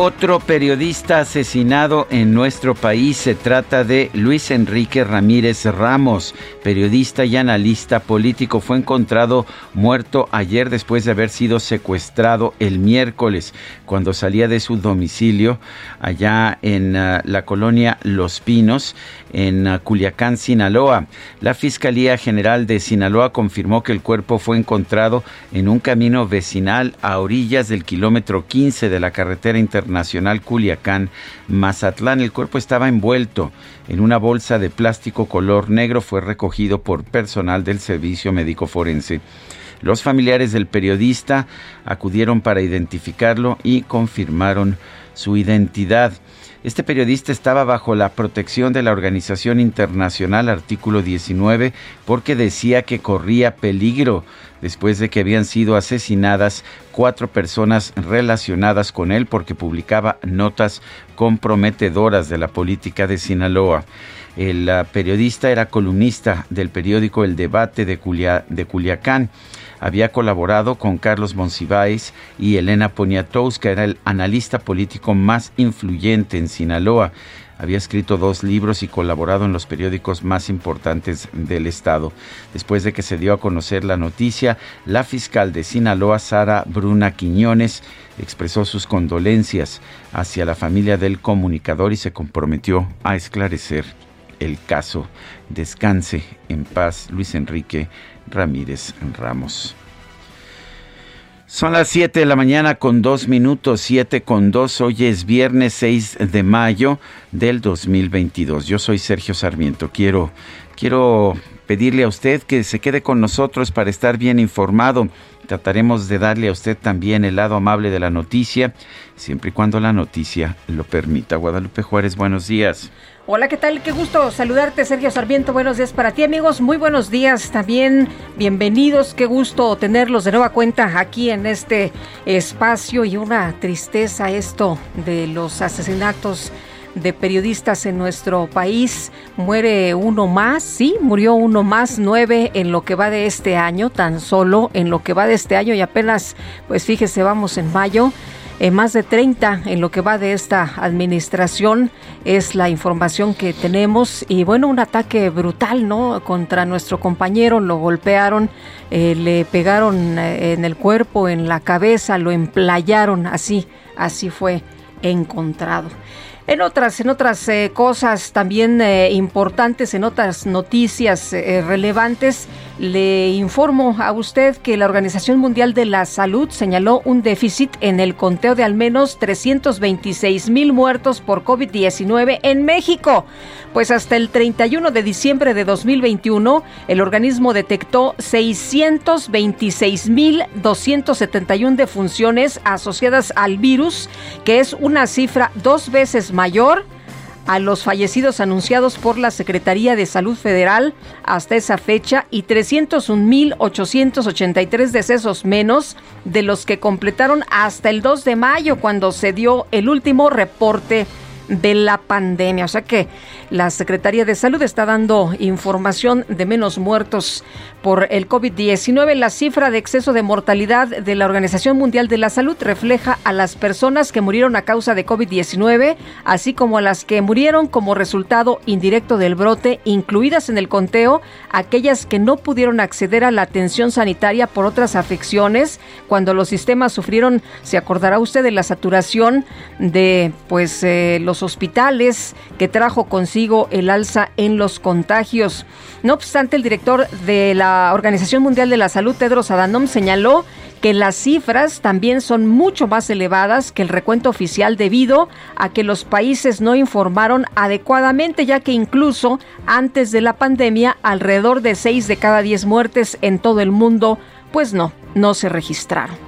Otro periodista asesinado en nuestro país se trata de Luis Enrique Ramírez Ramos, periodista y analista político. Fue encontrado muerto ayer después de haber sido secuestrado el miércoles cuando salía de su domicilio allá en uh, la colonia Los Pinos en uh, Culiacán, Sinaloa. La Fiscalía General de Sinaloa confirmó que el cuerpo fue encontrado en un camino vecinal a orillas del kilómetro 15 de la carretera internacional Nacional Culiacán, Mazatlán. El cuerpo estaba envuelto en una bolsa de plástico color negro. Fue recogido por personal del Servicio Médico Forense. Los familiares del periodista acudieron para identificarlo y confirmaron su identidad. Este periodista estaba bajo la protección de la Organización Internacional Artículo 19 porque decía que corría peligro después de que habían sido asesinadas cuatro personas relacionadas con él porque publicaba notas comprometedoras de la política de Sinaloa. El uh, periodista era columnista del periódico El Debate de Culiacán había colaborado con Carlos Monsiváis y Elena Poniatowska, era el analista político más influyente en Sinaloa. Había escrito dos libros y colaborado en los periódicos más importantes del estado. Después de que se dio a conocer la noticia, la fiscal de Sinaloa, Sara Bruna Quiñones, expresó sus condolencias hacia la familia del comunicador y se comprometió a esclarecer el caso. Descanse en paz, Luis Enrique Ramírez Ramos. Son las 7 de la mañana con dos minutos, 7 con dos. Hoy es viernes 6 de mayo del 2022. Yo soy Sergio Sarmiento. Quiero, quiero pedirle a usted que se quede con nosotros para estar bien informado. Trataremos de darle a usted también el lado amable de la noticia, siempre y cuando la noticia lo permita. Guadalupe Juárez, buenos días. Hola, ¿qué tal? Qué gusto saludarte, Sergio Sarmiento. Buenos días para ti, amigos. Muy buenos días también. Bienvenidos. Qué gusto tenerlos de nueva cuenta aquí en este espacio y una tristeza esto de los asesinatos de periodistas en nuestro país. Muere uno más, sí, murió uno más, nueve en lo que va de este año, tan solo en lo que va de este año y apenas, pues fíjese, vamos en mayo. Eh, más de 30 en lo que va de esta administración es la información que tenemos. Y bueno un ataque brutal no contra nuestro compañero lo golpearon eh, le pegaron eh, en el cuerpo en la cabeza lo emplayaron así así fue encontrado. En otras, en otras eh, cosas también importantes, en otras noticias relevantes, le informo a usted que la Organización Mundial de la Salud señaló un déficit en el conteo de al menos 326 mil muertos por COVID-19 en México. Pues hasta el 31 de diciembre de 2021, el organismo detectó 626 mil 271 defunciones asociadas al virus, que es una cifra dos veces mayor a los fallecidos anunciados por la Secretaría de Salud Federal hasta esa fecha y 301.883 decesos menos de los que completaron hasta el 2 de mayo cuando se dio el último reporte de la pandemia. O sea que la Secretaría de Salud está dando información de menos muertos por el COVID-19. La cifra de exceso de mortalidad de la Organización Mundial de la Salud refleja a las personas que murieron a causa de COVID-19, así como a las que murieron como resultado indirecto del brote, incluidas en el conteo aquellas que no pudieron acceder a la atención sanitaria por otras afecciones, cuando los sistemas sufrieron, se acordará usted de la saturación de pues eh, los hospitales que trajo consigo el alza en los contagios. No obstante, el director de la Organización Mundial de la Salud, Tedros Adhanom, señaló que las cifras también son mucho más elevadas que el recuento oficial debido a que los países no informaron adecuadamente, ya que incluso antes de la pandemia alrededor de 6 de cada 10 muertes en todo el mundo, pues no, no se registraron.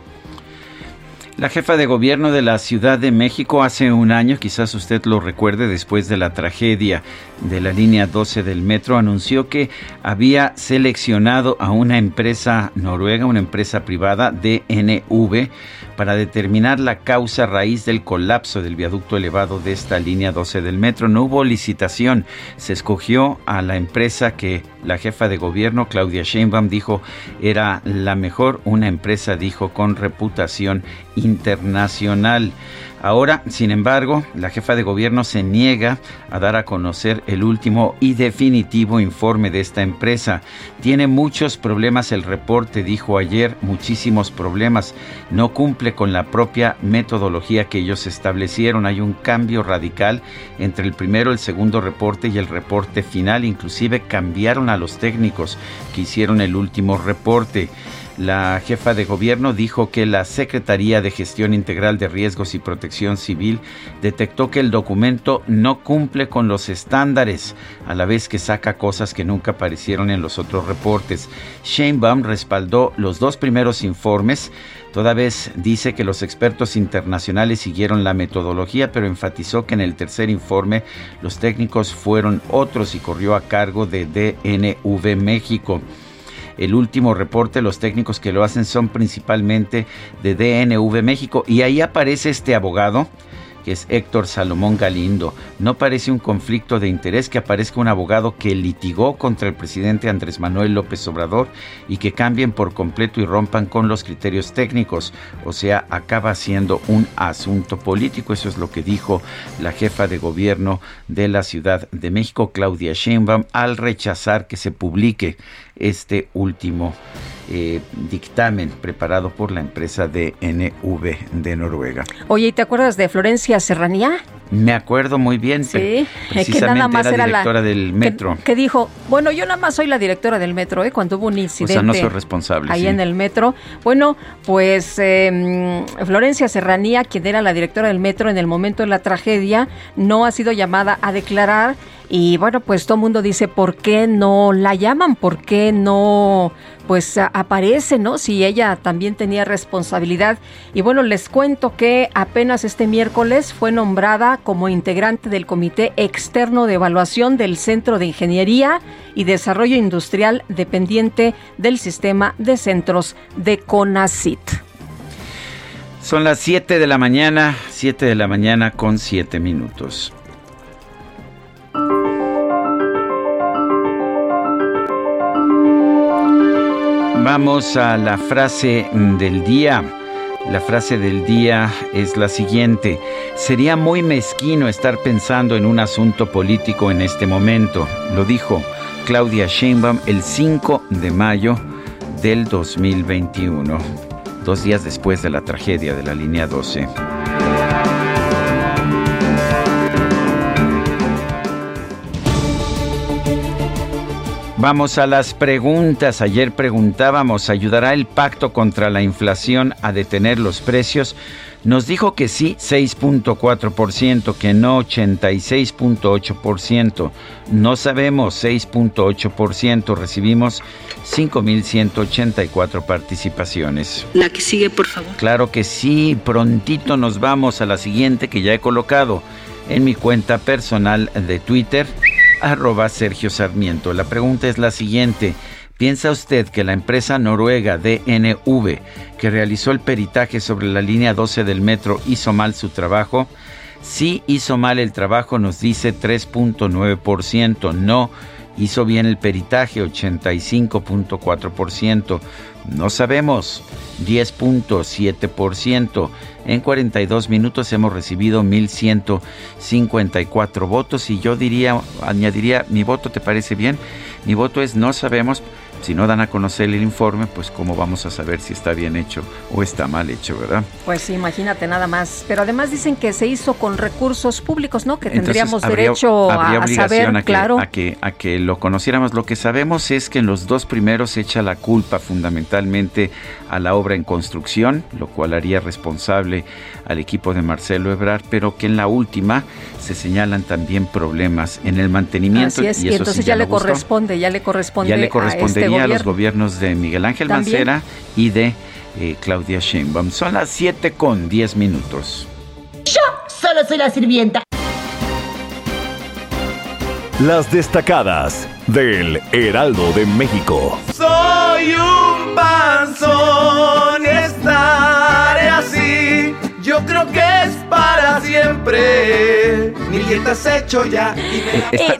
La jefa de gobierno de la Ciudad de México hace un año, quizás usted lo recuerde, después de la tragedia de la línea 12 del metro, anunció que había seleccionado a una empresa noruega, una empresa privada, DNV, para determinar la causa raíz del colapso del viaducto elevado de esta línea 12 del metro. No hubo licitación, se escogió a la empresa que la jefa de gobierno, Claudia Sheinbaum, dijo era la mejor, una empresa, dijo, con reputación internacional. Ahora, sin embargo, la jefa de gobierno se niega a dar a conocer el último y definitivo informe de esta empresa. Tiene muchos problemas el reporte, dijo ayer, muchísimos problemas. No cumple con la propia metodología que ellos establecieron. Hay un cambio radical entre el primero, el segundo reporte y el reporte final. Inclusive cambiaron a los técnicos que hicieron el último reporte. La jefa de gobierno dijo que la Secretaría de Gestión Integral de Riesgos y Protección Civil detectó que el documento no cumple con los estándares, a la vez que saca cosas que nunca aparecieron en los otros reportes. Sheinbaum respaldó los dos primeros informes, Toda vez dice que los expertos internacionales siguieron la metodología, pero enfatizó que en el tercer informe los técnicos fueron otros y corrió a cargo de DNV México. El último reporte, los técnicos que lo hacen son principalmente de DNV México y ahí aparece este abogado que es Héctor Salomón Galindo. No parece un conflicto de interés que aparezca un abogado que litigó contra el presidente Andrés Manuel López Obrador y que cambien por completo y rompan con los criterios técnicos. O sea, acaba siendo un asunto político. Eso es lo que dijo la jefa de gobierno de la Ciudad de México, Claudia Sheinbaum, al rechazar que se publique este último eh, dictamen preparado por la empresa DNV de Noruega. Oye, ¿y te acuerdas de Florencia Serranía? Me acuerdo muy bien. Sí, que nada más era, directora del metro. Que, dijo, bueno, yo nada más soy la directora del metro, ¿eh? Cuando hubo un incidente. O sea, no soy responsable. Ahí en el metro. Bueno, pues em, Florencia Serranía, quien era la directora del metro en el momento de la tragedia, no ha sido llamada a declarar. Y bueno, pues todo el mundo dice, ¿por qué no la llaman? ¿Por qué no pues aparece, ¿no? Si ella también tenía responsabilidad. Y bueno, les cuento que apenas este miércoles fue nombrada como integrante del Comité Externo de Evaluación del Centro de Ingeniería y Desarrollo Industrial dependiente del sistema de centros de CONACIT. Son las 7 de la mañana, 7 de la mañana con 7 minutos. Vamos a la frase del día. La frase del día es la siguiente. Sería muy mezquino estar pensando en un asunto político en este momento. Lo dijo Claudia Sheinbaum el 5 de mayo del 2021, dos días después de la tragedia de la línea 12. Vamos a las preguntas. Ayer preguntábamos, ¿ayudará el pacto contra la inflación a detener los precios? Nos dijo que sí, 6.4%, que no 86.8%. No sabemos, 6.8%. Recibimos 5.184 participaciones. La que sigue, por favor. Claro que sí, prontito nos vamos a la siguiente que ya he colocado en mi cuenta personal de Twitter arroba Sergio Sarmiento. La pregunta es la siguiente. ¿Piensa usted que la empresa noruega DNV, que realizó el peritaje sobre la línea 12 del metro, hizo mal su trabajo? Sí hizo mal el trabajo, nos dice 3.9%. No hizo bien el peritaje, 85.4%. No sabemos, 10.7%. En 42 minutos hemos recibido 1.154 votos y yo diría, añadiría, mi voto te parece bien. Mi voto es no sabemos si no dan a conocer el informe, pues cómo vamos a saber si está bien hecho o está mal hecho, ¿verdad? Pues imagínate nada más. Pero además dicen que se hizo con recursos públicos, ¿no? Que tendríamos derecho a, saber, a que, claro. A que, a que lo conociéramos. Lo que sabemos es que en los dos primeros se echa la culpa fundamentalmente a la obra en construcción, lo cual haría responsable al equipo de Marcelo Ebrard, pero que en la última se señalan también problemas en el mantenimiento. Así es, y, entonces ya, le corresponde, ya le corresponde. Ya le correspondería a, los gobiernos de Miguel Ángel Mancera y de eh, Claudia Sheinbaum. Son las 7 con 10 minutos. Yo solo soy la sirvienta. Las destacadas del Heraldo de México. Soy un panzón, creo que para siempre. Mi dieta se hecho ya.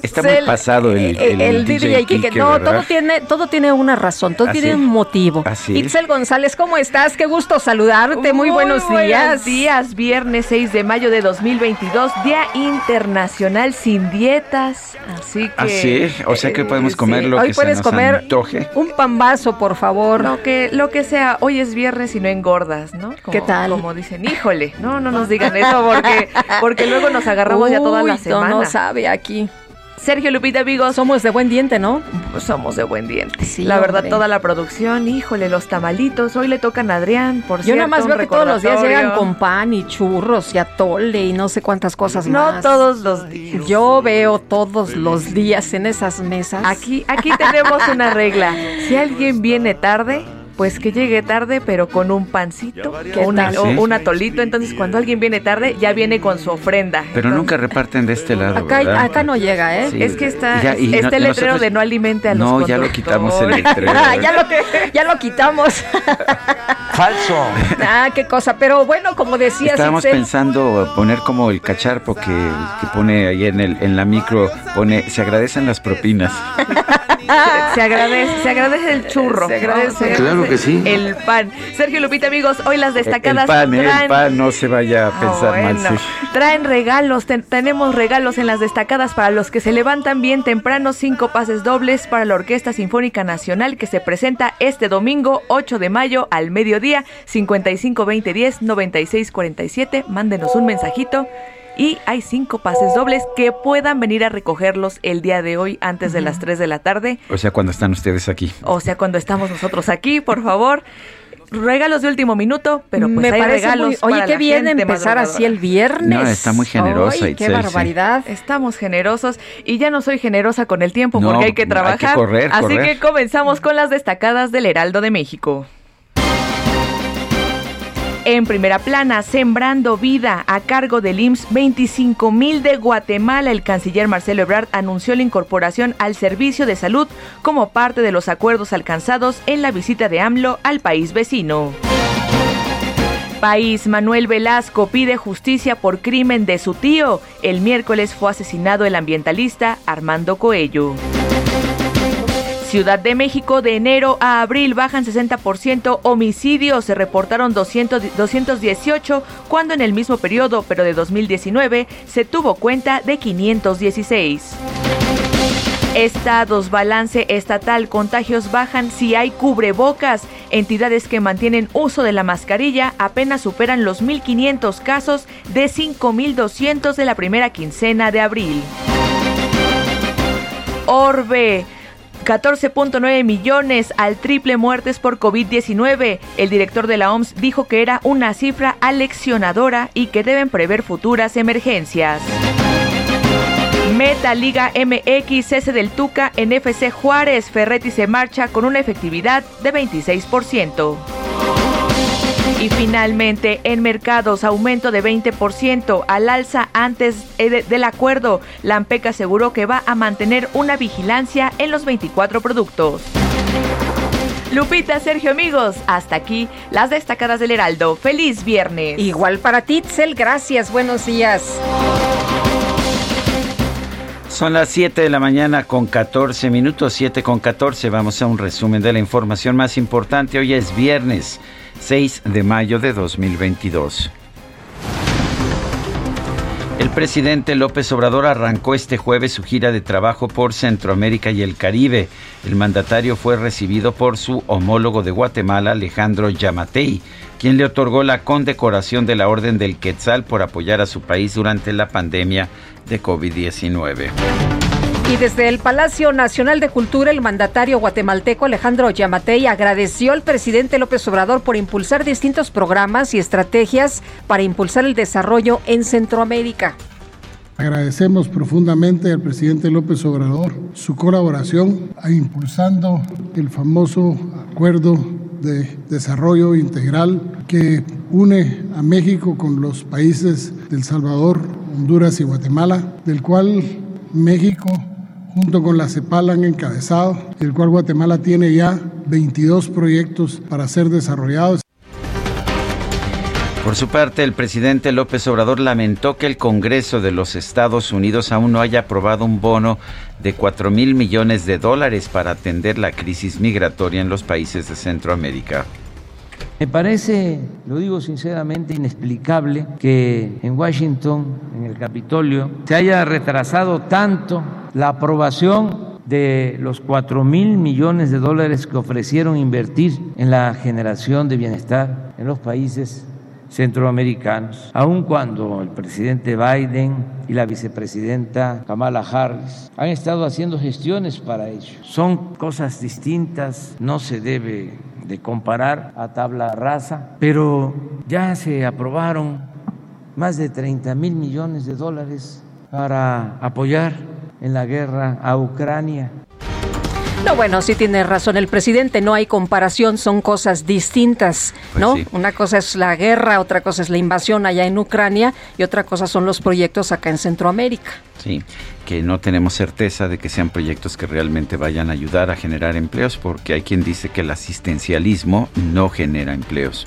Está, muy pasado el, el, DJ, que No, todo tiene, todo tiene una razón, todo tiene un motivo. Así. Itzel González, ¿cómo estás? Qué gusto saludarte. Muy, buenos días. Buenos días, viernes 6 de mayo de 2022, Día Internacional sin dietas. Así que. Así, o sea que podemos comer lo Hoy que puedes se nos comer antoje. un pambazo, por favor. Lo que, lo que sea, hoy es viernes y no engordas, ¿no? ¿Qué tal? Como dicen, híjole no, no nos digan eso porque, porque luego nos agarramos ya toda la semana. No, no sabe aquí. Sergio Lupita amigos. Somos de buen diente, ¿no? Somos de buen diente. Sí, la verdad, toda la producción, híjole, los tamalitos. Hoy le tocan a Adrián, por Yo cierto. nada más veo que todos los días llegan con pan y churros y atole y no sé cuántas cosas más. No todos los días. Yo veo todos los días en esas mesas. Aquí, aquí tenemos una regla. Si alguien viene tarde, pues que llegue tarde, pero con un pancito o, un atolito. Entonces, cuando alguien viene tarde, ya viene con su ofrenda. Pero nunca reparten de este lado. Acá, acá no llega, ¿eh? Es que está este letrero de no alimente a los No, ya lo quitamos el letrero. ya, lo, ya lo quitamos. Falso. ah, qué cosa. Pero bueno, como decías. Estábamos pensando poner como el cacharpo que, que pone ahí en, el, en la micro, pone, se agradecen las propinas. se agradece, se agradece el churro. Se agradece. Claro que sí. El pan. Sergio Lupita, amigos, hoy las destacadas. El pan, ¿eh? el pan, no se vaya a pensar mal. Sí. Traen regalos, tenemos regalos en las destacadas para los que se levantan bien temprano, cinco pases dobles para la Orquesta Sinfónica Nacional que se presenta este domingo 8 de mayo al mediodía, 55 20 10 96 47. Mándenos un mensajito y hay cinco pases dobles que puedan venir a recogerlos el día de hoy antes de las 3 de la tarde. O sea, cuando están ustedes aquí. O sea, cuando estamos nosotros aquí, por favor. Regalos de último minuto, pero pues Me hay parece regalos. Muy, oye, qué bien empezar así el viernes. No, está muy generosa. Ay, qué barbaridad. Estamos generosos y ya no soy generosa con el tiempo porque hay que trabajar. Hay que correr, así correr. que comenzamos con las destacadas del Heraldo de México. En primera plana, Sembrando Vida, a cargo del IMSS 25 mil de Guatemala, el canciller Marcelo Ebrard anunció la incorporación al servicio de salud como parte de los acuerdos alcanzados en la visita de AMLO al país vecino. País, Manuel Velasco pide justicia por crimen de su tío. El miércoles fue asesinado el ambientalista Armando Coello. Ciudad de México, de enero a abril bajan 60% homicidios, se reportaron 200, 218, cuando en el mismo periodo, pero de 2019, se tuvo cuenta de 516. Estados, balance estatal, contagios bajan si hay cubrebocas. Entidades que mantienen uso de la mascarilla apenas superan los 1.500 casos de 5.200 de la primera quincena de abril. Orbe. 14.9 millones al triple muertes por COVID-19. El director de la OMS dijo que era una cifra aleccionadora y que deben prever futuras emergencias. Meta Liga MX, cese del Tuca en FC Juárez. Ferretti se marcha con una efectividad de 26%. Y finalmente, en mercados, aumento de 20% al alza antes del acuerdo. La AMPEC aseguró que va a mantener una vigilancia en los 24 productos. Lupita, Sergio, amigos, hasta aquí las destacadas del Heraldo. Feliz viernes. Igual para Titzel, gracias, buenos días. Son las 7 de la mañana con 14 minutos, 7 con 14. Vamos a un resumen de la información más importante. Hoy es viernes 6 de mayo de 2022. El presidente López Obrador arrancó este jueves su gira de trabajo por Centroamérica y el Caribe. El mandatario fue recibido por su homólogo de Guatemala, Alejandro Yamatei, quien le otorgó la condecoración de la Orden del Quetzal por apoyar a su país durante la pandemia de COVID-19. Y desde el Palacio Nacional de Cultura, el mandatario guatemalteco Alejandro Yamatei agradeció al presidente López Obrador por impulsar distintos programas y estrategias para impulsar el desarrollo en Centroamérica. Agradecemos profundamente al presidente López Obrador su colaboración a impulsando el famoso acuerdo de desarrollo integral que une a México con los países del Salvador, Honduras y Guatemala, del cual México junto con la CEPAL han encabezado, el cual Guatemala tiene ya 22 proyectos para ser desarrollados. Por su parte, el presidente López Obrador lamentó que el Congreso de los Estados Unidos aún no haya aprobado un bono de 4 mil millones de dólares para atender la crisis migratoria en los países de Centroamérica. Me parece, lo digo sinceramente, inexplicable que en Washington, en el Capitolio, se haya retrasado tanto la aprobación de los 4 mil millones de dólares que ofrecieron invertir en la generación de bienestar en los países centroamericanos, aun cuando el presidente Biden y la vicepresidenta Kamala Harris han estado haciendo gestiones para ello. Son cosas distintas, no se debe de comparar a tabla rasa, pero ya se aprobaron más de 30 mil millones de dólares para apoyar en la guerra a Ucrania. No, bueno, sí tiene razón el presidente, no hay comparación, son cosas distintas, Pues ¿no? sí. Una cosa es la guerra, otra cosa es la invasión allá en Ucrania y otra cosa son los proyectos acá en Centroamérica. Sí, que no tenemos certeza de que sean proyectos que realmente vayan a ayudar a generar empleos, porque hay quien dice que el asistencialismo no genera empleos.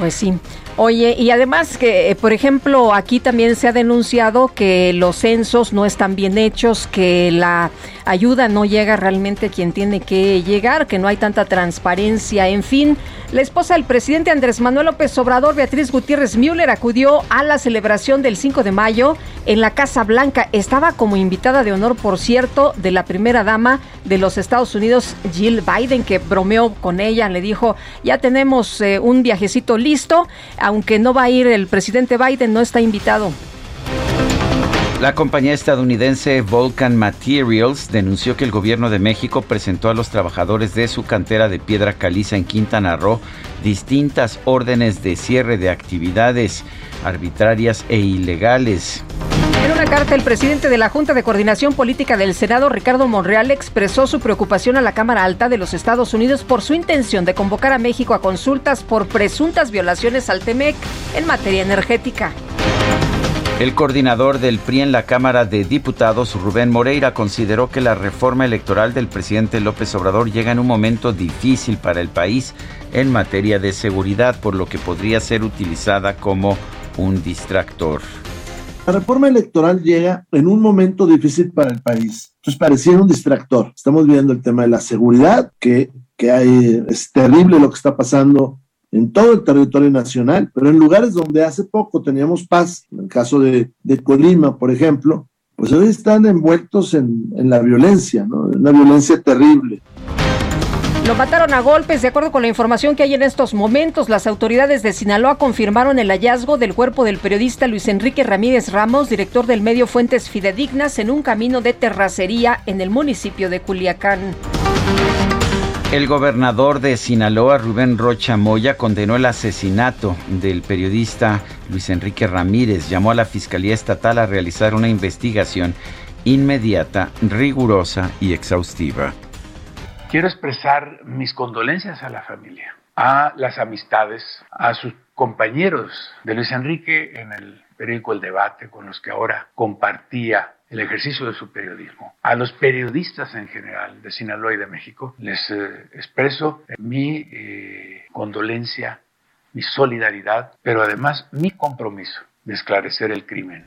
Pues sí. Oye, y además que, eh, por ejemplo, aquí también se ha denunciado que los censos no están bien hechos, que la ayuda no llega realmente a quien tiene que llegar, que no hay tanta transparencia, en fin. La esposa del presidente Andrés Manuel López Obrador, Beatriz Gutiérrez Müller, acudió a la celebración del 5 de mayo en la Casa Blanca. Estaba como invitada de honor, por cierto, de la primera dama de los Estados Unidos, Jill Biden, que bromeó con ella, le dijo, ya tenemos eh, un viajecito aunque no va a ir el presidente Biden, no está invitado. La compañía estadounidense Vulcan Materials denunció que el gobierno de México presentó a los trabajadores de su cantera de piedra caliza en Quintana Roo distintas órdenes de cierre de actividades arbitrarias e ilegales. En una carta, el presidente de la Junta de Coordinación Política del Senado, Ricardo Monreal, expresó su preocupación a la Cámara Alta de los Estados Unidos por su intención de convocar a México a consultas por presuntas violaciones al TEMEC en materia energética. El coordinador del PRI en la Cámara de Diputados, Rubén Moreira, consideró que la reforma electoral del presidente López Obrador llega en un momento difícil para el país en materia de seguridad, por lo que podría ser utilizada como un distractor. La reforma electoral llega en un momento difícil para el país. Entonces pareciera un distractor. Estamos viendo el tema de la seguridad, que, que hay, es terrible lo que está pasando en todo el territorio nacional, pero en lugares donde hace poco teníamos paz, en el caso de, Colima, por ejemplo, pues hoy están envueltos en, en la violencia, ¿no? una violencia terrible. Lo mataron a golpes. De acuerdo con la información que hay en estos momentos, las autoridades de Sinaloa confirmaron el hallazgo del cuerpo del periodista Luis Enrique Ramírez Ramos, director del medio Fuentes Fidedignas, en un camino de terracería en el municipio de Culiacán. El gobernador de Sinaloa, Rubén Rocha Moya, condenó el asesinato del periodista Luis Enrique Ramírez. Llamó a la Fiscalía Estatal a realizar una investigación inmediata, rigurosa y exhaustiva. Quiero expresar mis condolencias a la familia, a las amistades, a sus compañeros de Luis Enrique en el periódico El Debate, con los que ahora compartía el ejercicio de su periodismo. A los periodistas en general de Sinaloa y de México les eh, expreso mi eh, condolencia, mi solidaridad, pero además mi compromiso de esclarecer el crimen.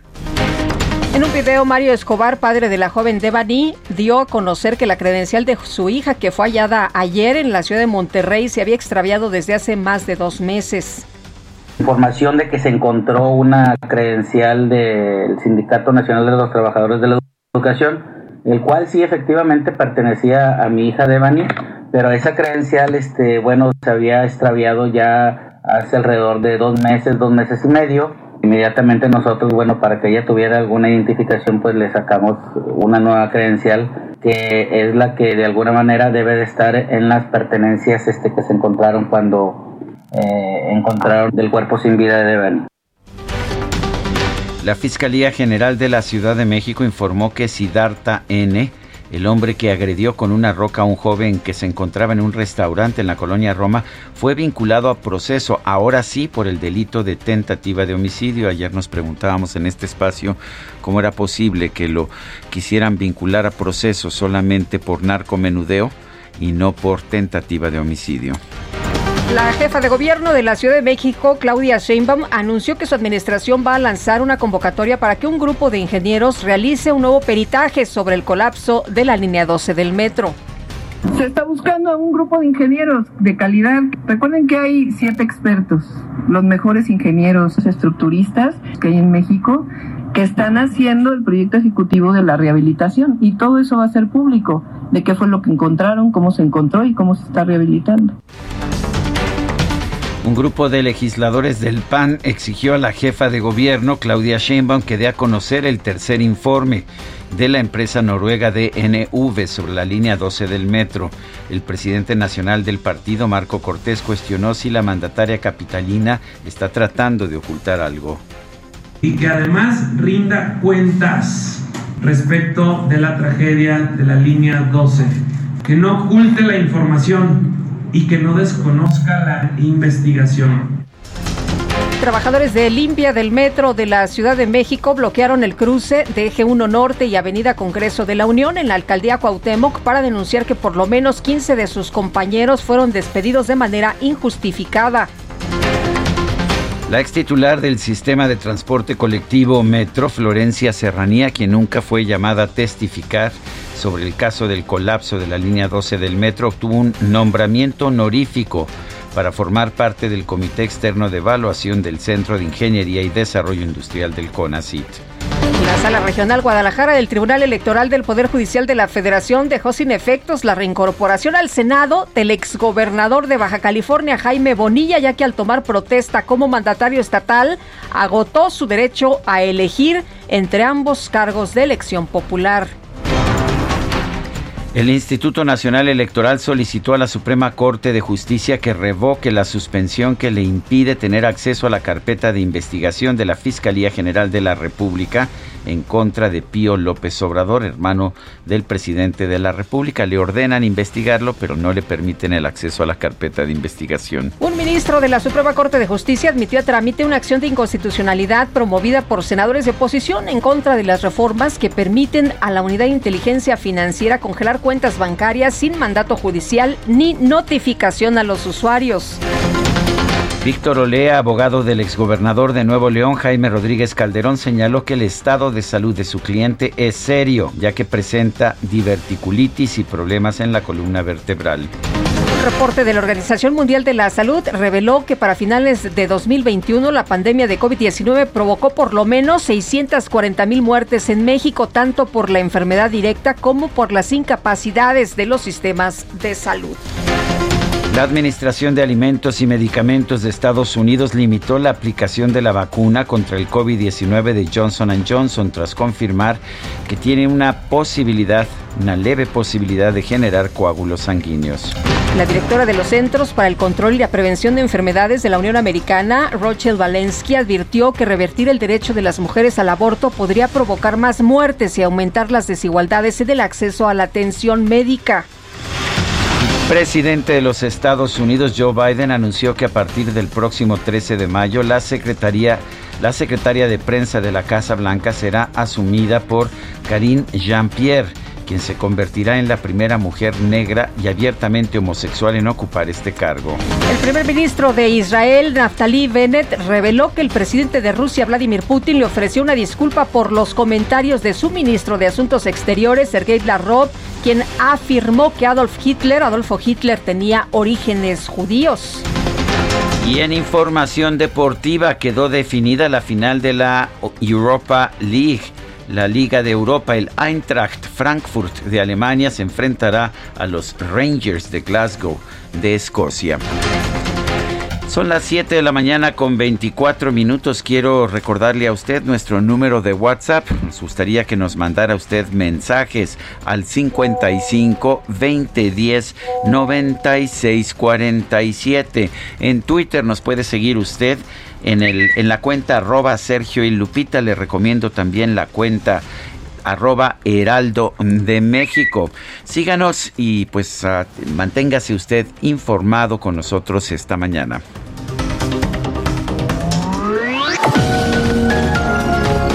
En un video, Mario Escobar, padre de la joven Devani, dio a conocer que la credencial de su hija, que fue hallada ayer en la ciudad de Monterrey, se había extraviado desde hace más de dos meses. Información de que se encontró una credencial del Sindicato Nacional de los Trabajadores de la Educación, el cual sí efectivamente pertenecía a mi hija Devani, pero esa credencial, este, bueno, se había extraviado ya hace alrededor de dos meses, dos meses y medio Inmediatamente nosotros, bueno, para que ella tuviera alguna identificación, pues le sacamos una nueva credencial que es la que de alguna manera debe de estar en las pertenencias este, que se encontraron cuando eh, encontraron del cuerpo sin vida de Devani. La Fiscalía General de la Ciudad de México informó que Siddhartha N el hombre que agredió con una roca a un joven que se encontraba en un restaurante en la colonia Roma fue vinculado a proceso, ahora sí, por el delito de tentativa de homicidio. Ayer nos preguntábamos en este espacio cómo era posible que lo quisieran vincular a proceso solamente por narcomenudeo y no por tentativa de homicidio. La jefa de gobierno de la Ciudad de México, Claudia Sheinbaum, anunció que su administración va a lanzar una convocatoria para que un grupo de ingenieros realice un nuevo peritaje sobre el colapso de la línea 12 del metro. Se está buscando a un grupo de ingenieros de calidad. Recuerden que hay siete expertos, los mejores ingenieros estructuristas que hay en México, que están haciendo el proyecto ejecutivo de la rehabilitación. Y todo eso va a ser público, de qué fue lo que encontraron, cómo se encontró y cómo se está rehabilitando. Un grupo de legisladores del PAN exigió a la jefa de gobierno, Claudia Sheinbaum, que dé a conocer el tercer informe de la empresa noruega DNV sobre la línea 12 del metro. El presidente nacional del partido, Marco Cortés, cuestionó si la mandataria capitalina está tratando de ocultar algo. Y que además rinda cuentas respecto de la tragedia de la línea 12. Que no oculte la información y que no desconozca la investigación. Trabajadores de limpia del metro de la Ciudad de México bloquearon el cruce de Eje 1 Norte y Avenida Congreso de la Unión en la alcaldía Cuauhtémoc para denunciar que por lo menos 15 de sus compañeros fueron despedidos de manera injustificada. La ex titular del sistema de transporte colectivo Metro, Florencia Serranía, quien nunca fue llamada a testificar sobre el caso del colapso de la línea 12 del metro, obtuvo un nombramiento honorífico para formar parte del Comité Externo de Evaluación del Centro de Ingeniería y Desarrollo Industrial del CONACIT. La Sala Regional Guadalajara del Tribunal Electoral del Poder Judicial de la Federación dejó sin efectos la reincorporación al Senado del exgobernador de Baja California, Jaime Bonilla, ya que al tomar protesta como mandatario estatal, agotó su derecho a elegir entre ambos cargos de elección popular. El Instituto Nacional Electoral solicitó a la Suprema Corte de Justicia que revoque la suspensión que le impide tener acceso a la carpeta de investigación de la Fiscalía General de la República en contra de Pío López Obrador, hermano del presidente de la República. Le ordenan investigarlo, pero no le permiten el acceso a la carpeta de investigación. Un ministro de la Suprema Corte de Justicia admitió a trámite una acción de inconstitucionalidad promovida por senadores de oposición en contra de las reformas que permiten a la Unidad de Inteligencia Financiera congelar cuentas bancarias sin mandato judicial ni notificación a los usuarios. Víctor Olea, abogado del exgobernador de Nuevo León, Jaime Rodríguez Calderón, señaló que el estado de salud de su cliente es serio, ya que presenta diverticulitis y problemas en la columna vertebral. Reporte de la Organización Mundial de la Salud reveló que para finales de 2021 la pandemia de COVID-19 provocó por lo menos 640 mil muertes en México, tanto por la enfermedad directa como por las incapacidades de los sistemas de salud. La Administración de Alimentos y Medicamentos de Estados Unidos limitó la aplicación de la vacuna contra el COVID-19 de Johnson Johnson tras confirmar que tiene una posibilidad, una leve posibilidad de generar coágulos sanguíneos. La directora de los Centros para el Control y la Prevención de Enfermedades de la Unión Americana, Rochelle Walensky, advirtió que revertir el derecho de las mujeres al aborto podría provocar más muertes y aumentar las desigualdades en el acceso a la atención médica presidente de los Estados Unidos, Joe Biden, anunció que a partir del próximo 13 de mayo, la Secretaría la secretaria de prensa de la Casa Blanca será asumida por Karine Jean-Pierre quien se convertirá en la primera mujer negra y abiertamente homosexual en ocupar este cargo. El primer ministro de Israel, Naftali Bennett, reveló que el presidente de Rusia, Vladimir Putin, le ofreció una disculpa por los comentarios de su ministro de Asuntos Exteriores, Sergei Lavrov, quien afirmó que Adolf Hitler, Adolfo Hitler, tenía orígenes judíos. Y en información deportiva quedó definida la final de la Europa League la Liga de Europa, el Eintracht Frankfurt de Alemania se enfrentará a los Rangers de Glasgow de Escocia. Son las 7 de la mañana con 24 minutos. Quiero recordarle a usted nuestro número de WhatsApp. Nos gustaría que nos mandara usted mensajes al 55 2010 96 47. En Twitter nos puede seguir usted en, el, en la cuenta arroba Sergio y Lupita. Le recomiendo también la cuenta arroba Heraldo de México. Síganos y pues manténgase usted informado con nosotros esta mañana.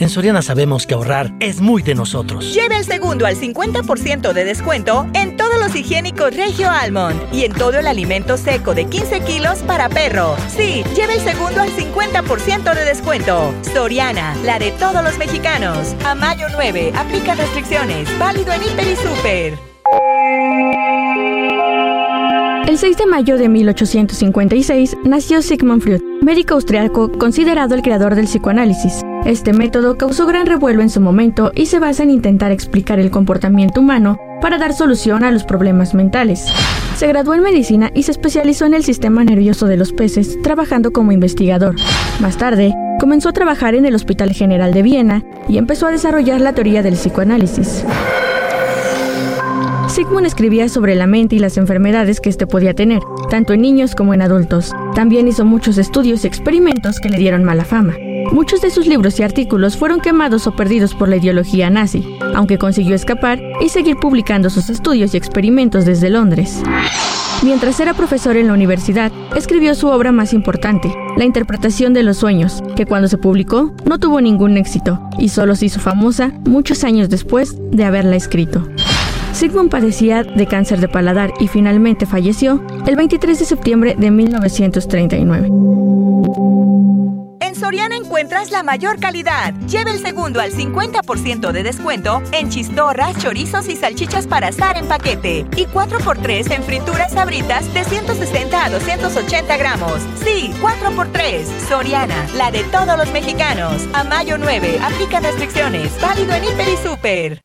En Soriana sabemos que ahorrar es muy de nosotros. Lleve el segundo al 50% de descuento en todos los higiénicos Regio Almond y en todo el alimento seco de 15 kilos para perro. Sí, lleve el segundo al 50% de descuento. Soriana, la de todos los mexicanos. A mayo 9, aplica restricciones. Válido en Hiper y Super. El 6 de mayo de 1856 nació Sigmund Freud, médico austriaco considerado el creador del psicoanálisis. Este método causó gran revuelo en su momento y se basa en intentar explicar el comportamiento humano para dar solución a los problemas mentales. Se graduó en medicina y se especializó en el sistema nervioso de los peces, trabajando como investigador. Más tarde, comenzó a trabajar en el Hospital General de Viena y empezó a desarrollar la teoría del psicoanálisis. Sigmund escribía sobre la mente y las enfermedades que éste podía tener, tanto en niños como en adultos. También hizo muchos estudios y experimentos que le dieron mala fama. Muchos de sus libros y artículos fueron quemados o perdidos por la ideología nazi, aunque consiguió escapar y seguir publicando sus estudios y experimentos desde Londres. Mientras era profesor en la universidad, escribió su obra más importante, La interpretación de los sueños, que cuando se publicó no tuvo ningún éxito y solo se hizo famosa muchos años después de haberla escrito. Sigmund padecía de cáncer de paladar y finalmente falleció el 23 de septiembre de 1939. Soriana encuentras la mayor calidad. Lleve el segundo al 50% de descuento en chistorras, chorizos y salchichas para asar en paquete. Y 4x3 en frituras sabritas de 160 a 280 gramos. Sí, 4x3. Soriana, la de todos los mexicanos. A mayo 9, aplica restricciones. Válido en Hiper y Super.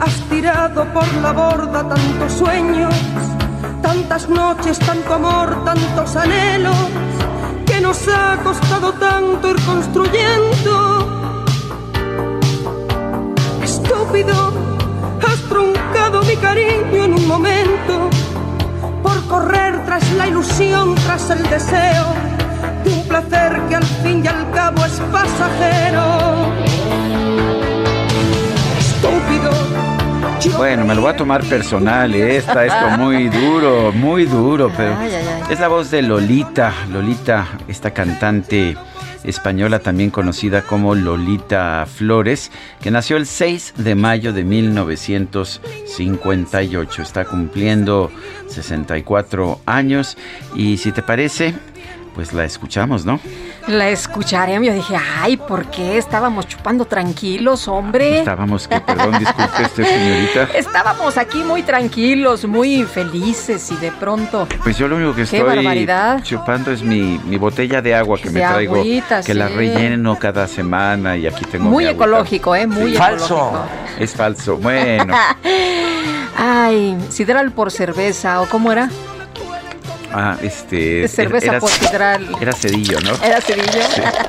Has tirado por la borda tantos sueños, tantas noches, tanto amor, tantos anhelos, que nos ha costado tanto ir construyendo. Estúpido, has truncado mi cariño en un momento, por correr tras la ilusión, tras el deseo de un placer que al fin y al cabo es pasajero. Bueno, me lo voy a tomar personal, está esto muy duro, muy duro, pero es la voz de Lolita, Lolita, esta cantante española también conocida como Lolita Flores, que nació el 6 de mayo de 1958, está cumpliendo 64 años. Y si te parece, pues la escuchamos, ¿no? La escucharé. Yo dije, ay, ¿por qué? Estábamos chupando tranquilos, hombre. Estábamos, que, perdón, disculpe usted, señorita. Estábamos aquí muy tranquilos, muy felices y de pronto. Pues yo lo único que estoy chupando es mi, botella de agua que me traigo. que la relleno cada semana y aquí tengo. Muy ecológico, ¿eh? Muy falso. Es falso. Bueno. Ay, sidral por cerveza, ¿o cómo era? Ah, este. cerveza era. Era cedillo, ¿no? Era cedillo.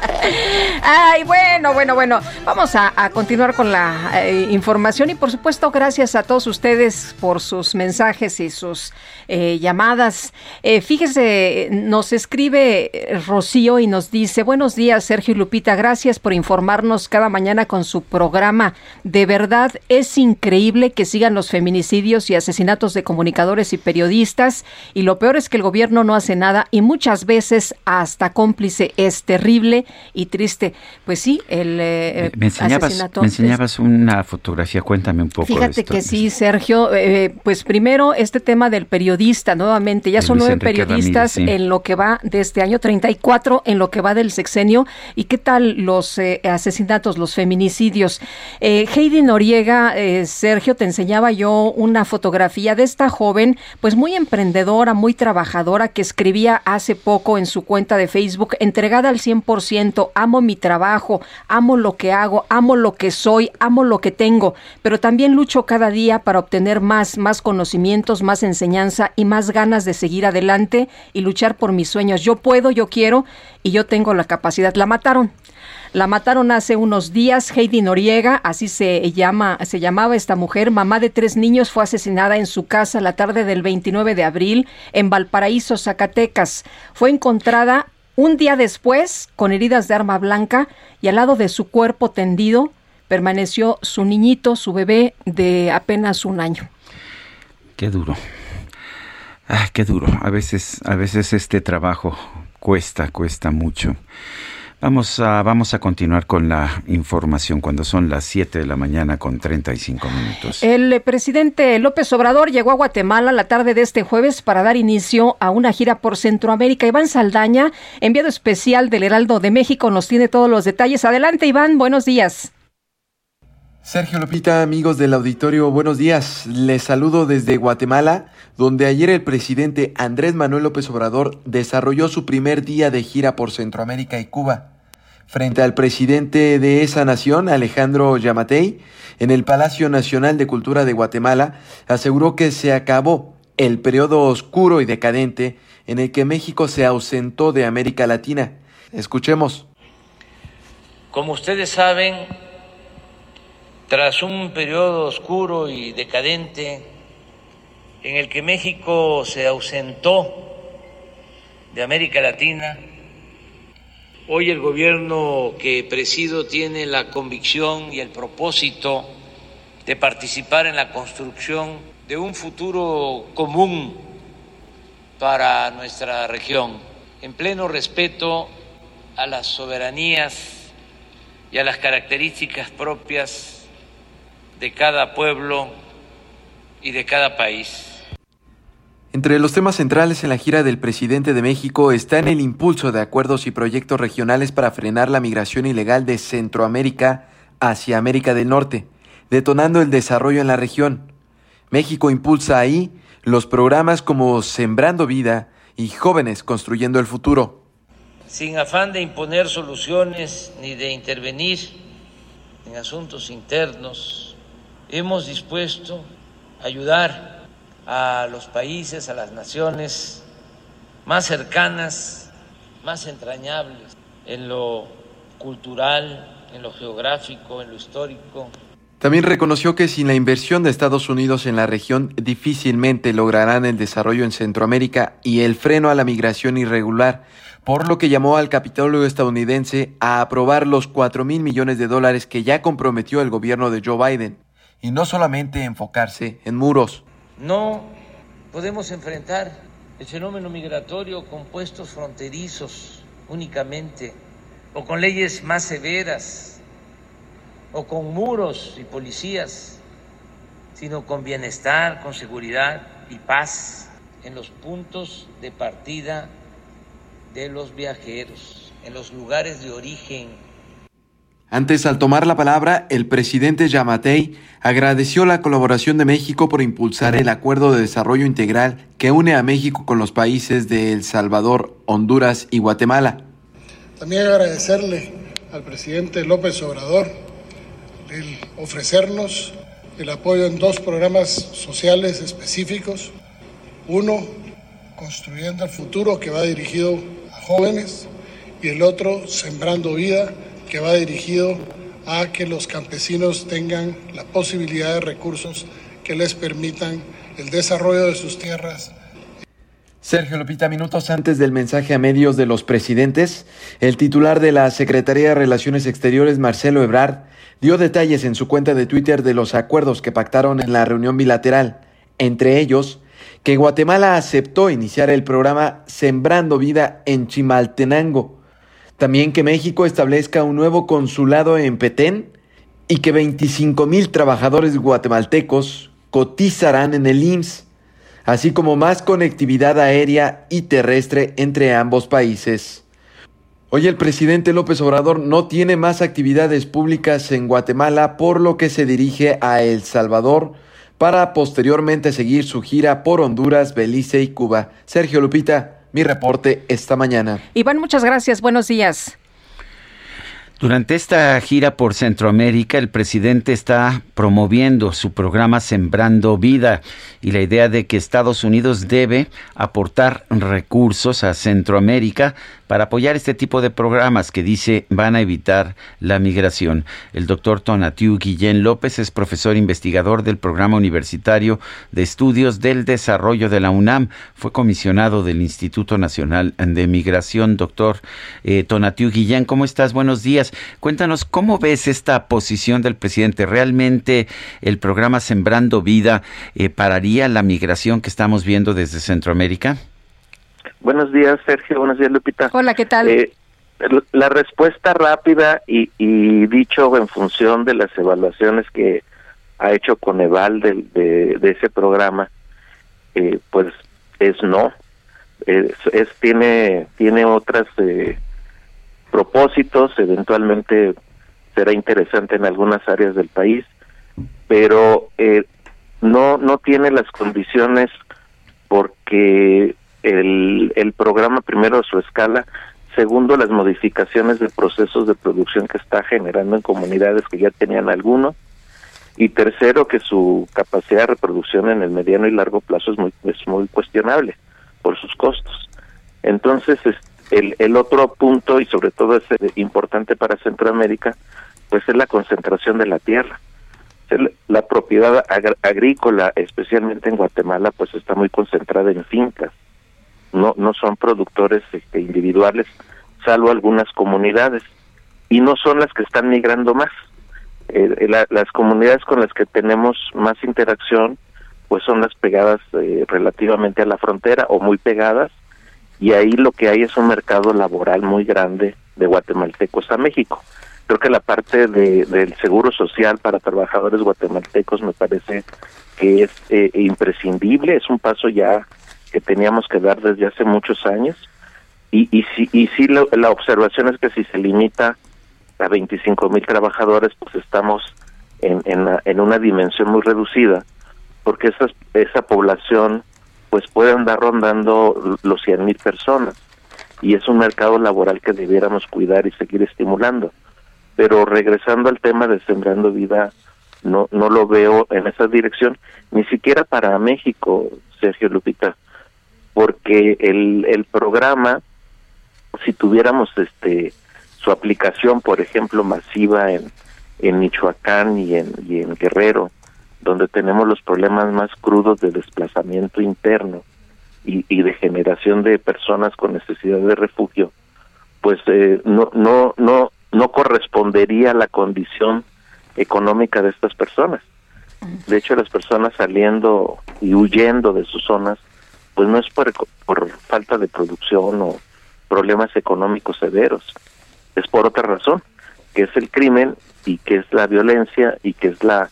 Ay, bueno, bueno, bueno. Vamos a, a continuar con la eh, información y por supuesto gracias a todos ustedes por sus mensajes y sus eh, llamadas. Eh, fíjese, nos escribe Rocío y nos dice, buenos días Sergio y Lupita, gracias por informarnos cada mañana con su programa. De verdad es increíble que sigan los feminicidios y asesinatos de comunicadores y periodistas y lo peor es que el gobierno no hace nada y muchas veces hasta cómplice es terrible y triste. Pues sí, el eh, Me enseñabas, asesinato me enseñabas una fotografía, cuéntame un poco. de Fíjate esto. que sí, Sergio. eh, pues primero este tema del periodista, nuevamente. Ya son nueve periodistas Ramírez, sí. en lo que va de este año, 34 en lo que va del sexenio. ¿Y qué tal los eh, asesinatos, los feminicidios? Eh, Heidi Noriega, eh, Sergio, te enseñaba yo una fotografía de esta joven, pues muy emprendedora, muy trabajadora, que escribía hace poco en su cuenta de Facebook, entregada al 100%, amo mi trabajo, amo lo que hago, amo lo que soy, amo lo que tengo, pero también lucho cada día para obtener más, más conocimientos, más enseñanza y más ganas de seguir adelante y luchar por mis sueños. Yo puedo, yo quiero y yo tengo la capacidad. La mataron. La mataron hace unos días. Heidi Noriega, así se llama, se llamaba esta mujer, mamá de tres niños, fue asesinada en su casa la tarde del 29 de abril en Valparaíso, Zacatecas. Fue encontrada un día después con heridas de arma blanca y al lado de su cuerpo tendido permaneció su niñito, su bebé de apenas un año. Qué duro. Ah, qué duro. A veces, a veces este trabajo cuesta, cuesta mucho. Vamos a, vamos a continuar con la información cuando son las 7 de la mañana con 35 minutos. El presidente López Obrador llegó a Guatemala la tarde de este jueves para dar inicio a una gira por Centroamérica. Iván Saldaña, enviado especial del Heraldo de México, nos tiene todos los detalles. Adelante, Iván, buenos días. Sergio Lupita, amigos del auditorio, buenos días. Les saludo desde Guatemala, donde ayer el presidente Andrés Manuel López Obrador desarrolló su primer día de gira por Centroamérica y Cuba. Frente al presidente de esa nación, Alejandro Yamatei, en el Palacio Nacional de Cultura de Guatemala, aseguró que se acabó el periodo oscuro y decadente en el que México se ausentó de América Latina. Escuchemos. Como ustedes saben, tras un periodo oscuro y decadente en el que México se ausentó de América Latina, hoy el gobierno que presido tiene la convicción y el propósito de participar en la construcción de un futuro común para nuestra región, en pleno respeto a las soberanías y a las características propias de cada pueblo y de cada país. Entre los temas centrales en la gira del presidente de México está en el impulso de acuerdos y proyectos regionales para frenar la migración ilegal de Centroamérica hacia América del Norte, detonando el desarrollo en la región. México impulsa ahí los programas como Sembrando Vida y Jóvenes Construyendo el Futuro. Sin afán de imponer soluciones ni de intervenir en asuntos internos, hemos dispuesto a ayudar a los países, a las naciones más cercanas, más entrañables en lo cultural, en lo geográfico, en lo histórico. También reconoció que sin la inversión de Estados Unidos en la región difícilmente lograrán el desarrollo en Centroamérica y el freno a la migración irregular, por lo que llamó al Capitolio estadounidense a aprobar los 4 mil millones de dólares que ya comprometió el gobierno de Joe Biden, y no solamente enfocarse en muros. No podemos enfrentar el fenómeno migratorio con puestos fronterizos únicamente, o con leyes más severas, o con muros y policías, sino con bienestar, con seguridad y paz en los puntos de partida de los viajeros, en los lugares de origen Antes, al tomar la palabra, el presidente Yamatei agradeció la colaboración de México por impulsar el acuerdo de desarrollo integral que une a México con los países de El Salvador, Honduras y Guatemala. También agradecerle al presidente López Obrador el ofrecernos el apoyo en dos programas sociales específicos. Uno, Construyendo el Futuro, que va dirigido a jóvenes, y el otro, Sembrando Vida, que va dirigido a que los campesinos tengan la posibilidad de recursos que les permitan el desarrollo de sus tierras. Sergio Lupita, minutos antes del mensaje a medios de los presidentes, el titular de la Secretaría de Relaciones Exteriores, Marcelo Ebrard, dio detalles en su cuenta de Twitter de los acuerdos que pactaron en la reunión bilateral, entre ellos que Guatemala aceptó iniciar el programa Sembrando Vida en Chimaltenango, también que México establezca un nuevo consulado en Petén y que 25 mil trabajadores guatemaltecos cotizarán en el IMSS, así como más conectividad aérea y terrestre entre ambos países. Hoy el presidente López Obrador no tiene más actividades públicas en Guatemala, por lo que se dirige a El Salvador para posteriormente seguir su gira por Honduras, Belice y Cuba. Sergio Lupita, mi reporte esta mañana. Iván, muchas gracias. Buenos días. Durante esta gira por Centroamérica, el presidente está promoviendo su programa Sembrando Vida y la idea de que Estados Unidos debe aportar recursos a Centroamérica para apoyar este tipo de programas que dice van a evitar la migración. El doctor Tonatiu Guillén López es profesor investigador del Programa Universitario de Estudios del Desarrollo de la UNAM. Fue comisionado del Instituto Nacional de Migración. Doctor eh, Tonatiu Guillén, ¿cómo estás? Buenos días. Cuéntanos, ¿cómo ves esta posición del presidente? ¿Realmente el programa Sembrando Vida eh, pararía la migración que estamos viendo desde Centroamérica? Buenos días, Sergio. Buenos días, Lupita. Hola, ¿qué tal? Eh, la respuesta rápida y, dicho en función de las evaluaciones que ha hecho Coneval de, de, ese programa, eh, pues es no. Es, tiene tiene otras eh, propósitos, eventualmente será interesante en algunas áreas del país, pero eh, no no tiene las condiciones porque el, el programa, primero, su escala, segundo, las modificaciones de procesos de producción que está generando en comunidades que ya tenían alguno, y tercero, que su capacidad de reproducción en el mediano y largo plazo es muy, es muy cuestionable por sus costos. Entonces, el, el otro punto, y sobre todo es importante para Centroamérica, pues es la concentración de la tierra. La propiedad agrícola, especialmente en Guatemala, pues está muy concentrada en fincas no, no son productores este, individuales, salvo algunas comunidades, y no son las que están migrando más. Eh, eh, las comunidades con las que tenemos más interacción, pues son las pegadas eh, relativamente a la frontera o muy pegadas, y ahí lo que hay es un mercado laboral muy grande de guatemaltecos a México. Creo que la parte de, del seguro social para trabajadores guatemaltecos me parece que es imprescindible, es un paso ya que teníamos que dar desde hace muchos años. Y, y si y si la observación es que si se limita a 25 mil trabajadores pues estamos en, en, en, una dimensión muy reducida porque esa, esa población pues puede andar rondando los 100 mil personas. Y es un mercado laboral que debiéramos cuidar y seguir estimulando. Pero regresando al tema de sembrando vida no no lo veo en esa dirección ni siquiera para México Sergio Lupita porque el, el programa, si tuviéramos este su aplicación, por ejemplo, masiva en, en Michoacán y en, y en Guerrero, donde tenemos los problemas más crudos de desplazamiento interno y, y de generación de personas con necesidad de refugio, pues eh, no, no, no, no correspondería a la condición económica de estas personas. De hecho, las personas saliendo y huyendo de sus zonas pues no es por, por falta de producción o problemas económicos severos, es por otra razón, que es el crimen y que es la violencia y que es la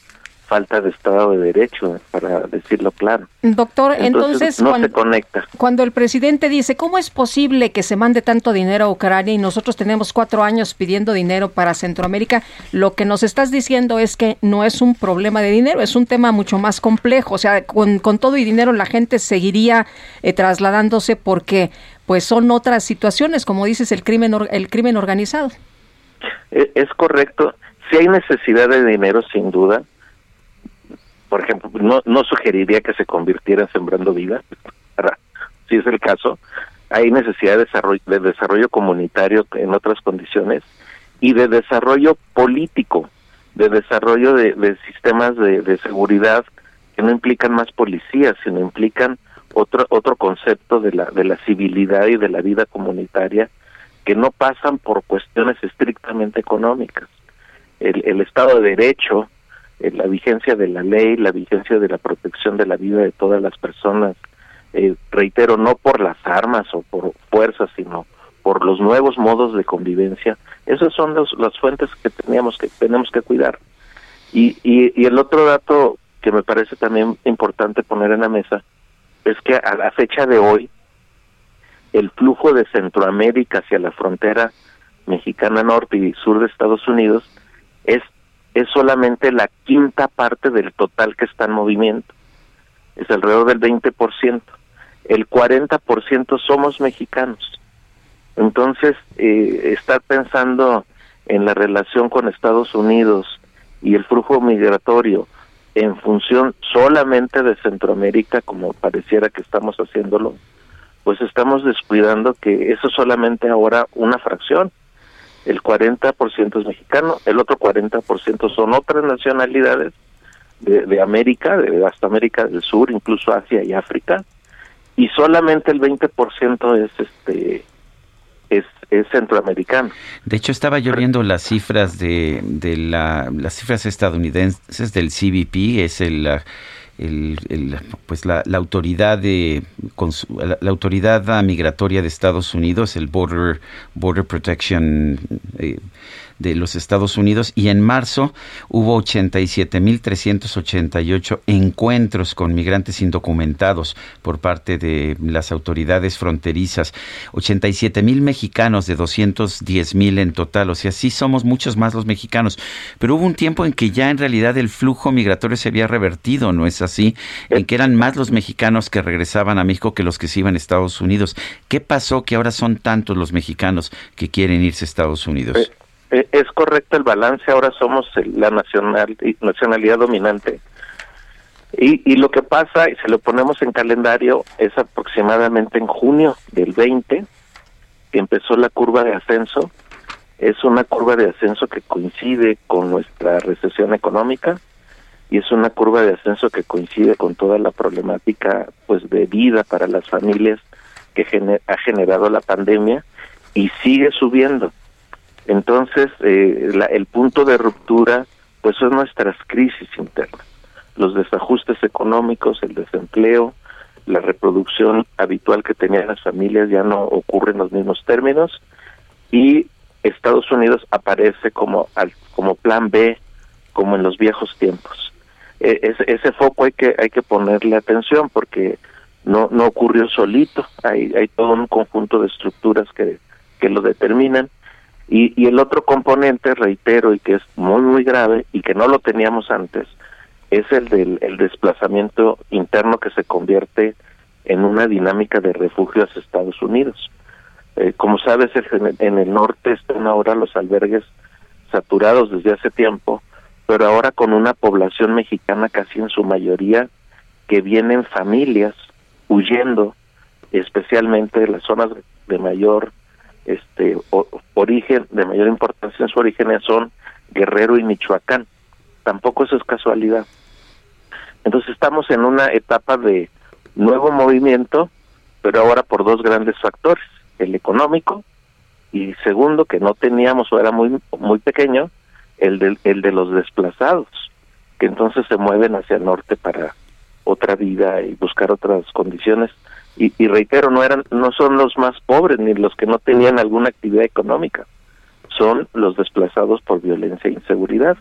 falta de Estado de Derecho, para decirlo claro. Doctor, entonces, no se conecta. cuando el presidente dice, ¿cómo es posible que se mande tanto dinero a Ucrania y nosotros tenemos cuatro años pidiendo dinero para Centroamérica? Lo que nos estás diciendo es que no es un problema de dinero, es un tema mucho más complejo. O sea, con, con todo y dinero la gente seguiría eh, trasladándose porque pues son otras situaciones, como dices, el crimen, el crimen organizado. E, es correcto. Si hay necesidad de dinero, sin duda, por ejemplo, no, no sugeriría que se convirtiera en Sembrando Vida, si es el caso. Hay necesidad de desarrollo, de desarrollo comunitario en otras condiciones y de desarrollo político, de desarrollo de, sistemas de, seguridad que no implican más policías, sino implican otro otro concepto de la de la civilidad y de la vida comunitaria que no pasan por cuestiones estrictamente económicas. El, el Estado de Derecho, eh, la vigencia de la ley, la vigencia de la protección de la vida de todas las personas, eh, reitero, no por las armas o por fuerzas, sino por los nuevos modos de convivencia, esas son las fuentes que teníamos que tenemos que cuidar. Y, y, el otro dato que me parece también importante poner en la mesa es que a la fecha de hoy el flujo de Centroamérica hacia la frontera mexicana norte y sur de Estados Unidos es es solamente la quinta parte del total que está en movimiento. Es alrededor del 20%. El 40% somos mexicanos. Entonces, eh, estar pensando en la relación con Estados Unidos y el flujo migratorio en función solamente de Centroamérica, como pareciera que estamos haciéndolo, pues estamos descuidando que eso solamente ahora una fracción el 40% es mexicano, el otro 40% son otras nacionalidades de, América, de hasta América del Sur, incluso Asia y África, y solamente el 20% es este es, es, centroamericano. De hecho, estaba yo viendo las cifras de, de la, las cifras estadounidenses del CBP, es el el, pues la, la autoridad de la, autoridad migratoria de Estados Unidos, el Border Border Protection eh, de los Estados Unidos y en marzo hubo 87.388 encuentros con migrantes indocumentados por parte de las autoridades fronterizas, 87.000 mexicanos de 210.000 en total, o sea, sí somos muchos más los mexicanos, pero hubo un tiempo en que ya en realidad el flujo migratorio se había revertido, ¿no es así? En que eran más los mexicanos que regresaban a México que los que se iban a Estados Unidos. ¿Qué pasó que ahora son tantos los mexicanos que quieren irse a Estados Unidos? Eh, es correcto el balance, ahora somos la nacional, nacionalidad dominante. Y, y lo que pasa, y se lo ponemos en calendario, es aproximadamente en junio del 20, que empezó la curva de ascenso. Es una curva de ascenso que coincide con nuestra recesión económica y es una curva de ascenso que coincide con toda la problemática pues de vida para las familias que ha generado la pandemia y sigue subiendo. Entonces, eh, el punto de ruptura, pues son nuestras crisis internas, los desajustes económicos, el desempleo, la reproducción habitual que tenían las familias ya no ocurre en los mismos términos. Y Estados Unidos aparece como como plan B, como en los viejos tiempos. E, ese, foco hay que hay que ponerle atención porque no no ocurrió solito, hay hay todo un conjunto de estructuras que que lo determinan y, y el otro componente, reitero, y que es muy, muy grave y que no lo teníamos antes, es el del el desplazamiento interno que se convierte en una dinámica de refugio hacia Estados Unidos. Eh, como sabes, en el norte están ahora los albergues saturados desde hace tiempo, pero ahora con una población mexicana casi en su mayoría que vienen familias huyendo, especialmente de las zonas de mayor este origen de mayor importancia en su origen son Guerrero y Michoacán. Tampoco eso es casualidad. Entonces estamos en una etapa de nuevo movimiento, pero ahora por dos grandes factores, el económico y segundo que no teníamos o era muy muy pequeño, el de, el de los desplazados, que entonces se mueven hacia el norte para otra vida y buscar otras condiciones y, reitero no eran no son los más pobres ni los que no tenían alguna actividad económica son los desplazados por violencia e inseguridad.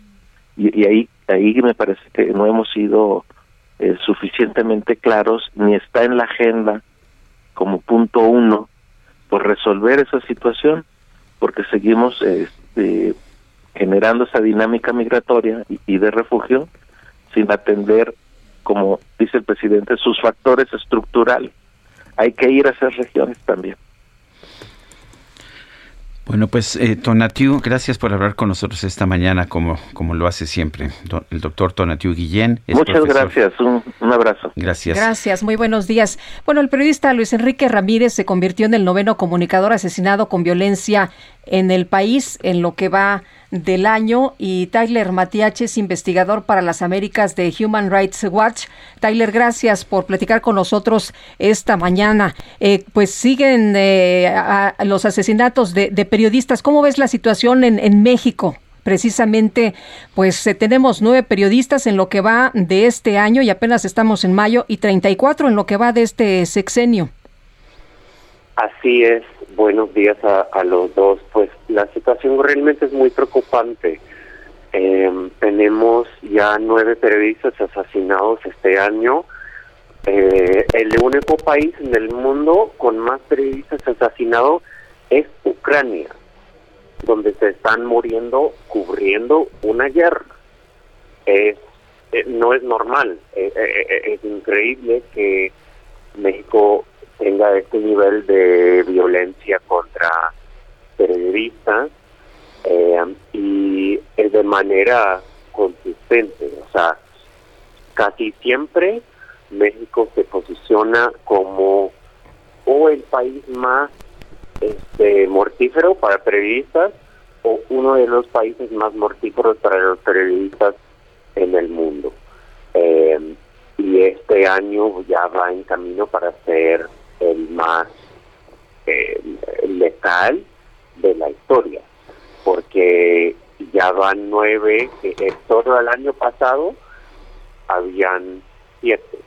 Y, ahí ahí me parece que no hemos sido eh, suficientemente claros ni está en la agenda como punto uno por resolver esa situación porque seguimos este, generando esa dinámica migratoria y de refugio sin atender como dice el presidente sus factores estructurales hay que ir a esas regiones también. Bueno, pues eh, Tonatiu, gracias por hablar con nosotros esta mañana, como, como lo hace siempre el doctor Tonatiu Guillén. Muchas gracias, un, un, abrazo. Gracias. Gracias, muy buenos días. Bueno, el periodista Luis Enrique Ramírez se convirtió en el noveno comunicador asesinado con violencia en el país en lo que va del año y Tyler Matiaches, investigador para las Américas de Human Rights Watch. Tyler, gracias por platicar con nosotros esta mañana. Eh, pues siguen eh, los asesinatos de, periodistas. ¿Cómo ves la situación en, México? Precisamente, pues eh, tenemos nueve periodistas en lo que va de este año y apenas estamos en mayo y 34 en lo que va de este sexenio. Así es, buenos días a, los dos. Pues la situación realmente es muy preocupante. Em, tenemos ya nueve periodistas asesinados este año. Eh, el único país en el mundo con más periodistas asesinados es Ucrania, donde se están muriendo cubriendo una guerra. Eh, no es normal, eh, es increíble que México tenga este nivel de violencia contra periodistas eh, y es de manera consistente. O sea, casi siempre México se posiciona como o el país más este, mortífero para periodistas o uno de los países más mortíferos para los periodistas en el mundo. Eh, y este año ya va en camino para ser el más eh, letal de la historia, porque ya van nueve, eh, todo el año pasado habían siete.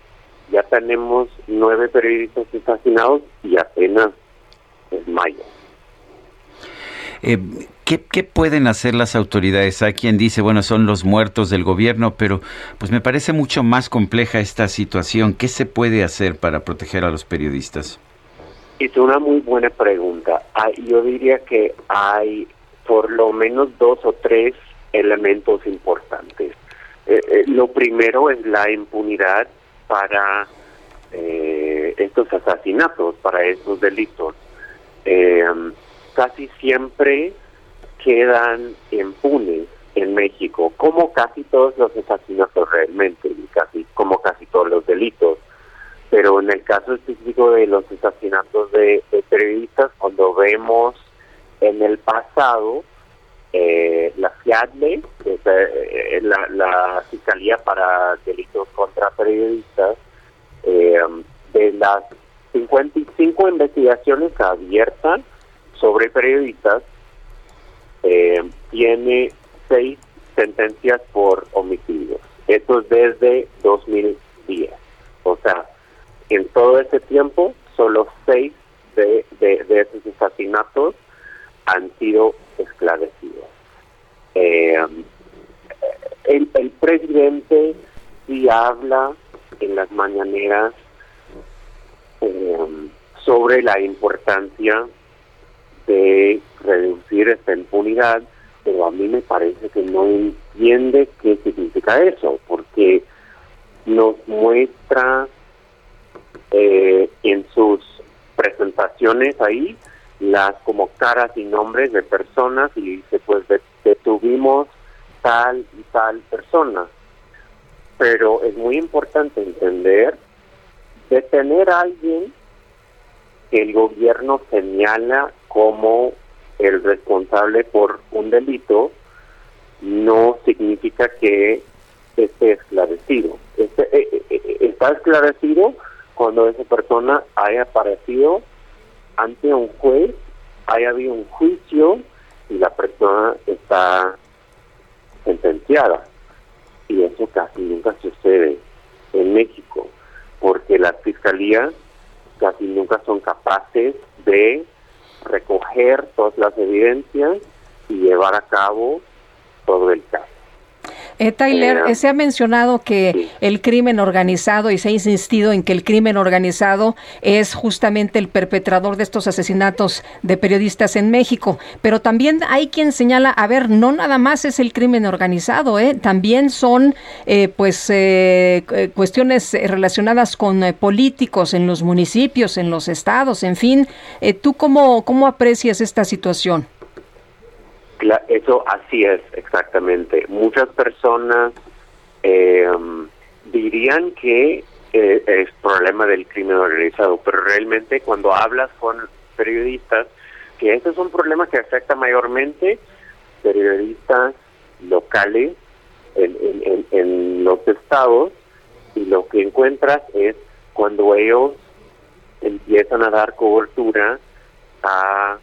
Ya tenemos nueve periodistas asesinados y apenas es mayo. Eh, ¿qué, ¿qué, pueden hacer las autoridades? Hay quien dice, bueno, son los muertos del gobierno, pero pues me parece mucho más compleja esta situación. ¿Qué se puede hacer para proteger a los periodistas? Es una muy buena pregunta. yo diría que hay por lo menos dos o tres elementos importantes. Eh, eh, lo primero es la impunidad para eh, estos asesinatos, para estos delitos. Casi siempre quedan impunes en México, como casi todos los asesinatos realmente, casi como casi todos los delitos. Pero en el caso específico de los asesinatos de, periodistas, cuando vemos en el pasado eh, la FIADLE, eh, la, la, Fiscalía para Delitos contra Periodistas, eh, de las 55 investigaciones abiertas sobre periodistas, tiene seis sentencias por homicidios. Esto es desde 2010. O sea, en todo ese tiempo, solo seis de, esos asesinatos han sido esclarecidos. Eh, el, presidente sí habla en las mañaneras eh, sobre la importancia de reducir esta impunidad, pero a mí me parece que no entiende qué significa eso, porque nos muestra eh, en sus presentaciones ahí las como caras y nombres de personas y dice pues detuvimos tal y tal persona pero es muy importante entender detener a alguien que el gobierno señala como el responsable por un delito no significa que esté esclarecido. Este, eh, eh, está esclarecido cuando esa persona haya aparecido ante un juez, haya habido un juicio y la persona está sentenciada. Y eso casi nunca sucede en México, porque las fiscalías casi nunca son capaces de recoger todas las evidencias y llevar a cabo todo el caso. Eh, Tyler, eh, se ha mencionado que el crimen organizado y se ha insistido en que el crimen organizado es justamente el perpetrador de estos asesinatos de periodistas en México, pero también hay quien señala, a ver, no nada más es el crimen organizado, ¿eh? también son eh, pues cuestiones relacionadas con políticos en los municipios, en los estados, en fin. ¿Tú cómo, cómo aprecias esta situación? Eso así es, exactamente. Muchas personas eh, dirían que eh, es problema del crimen organizado, pero realmente cuando hablas con periodistas, que este es un problema que afecta mayormente periodistas locales en, en los estados, y lo que encuentras es cuando ellos empiezan a dar cobertura a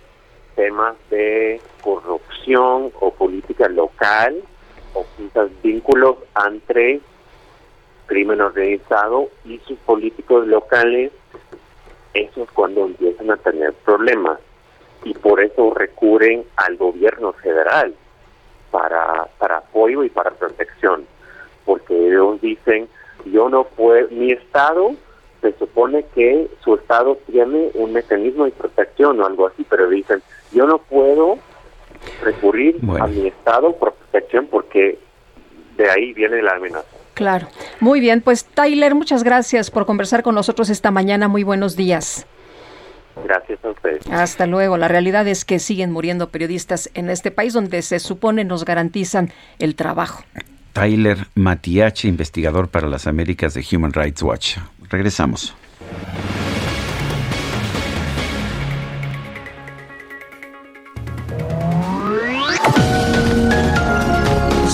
temas de corrupción o política local o quizás vínculos entre crimen organizado y sus políticos locales, eso es cuando empiezan a tener problemas. Y por eso recurren al gobierno federal para, para apoyo y para protección, porque ellos dicen, yo no puedo, mi estado se supone que su estado tiene un mecanismo de protección o algo así, pero dicen, yo no puedo recurrir a mi estado por protección porque de ahí viene la amenaza. Claro. Muy bien, pues Tyler, muchas gracias por conversar con nosotros esta mañana. Muy buenos días. Gracias a ustedes. Hasta luego. La realidad es que siguen muriendo periodistas en este país donde se supone nos garantizan el trabajo. Tyler Matiachi, investigador para las Américas de Human Rights Watch. Regresamos.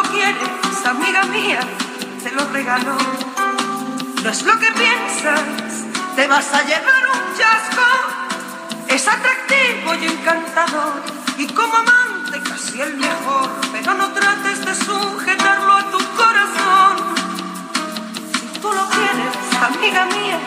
Quieres, amiga mía, te lo regalo. No es lo que piensas, te vas a llevar un chasco. Es atractivo y encantador, y como amante casi el mejor. Pero no trates de sujetarlo a tu corazón. Si tú lo quieres, amiga mía,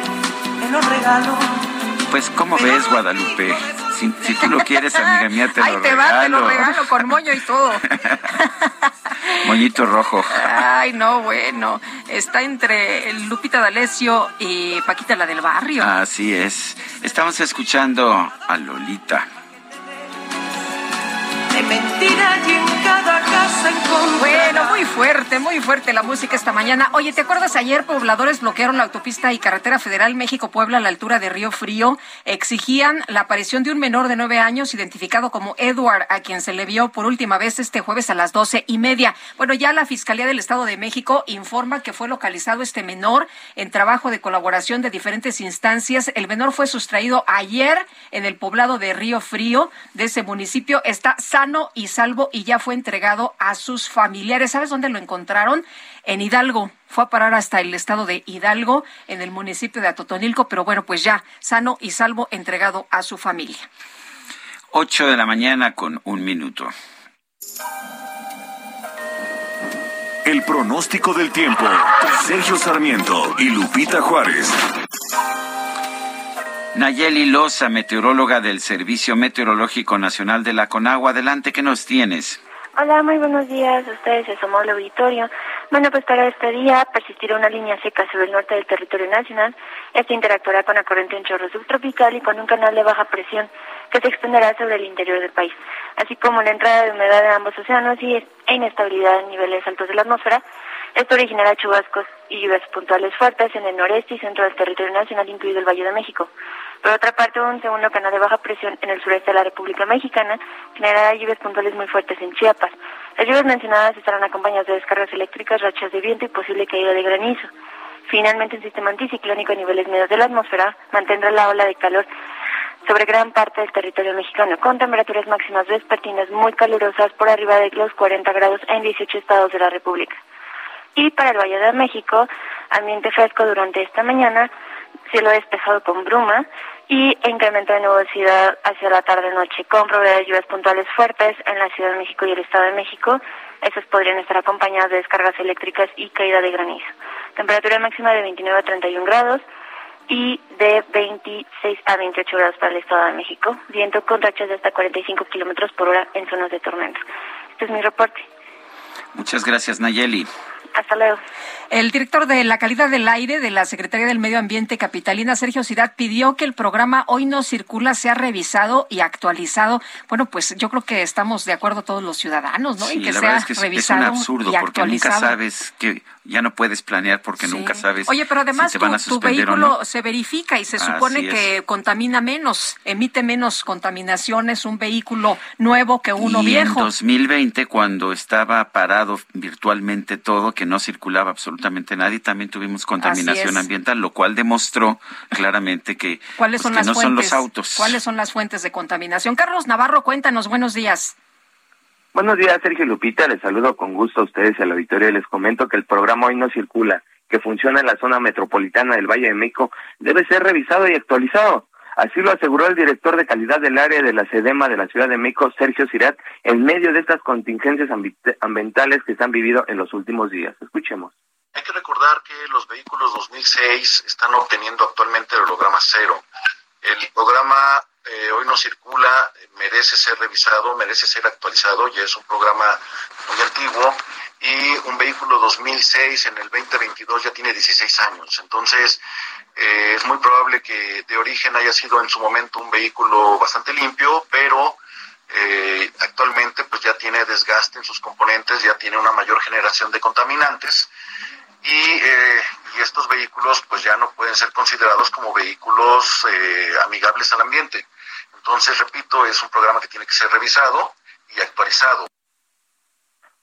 te lo regalo. Pues, ¿cómo ves, Guadalupe? Si, tú lo quieres, amiga mía, te lo regalo. Te va, te lo regalo con moño y todo. Moñito rojo. Ay, no, bueno. Está entre Lupita D'Alessio y Paquita la del barrio. Así es. Estamos escuchando a Lolita mentira y en Bueno, muy fuerte, muy fuerte la música esta mañana. Oye, ¿te acuerdas ayer pobladores bloquearon la autopista y carretera federal México-Puebla a la altura de Río Frío? Exigían la aparición de un menor de nueve años identificado como Edward, a quien se le vio por última vez este jueves a las doce y media. Bueno, ya la Fiscalía del Estado de México informa que fue localizado este menor en trabajo de colaboración de diferentes instancias. El menor fue sustraído ayer en el poblado de Río Frío de ese municipio. Está sano y salvo y ya fue entregado a sus familiares. ¿Sabes dónde lo encontraron? En Hidalgo. Fue a parar hasta el estado de Hidalgo, en el municipio de Atotonilco, pero bueno, pues ya sano y salvo entregado a su familia. Ocho de la mañana con un minuto. El pronóstico del tiempo. Sergio Sarmiento y Lupita Juárez. Nayeli Loza, meteoróloga del Servicio Meteorológico Nacional de la Conagua. Adelante, ¿qué nos tienes? Hola, muy buenos días. Ustedes se somos el auditorio. Bueno, pues para este día persistirá una línea seca sobre el norte del territorio nacional. Esta interactuará con la corriente en chorro subtropical y con un canal de baja presión que se extenderá sobre el interior del país, así como la entrada de humedad de ambos océanos y e inestabilidad en niveles altos de la atmósfera. Esto originará chubascos y lluvias puntuales fuertes en el noreste y centro del territorio nacional, incluido el Valle de México. Por otra parte, un segundo canal de baja presión en el sureste de la República Mexicana generará lluvias puntuales muy fuertes en Chiapas. Las lluvias mencionadas estarán acompañadas de descargas eléctricas, rachas de viento y posible caída de granizo. Finalmente, un sistema anticiclónico a niveles medios de la atmósfera mantendrá la ola de calor sobre gran parte del territorio mexicano, con temperaturas máximas vespertinas muy calurosas por arriba de los 40 grados en 18 estados de la República. Y para el Valle de México, ambiente fresco durante esta mañana, cielo despejado con bruma y incremento de nubosidad hacia la tarde-noche, con probabilidad de lluvias puntuales fuertes en la Ciudad de México y el Estado de México. Esas podrían estar acompañadas de descargas eléctricas y caída de granizo. Temperatura máxima de 29 a 31 grados. y de 26 a 28 grados para el Estado de México, viento con rachas de hasta 45 kilómetros por hora en zonas de tormenta. Este es mi reporte. Muchas gracias, Nayeli. Hasta luego. El director de la calidad del aire de la Secretaría del Medio Ambiente Capitalina, Sergio Ciudad, pidió que el programa Hoy no circula sea revisado y actualizado. Bueno, pues yo creo que estamos de acuerdo todos los ciudadanos, ¿no? Sí, en que la sea es que revisado es un absurdo y porque nunca actualizado. sabes que ya no puedes planear porque nunca sabes Oye, pero además si te van a tu, tu suspender o vehículo no. se verifica y se Así supone es. que contamina menos, emite menos contaminaciones un vehículo nuevo que uno y viejo. en 2020, cuando estaba parado virtualmente todo, que no circulaba absolutamente nadie, también tuvimos contaminación ambiental, lo cual demostró claramente que, ¿Cuáles pues, son que las no son los autos. ¿Cuáles son las fuentes de contaminación? Carlos Navarro, cuéntanos, buenos días. Buenos días, Sergio Lupita. Les saludo con gusto a ustedes y al auditorio y les comento que el programa Hoy no circula, que funciona en la zona metropolitana del Valle de México, debe ser revisado y actualizado. Así lo aseguró el director de calidad del área de la SEDEMA de la Ciudad de México, Sergio Cirat, en medio de estas contingencias ambi- ambientales que se han vivido en los últimos días. Escuchemos. Hay que recordar que los vehículos 2006 están obteniendo actualmente el holograma cero. El programa eh, hoy no circula, merece ser revisado, merece ser actualizado, ya es un programa muy antiguo y un vehículo 2006 en el 2022 ya tiene 16 años. Entonces, eh, es muy probable que de origen haya sido en su momento un vehículo bastante limpio, pero eh, actualmente pues ya tiene desgaste en sus componentes, ya tiene una mayor generación de contaminantes y, eh, y estos vehículos pues ya no pueden ser considerados como vehículos eh, amigables al ambiente. Entonces, repito, es un programa que tiene que ser revisado y actualizado.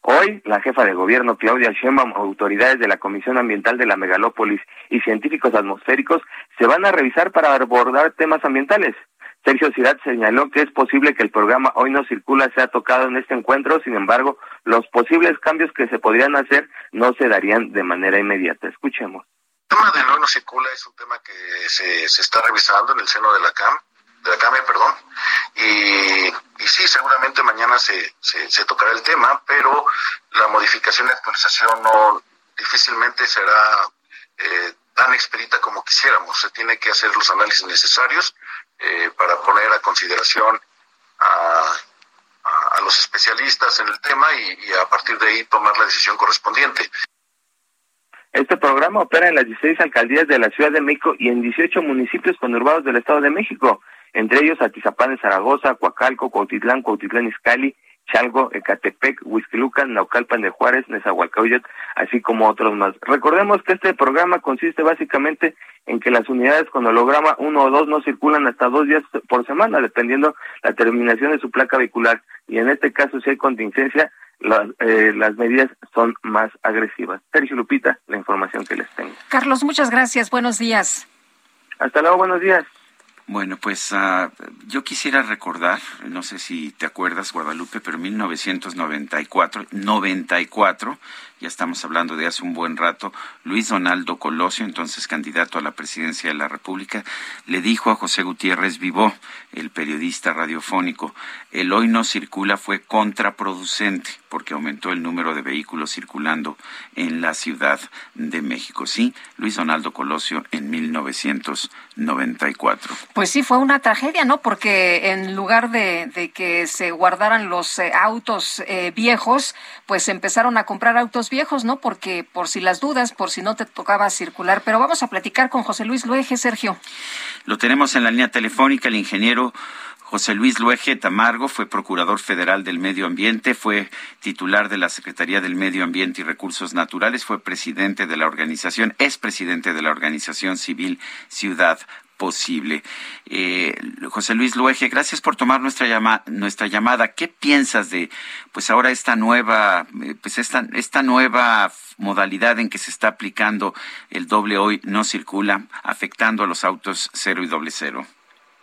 Hoy, la jefa de gobierno Claudia Sheinbaum, autoridades de la Comisión Ambiental de la Megalópolis y científicos atmosféricos se van a revisar para abordar temas ambientales. Sergio Cirat señaló que es posible que el programa Hoy no circula sea tocado en este encuentro, sin embargo, los posibles cambios que se podrían hacer no se darían de manera inmediata. Escuchemos. El tema del hoy no circula es un tema que se, se está revisando en el seno de la CAM, de la CAME, perdón, y, y sí, seguramente mañana se, se, se tocará el tema, pero la modificación y actualización no difícilmente será eh, tan expedita como quisiéramos. Se tiene que hacer los análisis necesarios eh, para poner a consideración a, a, a los especialistas en el tema y, y a partir de ahí tomar la decisión correspondiente. Este programa opera en las 16 alcaldías de la Ciudad de México y en 18 municipios conurbados del Estado de México, entre ellos Atizapán de Zaragoza, Coacalco, Cuautitlán, Cuautitlán Izcalli, Chalgo, Ecatepec, Huizquilucan, Naucalpan de Juárez, Nezahualcóyotl, así como otros más. Recordemos que este programa consiste básicamente en que las unidades con holograma 1 o 2 no circulan hasta dos días por semana, dependiendo la terminación de su placa vehicular. Y en este caso, si hay contingencia, las, eh, las medidas son más agresivas. Sergio Lupita, la información que les tengo. Carlos, muchas gracias. Buenos días. Hasta luego, buenos días. Bueno, pues ah, yo quisiera recordar, no sé si te acuerdas, Guadalupe, pero en 1994, 94, ya estamos hablando de hace un buen rato, Luis Donaldo Colosio, entonces candidato a la presidencia de la República, le dijo a José Gutiérrez Vivó, el periodista radiofónico, el hoy no circula fue contraproducente porque aumentó el número de vehículos circulando en la Ciudad de México. Sí, Luis Donaldo Colosio en 1994. Pues sí, fue una tragedia, ¿no? Porque en lugar de, que se guardaran los eh, autos eh, viejos, pues empezaron a comprar autos viejos, ¿no? Porque por si las dudas, por si no te tocaba circular. Pero vamos a platicar con José Luis Luege, Sergio. Lo tenemos en la línea telefónica, el ingeniero José Luis Luege Tamargo fue procurador federal del medio ambiente, fue titular de la Secretaría del Medio Ambiente y Recursos Naturales, fue presidente de la organización, es presidente de la organización civil Ciudad Posible. Eh, José Luis Luege, gracias por tomar nuestra llama, nuestra llamada. ¿Qué piensas de, pues ahora esta nueva, eh, pues esta, esta nueva modalidad en que se está aplicando el doble hoy no circula, afectando a los autos cero y doble cero?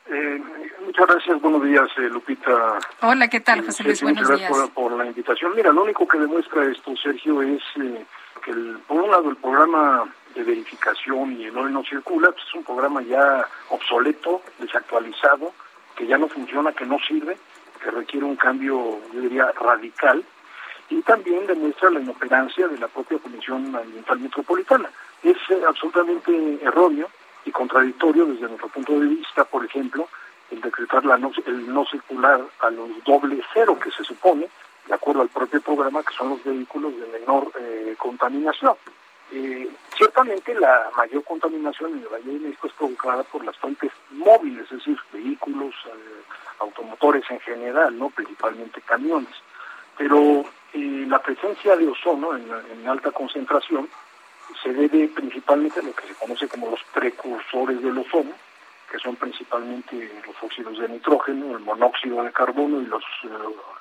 Eh, muchas gracias, buenos días, eh, Lupita. Hola, ¿qué tal, José Luis? Sí, Buenos muchas días. gracias por, por la invitación. Mira, lo único que demuestra esto, Sergio, es eh, que, el, por un lado, el programa de verificación y el hoy no circula, pues es un programa ya obsoleto, desactualizado, que ya no funciona, que no sirve, que requiere un cambio, yo diría, radical, y también demuestra la inoperancia de la propia Comisión Ambiental Metropolitana. Es eh, absolutamente erróneo y contradictorio desde nuestro punto de vista, por ejemplo, el decretar el no circular a los doble cero que se supone, de acuerdo al propio programa, que son los vehículos de menor eh, contaminación. Eh, ciertamente la mayor contaminación en el Valle de México es provocada por las fuentes móviles, es decir, vehículos, eh, automotores en general, no principalmente camiones. Pero eh, la presencia de ozono en, alta concentración se debe principalmente a lo que se conoce como los precursores del ozono, que son principalmente los óxidos de nitrógeno, el monóxido de carbono y los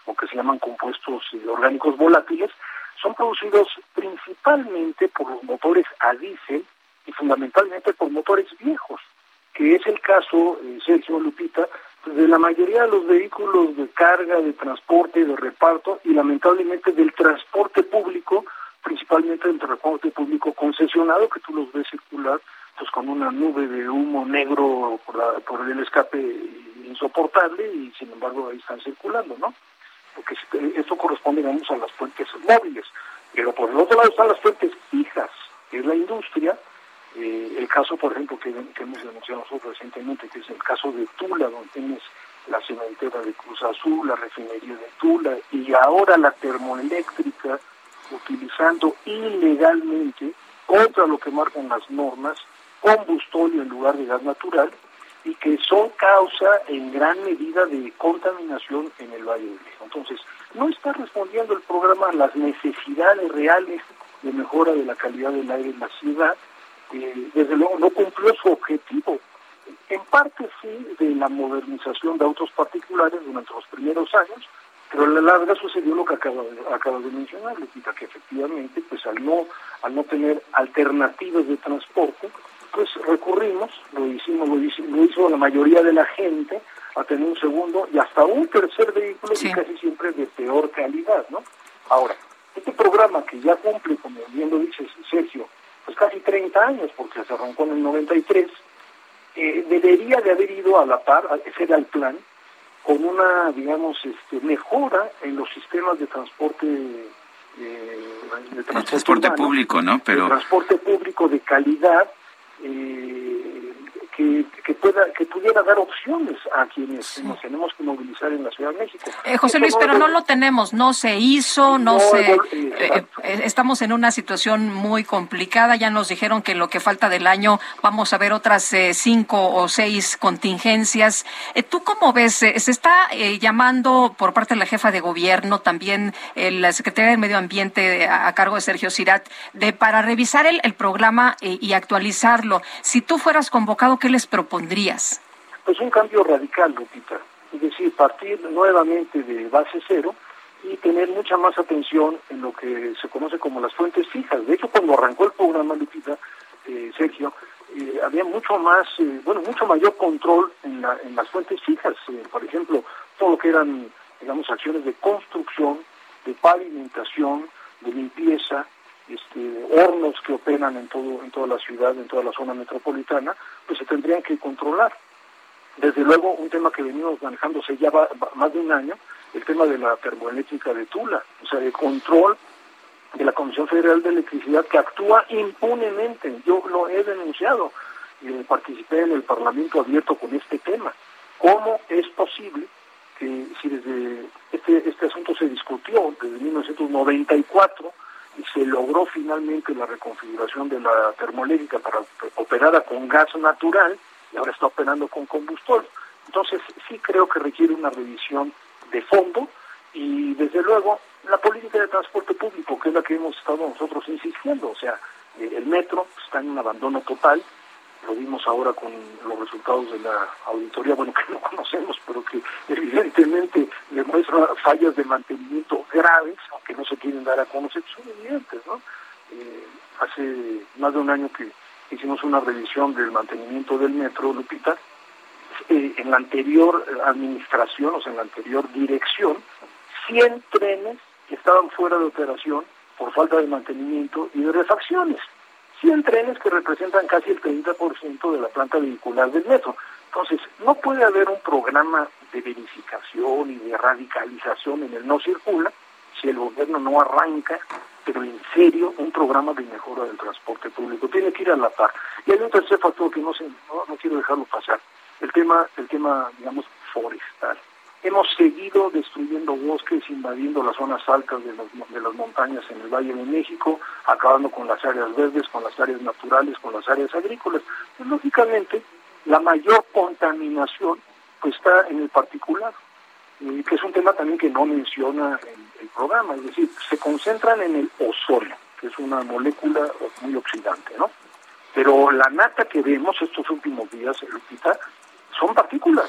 lo que se llaman compuestos orgánicos volátiles, son producidos principalmente por los motores a diésel y fundamentalmente por motores viejos, que es el caso, eh, Sergio Lupita, de la mayoría de los vehículos de carga, de transporte, de reparto y lamentablemente del transporte público, principalmente del transporte público concesionado, que tú los ves circular pues con una nube de humo negro por, por el escape insoportable y sin embargo ahí están circulando, ¿no? Porque esto corresponde, digamos, a las fuentes móviles. Pero por el otro lado están las fuentes fijas, que es la industria. Eh, el caso, por ejemplo, que, hemos denunciado nosotros recientemente, que es el caso de Tula, donde tienes la cementera de Cruz Azul, la refinería de Tula, y ahora la termoeléctrica, utilizando ilegalmente, contra lo que marcan las normas, combustóleo en lugar de gas natural, y que son causa en gran medida de contaminación en el Valle de México. Entonces, no está respondiendo el programa a las necesidades reales de mejora de la calidad del aire en la ciudad. Eh, desde luego, no cumplió su objetivo. En parte sí de la modernización de autos particulares durante los primeros años, pero a la larga sucedió lo que acabo de, de mencionar, que efectivamente, pues al no, al no tener alternativas de transporte, pues recurrimos, lo hicimos, lo hizo, la mayoría de la gente, a tener un segundo y hasta un tercer vehículo y casi siempre de peor calidad, ¿no? Ahora, este programa que ya cumple, como bien lo dice Sergio, pues casi 30 años, porque se arrancó en el 93, eh, debería de haber ido a la par, ese era el plan, con una, digamos, este, mejora en los sistemas de transporte eh, de transporte, público, ¿no? Pero transporte público de calidad eh, que, que, pueda que pudiera dar opciones a quienes nos tenemos que movilizar en la Ciudad de México. Eh, José Luis, pero no lo tenemos, no se hizo, no, se... Eh, eh, estamos en una situación muy complicada, ya nos dijeron que lo que falta del año vamos a ver otras cinco o seis contingencias. ¿Tú cómo ves? se está llamando por parte de la jefa de gobierno, también la Secretaría de Medio Ambiente a, cargo de Sergio Cirat, de para revisar el, el programa y actualizarlo. Si tú fueras convocado, ¿qué les propondrías? Pues un cambio radical, Lupita. Es decir, partir nuevamente de base cero y tener mucha más atención en lo que se conoce como las fuentes fijas. De hecho, cuando arrancó el programa, Lupita, eh, Sergio, eh, había mucho más, eh, bueno, mucho mayor control en, en las fuentes fijas. por ejemplo, todo lo que eran, digamos, acciones de construcción, de pavimentación, de limpieza, este, hornos que operan en todo en toda la ciudad, en toda la zona metropolitana, pues se tendrían que controlar. Desde luego, un tema que venimos manejándose ya va, más de un año, el tema de la termoeléctrica de Tula, o sea, el control de la Comisión Federal de Electricidad que actúa impunemente. Yo lo he denunciado, y participé en el Parlamento abierto con este tema. ¿Cómo es posible que si desde este, este asunto se discutió desde 1994, y se logró finalmente la reconfiguración de la termoeléctrica para operada con gas natural y ahora está operando con combustible. Entonces sí creo que requiere una revisión de fondo y desde luego la política de transporte público, que es la que hemos estado nosotros insistiendo, o sea, eh, el metro está en un abandono total, lo vimos ahora con los resultados de la auditoría, bueno, que no conocemos, pero que evidentemente demuestra fallas de mantenimiento graves, aunque no se quieren dar a conocer, son evidentes, ¿no? Eh, hace más de un año que hicimos una revisión del mantenimiento del metro, Lupita, eh, en la anterior administración, o sea, en la anterior dirección, 100 trenes que estaban fuera de operación por falta de mantenimiento y de refacciones. 100 trenes que representan casi el 30% de la planta vehicular del metro. Entonces, no puede haber un programa de verificación y de radicalización en el no circula si el gobierno no arranca pero en serio, un programa de mejora del transporte público. Tiene que ir a la par. Y hay un tercer factor que no, se, no, quiero dejarlo pasar, el tema, el tema, digamos, forestal. Hemos seguido destruyendo bosques, invadiendo las zonas altas de las, de las montañas en el Valle de México, acabando con las áreas verdes, con las áreas naturales, con las áreas agrícolas. Pues, lógicamente, la mayor contaminación pues, está en el particular, y que es un tema también que no menciona el, el programa, es decir, se concentran en el ozono, que es una molécula muy oxidante, ¿no? Pero la nata que vemos estos últimos días, Lupita, son partículas.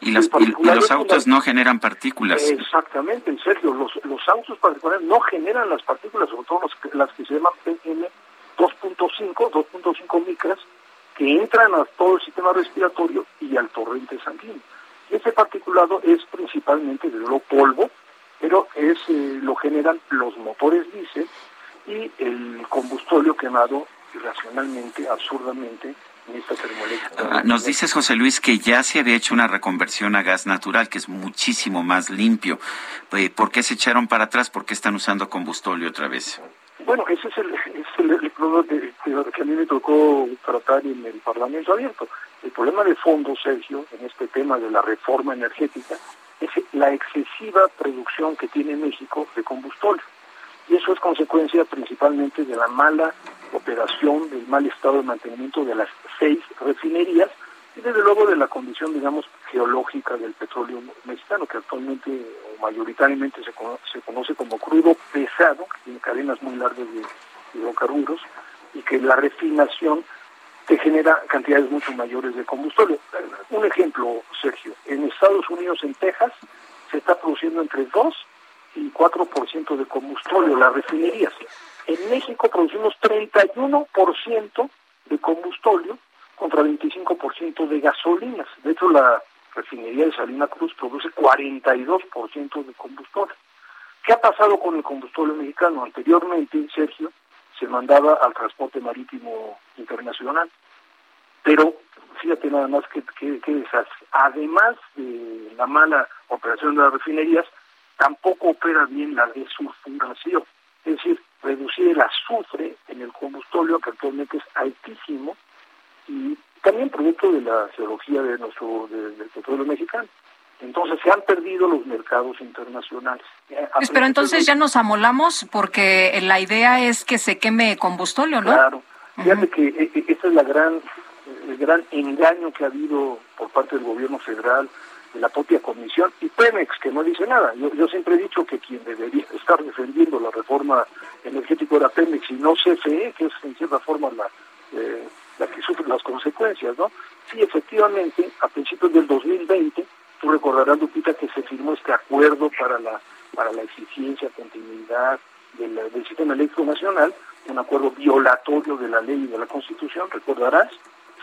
Y, las, los autos no generan partículas. Exactamente, Sergio. Los, los autos particulares no generan las partículas, sobre todo las que se llaman PM 2.5, 2.5 micras, que entran a todo el sistema respiratorio y al torrente sanguíneo. Y ese particulado es principalmente de lo polvo, pero es eh, lo generan los motores diésel y el combustorio quemado irracionalmente, absurdamente, nos dices, José Luis, que ya se había hecho una reconversión a gas natural, que es muchísimo más limpio. Eh, ¿Por qué se echaron para atrás? ¿Por qué están usando combustóleo otra vez? Bueno, ese es el, es problema que, a mí me tocó tratar en el Parlamento abierto. El problema de fondo, Sergio, en este tema de la reforma energética, es la excesiva producción que tiene México de combustóleo. Y eso es consecuencia principalmente de la mala operación, del mal estado de mantenimiento de las seis refinerías y desde luego de la condición, digamos, geológica del petróleo mexicano, que actualmente o mayoritariamente se, se conoce como crudo pesado, que tiene cadenas muy largas de hidrocarburos, y que la refinación te genera cantidades mucho mayores de combustible. Un ejemplo, Sergio, en Estados Unidos, en Texas, se está produciendo entre 2 y 4% de combustible, las refinerías. En México producimos 31% de combustible contra 25% de gasolinas. De hecho, la refinería de Salina Cruz produce 42% de combustible. ¿Qué ha pasado con el combustible mexicano? Anteriormente, Sergio, se mandaba al transporte marítimo internacional. Pero fíjate nada más que, que, que además de la mala operación de las refinerías, tampoco opera bien la desulfuración. Es decir, reducir el azufre en el combustible que actualmente es altísimo y también producto de la geología de nuestro del petróleo mexicano. Entonces se han perdido los mercados internacionales. Eh, pero entonces ya nos amolamos porque la idea es que se queme combustible, ¿no? Claro. Fíjate que eh, eh, este es la gran, el gran engaño que ha habido por parte del gobierno federal, de la propia comisión y Pemex, que no dice nada. Yo, yo siempre he dicho que quien debería estar defendiendo la reforma energética era Pemex y no CFE, que es en cierta forma la, eh, la que sufre las consecuencias, ¿no? Sí, efectivamente, a principios del 2020, tú recordarás, Lupita, que se firmó este acuerdo para la, para la eficiencia, continuidad del, del sistema eléctrico nacional, un acuerdo violatorio de la ley y de la Constitución, recordarás,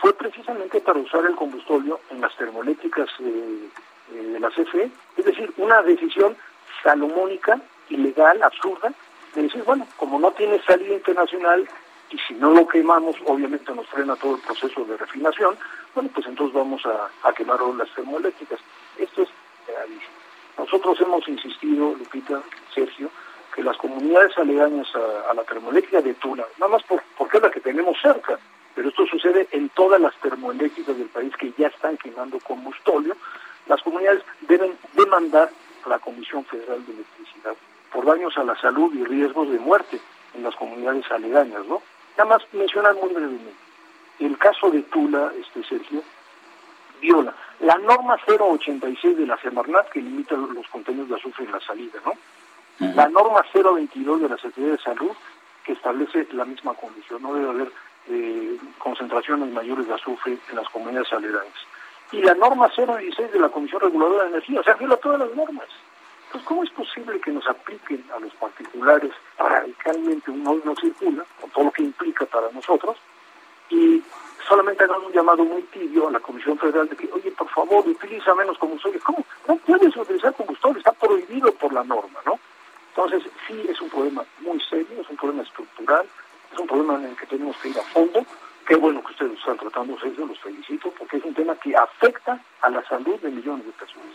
fue precisamente para usar el combustóleo en las termoeléctricas eh, eh, de la CFE, es decir, una decisión salomónica, ilegal, absurda, de decir, bueno, como no tiene salida internacional y si no lo quemamos, obviamente nos frena todo el proceso de refinación, bueno, pues entonces vamos a, quemar las termoeléctricas. Esto es gravísimo. Nosotros hemos insistido, Lupita, Sergio, que las comunidades aledañas a, la termoeléctrica de Tula, nada más porque es la que tenemos cerca, pero esto sucede en todas las termoeléctricas del país que ya están quemando combustóleo, las comunidades deben demandar a la Comisión Federal de Electricidad por daños a la salud y riesgos de muerte en las comunidades aledañas, ¿no? Nada más mencionar muy brevemente. El caso de Tula, este Sergio, viola la norma 086 de la Semarnat que limita los contenidos de azufre en la salida, ¿no? La norma 022 de la Secretaría de Salud que establece la misma condición, no debe haber eh, concentraciones mayores de azufre en las comunidades aledañas. Y la norma 016 de la Comisión Reguladora de Energía, o sea, viola todas las normas. Entonces, ¿cómo es posible que nos apliquen a los particulares radicalmente un no circula, con todo lo que implica para nosotros, y solamente hagan un llamado muy tibio a la Comisión Federal de que, oye, por favor, utiliza menos combustible. ¿Cómo? No puedes utilizar combustible, está prohibido por la norma, ¿no? Entonces, sí es un problema muy serio, es un problema estructural, es un problema en el que tenemos que ir a fondo. Qué bueno que ustedes están tratando, Sergio, los felicito, porque es un tema que afecta a la salud de millones de personas.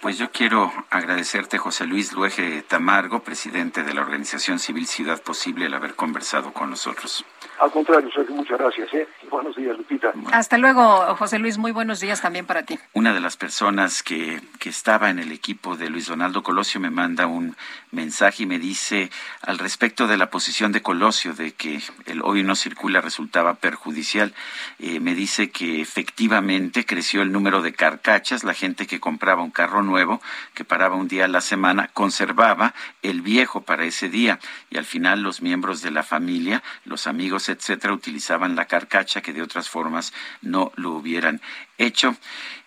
Pues yo quiero agradecerte, José Luis Luege Tamargo, presidente de la Organización Civil Ciudad Posible, el haber conversado con nosotros. Al contrario, Sergio, muchas gracias. ¿eh? Buenos días, Lupita. Hasta luego, José Luis. Muy buenos días también para ti. Una de las personas que, que estaba en el equipo de Luis Donaldo Colosio me manda un mensaje y me dice al respecto de la posición de Colosio de que el hoy no circula resultaba perjudicial. Eh, me dice que efectivamente creció el número de carcachas, la gente que compraba un carro nuevo, que paraba un día a la semana, conservaba el viejo para ese día. Y al final los miembros de la familia, los amigos, etcétera, utilizaban la carcacha que de otras formas no lo hubieran hecho.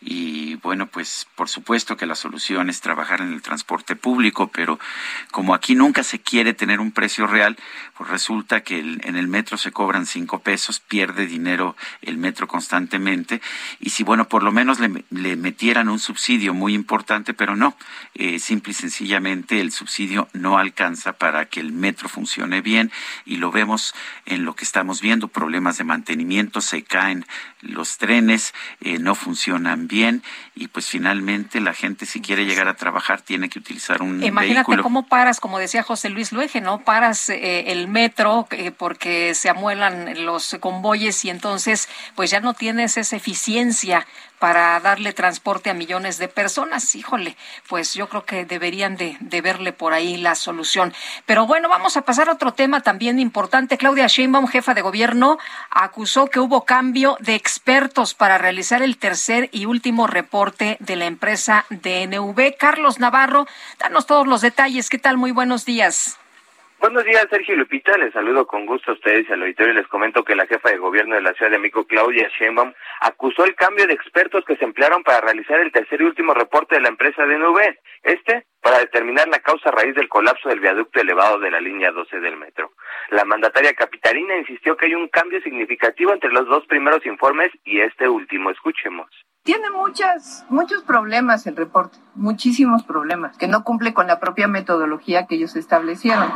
Y bueno, pues por supuesto que la solución es trabajar en el transporte público, pero como aquí nunca se quiere tener un precio real, pues resulta que en el metro se cobran cinco pesos, pierde dinero el metro constantemente. Y si, bueno, por lo menos le, metieran un subsidio muy importante, pero no, eh, simple y sencillamente el subsidio no alcanza para que el metro funcione bien y lo vemos en lo que estamos viendo, problemas de mantenimiento, se caen los trenes, eh, no funcionan bien y pues finalmente la gente si quiere llegar a trabajar tiene que utilizar un Imagínate cómo paras, como decía José Luis Luege, ¿no? Paras eh, el metro eh, porque se amuelan los convoyes y entonces pues ya no tienes esa eficiencia para darle transporte a millones de personas. Híjole, pues yo creo que deberían de, de, verle por ahí la solución. Pero bueno, vamos a pasar a otro tema también importante. Claudia Sheinbaum, jefa de gobierno, acusó que hubo cambio de expertos para realizar el tercer y último reporte de la empresa DNV. Carlos Navarro, danos todos los detalles. ¿Qué tal? Muy buenos días. Buenos días, Sergio Lupita. Les saludo con gusto a ustedes y al auditorio. Les comento que la jefa de gobierno de la Ciudad de México, Claudia Sheinbaum, acusó el cambio de expertos que se emplearon para realizar el tercer y último reporte de la empresa DNV. Este, para determinar la causa raíz del colapso del viaducto elevado de la línea 12 del metro. La mandataria capitalina insistió que hay un cambio significativo entre los dos primeros informes y este último. Escuchemos. Tiene muchas, muchos problemas el reporte, muchísimos problemas, que no cumple con la propia metodología que ellos establecieron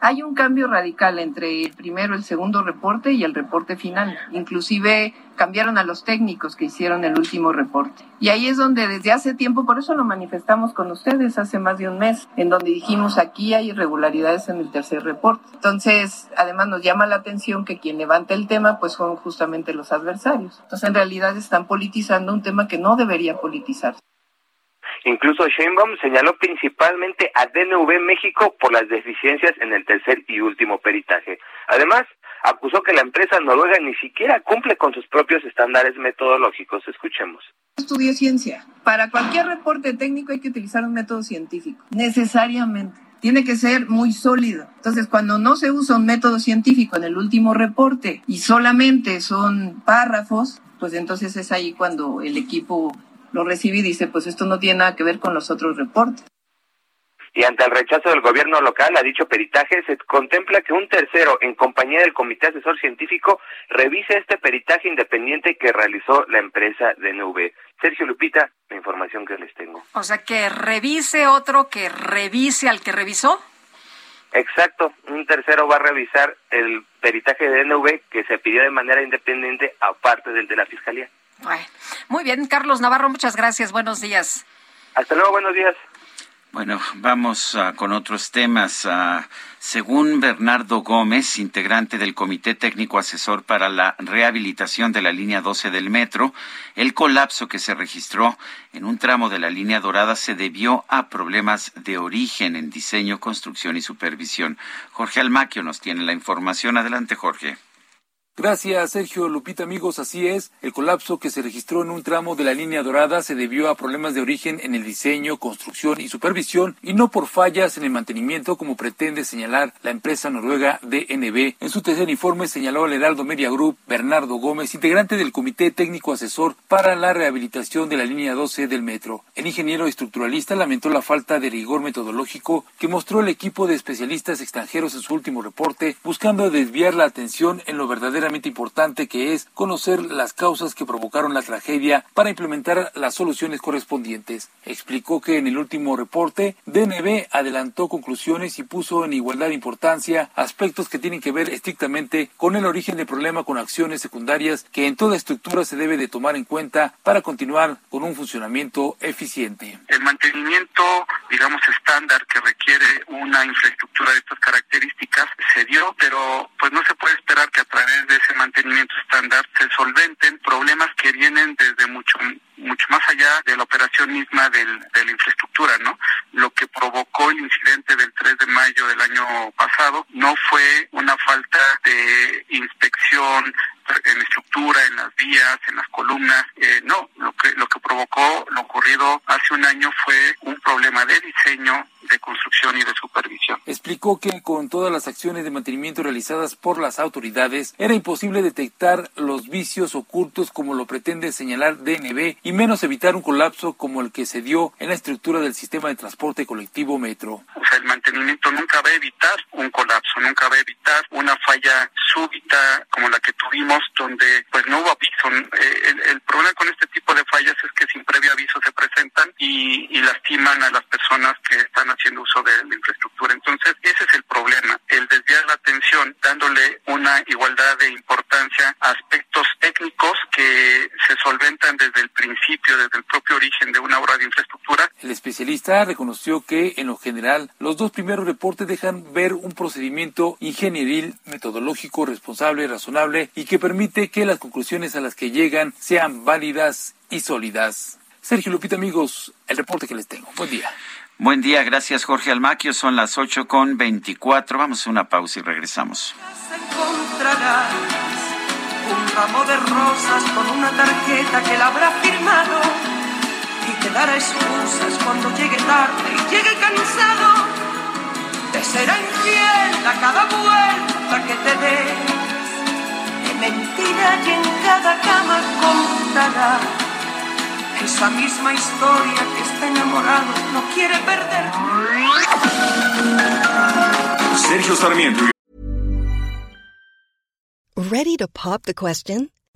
hay un cambio radical entre el primero, el segundo reporte y el reporte final. Inclusive cambiaron a los técnicos que hicieron el último reporte. Y ahí es donde desde hace tiempo, por eso lo manifestamos con ustedes hace más de un mes, en donde dijimos aquí hay irregularidades en el tercer reporte. Entonces, además nos llama la atención que quien levanta el tema pues son justamente los adversarios. Entonces, en realidad están politizando un tema que no debería politizarse. Incluso Sheinbaum señaló principalmente a DNV México por las deficiencias en el tercer y último peritaje. Además, acusó que la empresa noruega ni siquiera cumple con sus propios estándares metodológicos. Escuchemos. Estudié ciencia. Para cualquier reporte técnico hay que utilizar un método científico, necesariamente. Tiene que ser muy sólido. Entonces, cuando no se usa un método científico en el último reporte y solamente son párrafos, pues entonces es ahí cuando el equipo lo recibe y dice, pues esto no tiene nada que ver con los otros reportes. Y ante el rechazo del gobierno local a dicho peritaje, se contempla que un tercero, en compañía del Comité Asesor Científico, revise este peritaje independiente que realizó la empresa DNV. Sergio Lupita, la información que les tengo. O sea, que revise otro que revise al que revisó. Exacto, un tercero va a revisar el peritaje de DNV que se pidió de manera independiente aparte del de la Fiscalía. Muy bien, Carlos Navarro, muchas gracias. Buenos días. Hasta luego, buenos días. Bueno, vamos uh, con otros temas. Uh, según Bernardo Gómez, integrante del Comité Técnico Asesor para la Rehabilitación de la Línea 12 del Metro, el colapso que se registró en un tramo de la línea dorada se debió a problemas de origen en diseño, construcción y supervisión. Jorge Almaquio nos tiene la información. Adelante, Jorge. Gracias, Sergio Lupita, amigos. Así es, el colapso que se registró en un tramo de la línea dorada se debió a problemas de origen en el diseño, construcción y supervisión y no por fallas en el mantenimiento como pretende señalar la empresa noruega DNB. En su tercer informe señaló el Heraldo Media Group Bernardo Gómez, integrante del Comité Técnico Asesor para la Rehabilitación de la línea 12 del metro. El ingeniero estructuralista lamentó la falta de rigor metodológico que mostró el equipo de especialistas extranjeros en su último reporte, buscando desviar la atención en lo verdaderamente verdaderamente importante que es conocer las causas que provocaron la tragedia para implementar las soluciones correspondientes. Explicó que en el último reporte, DNB adelantó conclusiones y puso en igualdad de importancia aspectos que tienen que ver estrictamente con el origen del problema con acciones secundarias que en toda estructura se debe de tomar en cuenta para continuar con un funcionamiento eficiente. El mantenimiento, digamos, estándar que requiere una infraestructura de estas características se dio, pero pues no se puede esperar que a través de ese mantenimiento estándar se solventen problemas que vienen desde mucho mucho más allá de la operación misma del, de la infraestructura, ¿no? Lo que provocó el incidente del 3 de mayo del año pasado no fue una falta de inspección en estructura, en las vías, en las columnas, eh, no, lo que lo que provocó lo ocurrido hace un año fue un problema de diseño, de construcción y de supervisión. Explicó que con todas las acciones de mantenimiento realizadas por las autoridades era imposible detectar los vicios ocultos como lo pretende señalar DNB y menos evitar un colapso como el que se dio en la estructura del sistema de transporte colectivo Metro. O sea, el mantenimiento nunca va a evitar un colapso, nunca va a evitar una falla súbita como la que tuvimos donde pues no hubo aviso. Eh, el, problema con este tipo de fallas es que sin previo aviso se presentan y, y lastiman a las personas que están haciendo uso de la infraestructura. Entonces, ese es el problema, el desviar la atención dándole una igualdad de importancia a aspectos técnicos que se solventan desde el principio, desde el propio origen de una obra de infraestructura. El especialista reconoció que, en lo general, los dos primeros reportes dejan ver un procedimiento ingenieril, metodológico, responsable, razonable y que permite que las conclusiones a las que llegan sean válidas y sólidas. Sergio Lupita, amigos, el reporte que les tengo. Buen día. Buen día, gracias Jorge Almaquio. Son las 8 con 24. Vamos a una pausa y regresamos. Encontrarás un ramo de rosas con una tarjeta que la firmado y te dará excusas cuando llegue tarde y llegue cansado. Te será infiel a cada vuelta que te des. De mentira que en cada cama contará esa misma historia que está enamorado no quiere perder. Sergio Sarmiento. Ready to pop the question?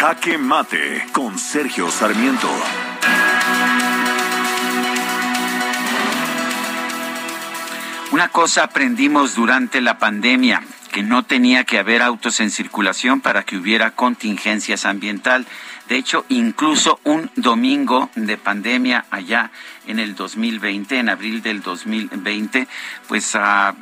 Jaque Mate con Sergio Sarmiento. Una cosa aprendimos durante la pandemia, que no tenía que haber autos en circulación para que hubiera contingencias ambiental. De hecho, incluso un domingo de pandemia allá en el 2020, en abril del 2020, pues ah,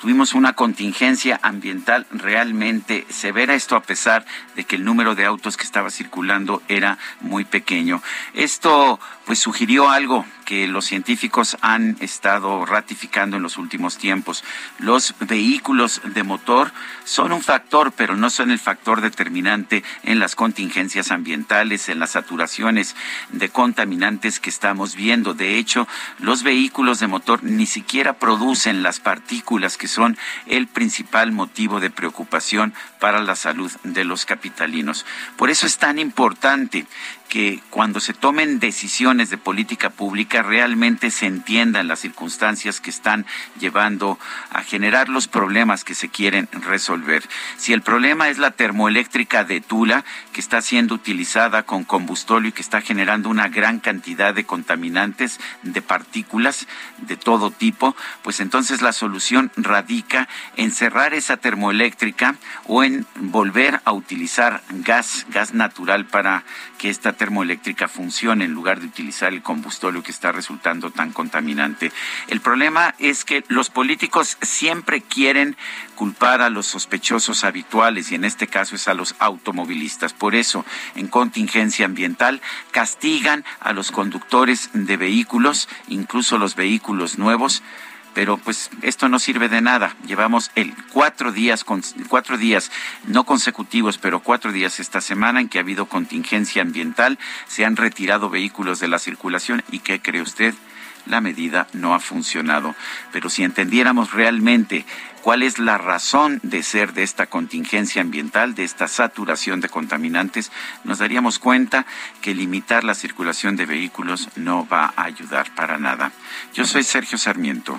tuvimos una contingencia ambiental realmente severa, esto a pesar de que el número de autos que estaba circulando era muy pequeño. Esto pues sugirió algo que los científicos han estado ratificando en los últimos tiempos. Los vehículos de motor son un factor, pero no son el factor determinante en las contingencias ambientales, en las saturaciones de contaminantes que estamos viendo. De hecho, los vehículos de motor ni siquiera producen las partículas que son el principal motivo de preocupación para la salud de los capitalinos. Por eso es tan importante que cuando se tomen decisiones de política pública realmente se entiendan las circunstancias que están llevando a generar los problemas que se quieren resolver. Si el problema es la termoeléctrica de Tula, que está siendo utilizada con combustóleo y que está generando una gran cantidad de contaminantes, de partículas de todo tipo, pues entonces la solución radica en cerrar esa termoeléctrica o en volver a utilizar gas, gas natural para que esta termoeléctrica funcione en lugar de utilizar el combustóleo que está resultando tan contaminante. El problema es que los políticos siempre quieren culpar a los sospechosos habituales y en este caso es a los automovilistas. Por eso, en contingencia ambiental, castigan a los conductores de vehículos, incluso los vehículos nuevos, pero pues esto no sirve de nada. Llevamos el cuatro días, cuatro días no consecutivos, pero cuatro días esta semana en que ha habido contingencia ambiental, se han retirado vehículos de la circulación y ¿qué cree usted? La medida no ha funcionado. Pero si entendiéramos realmente cuál es la razón de ser de esta contingencia ambiental, de esta saturación de contaminantes, nos daríamos cuenta que limitar la circulación de vehículos no va a ayudar para nada. Yo soy Sergio Sarmiento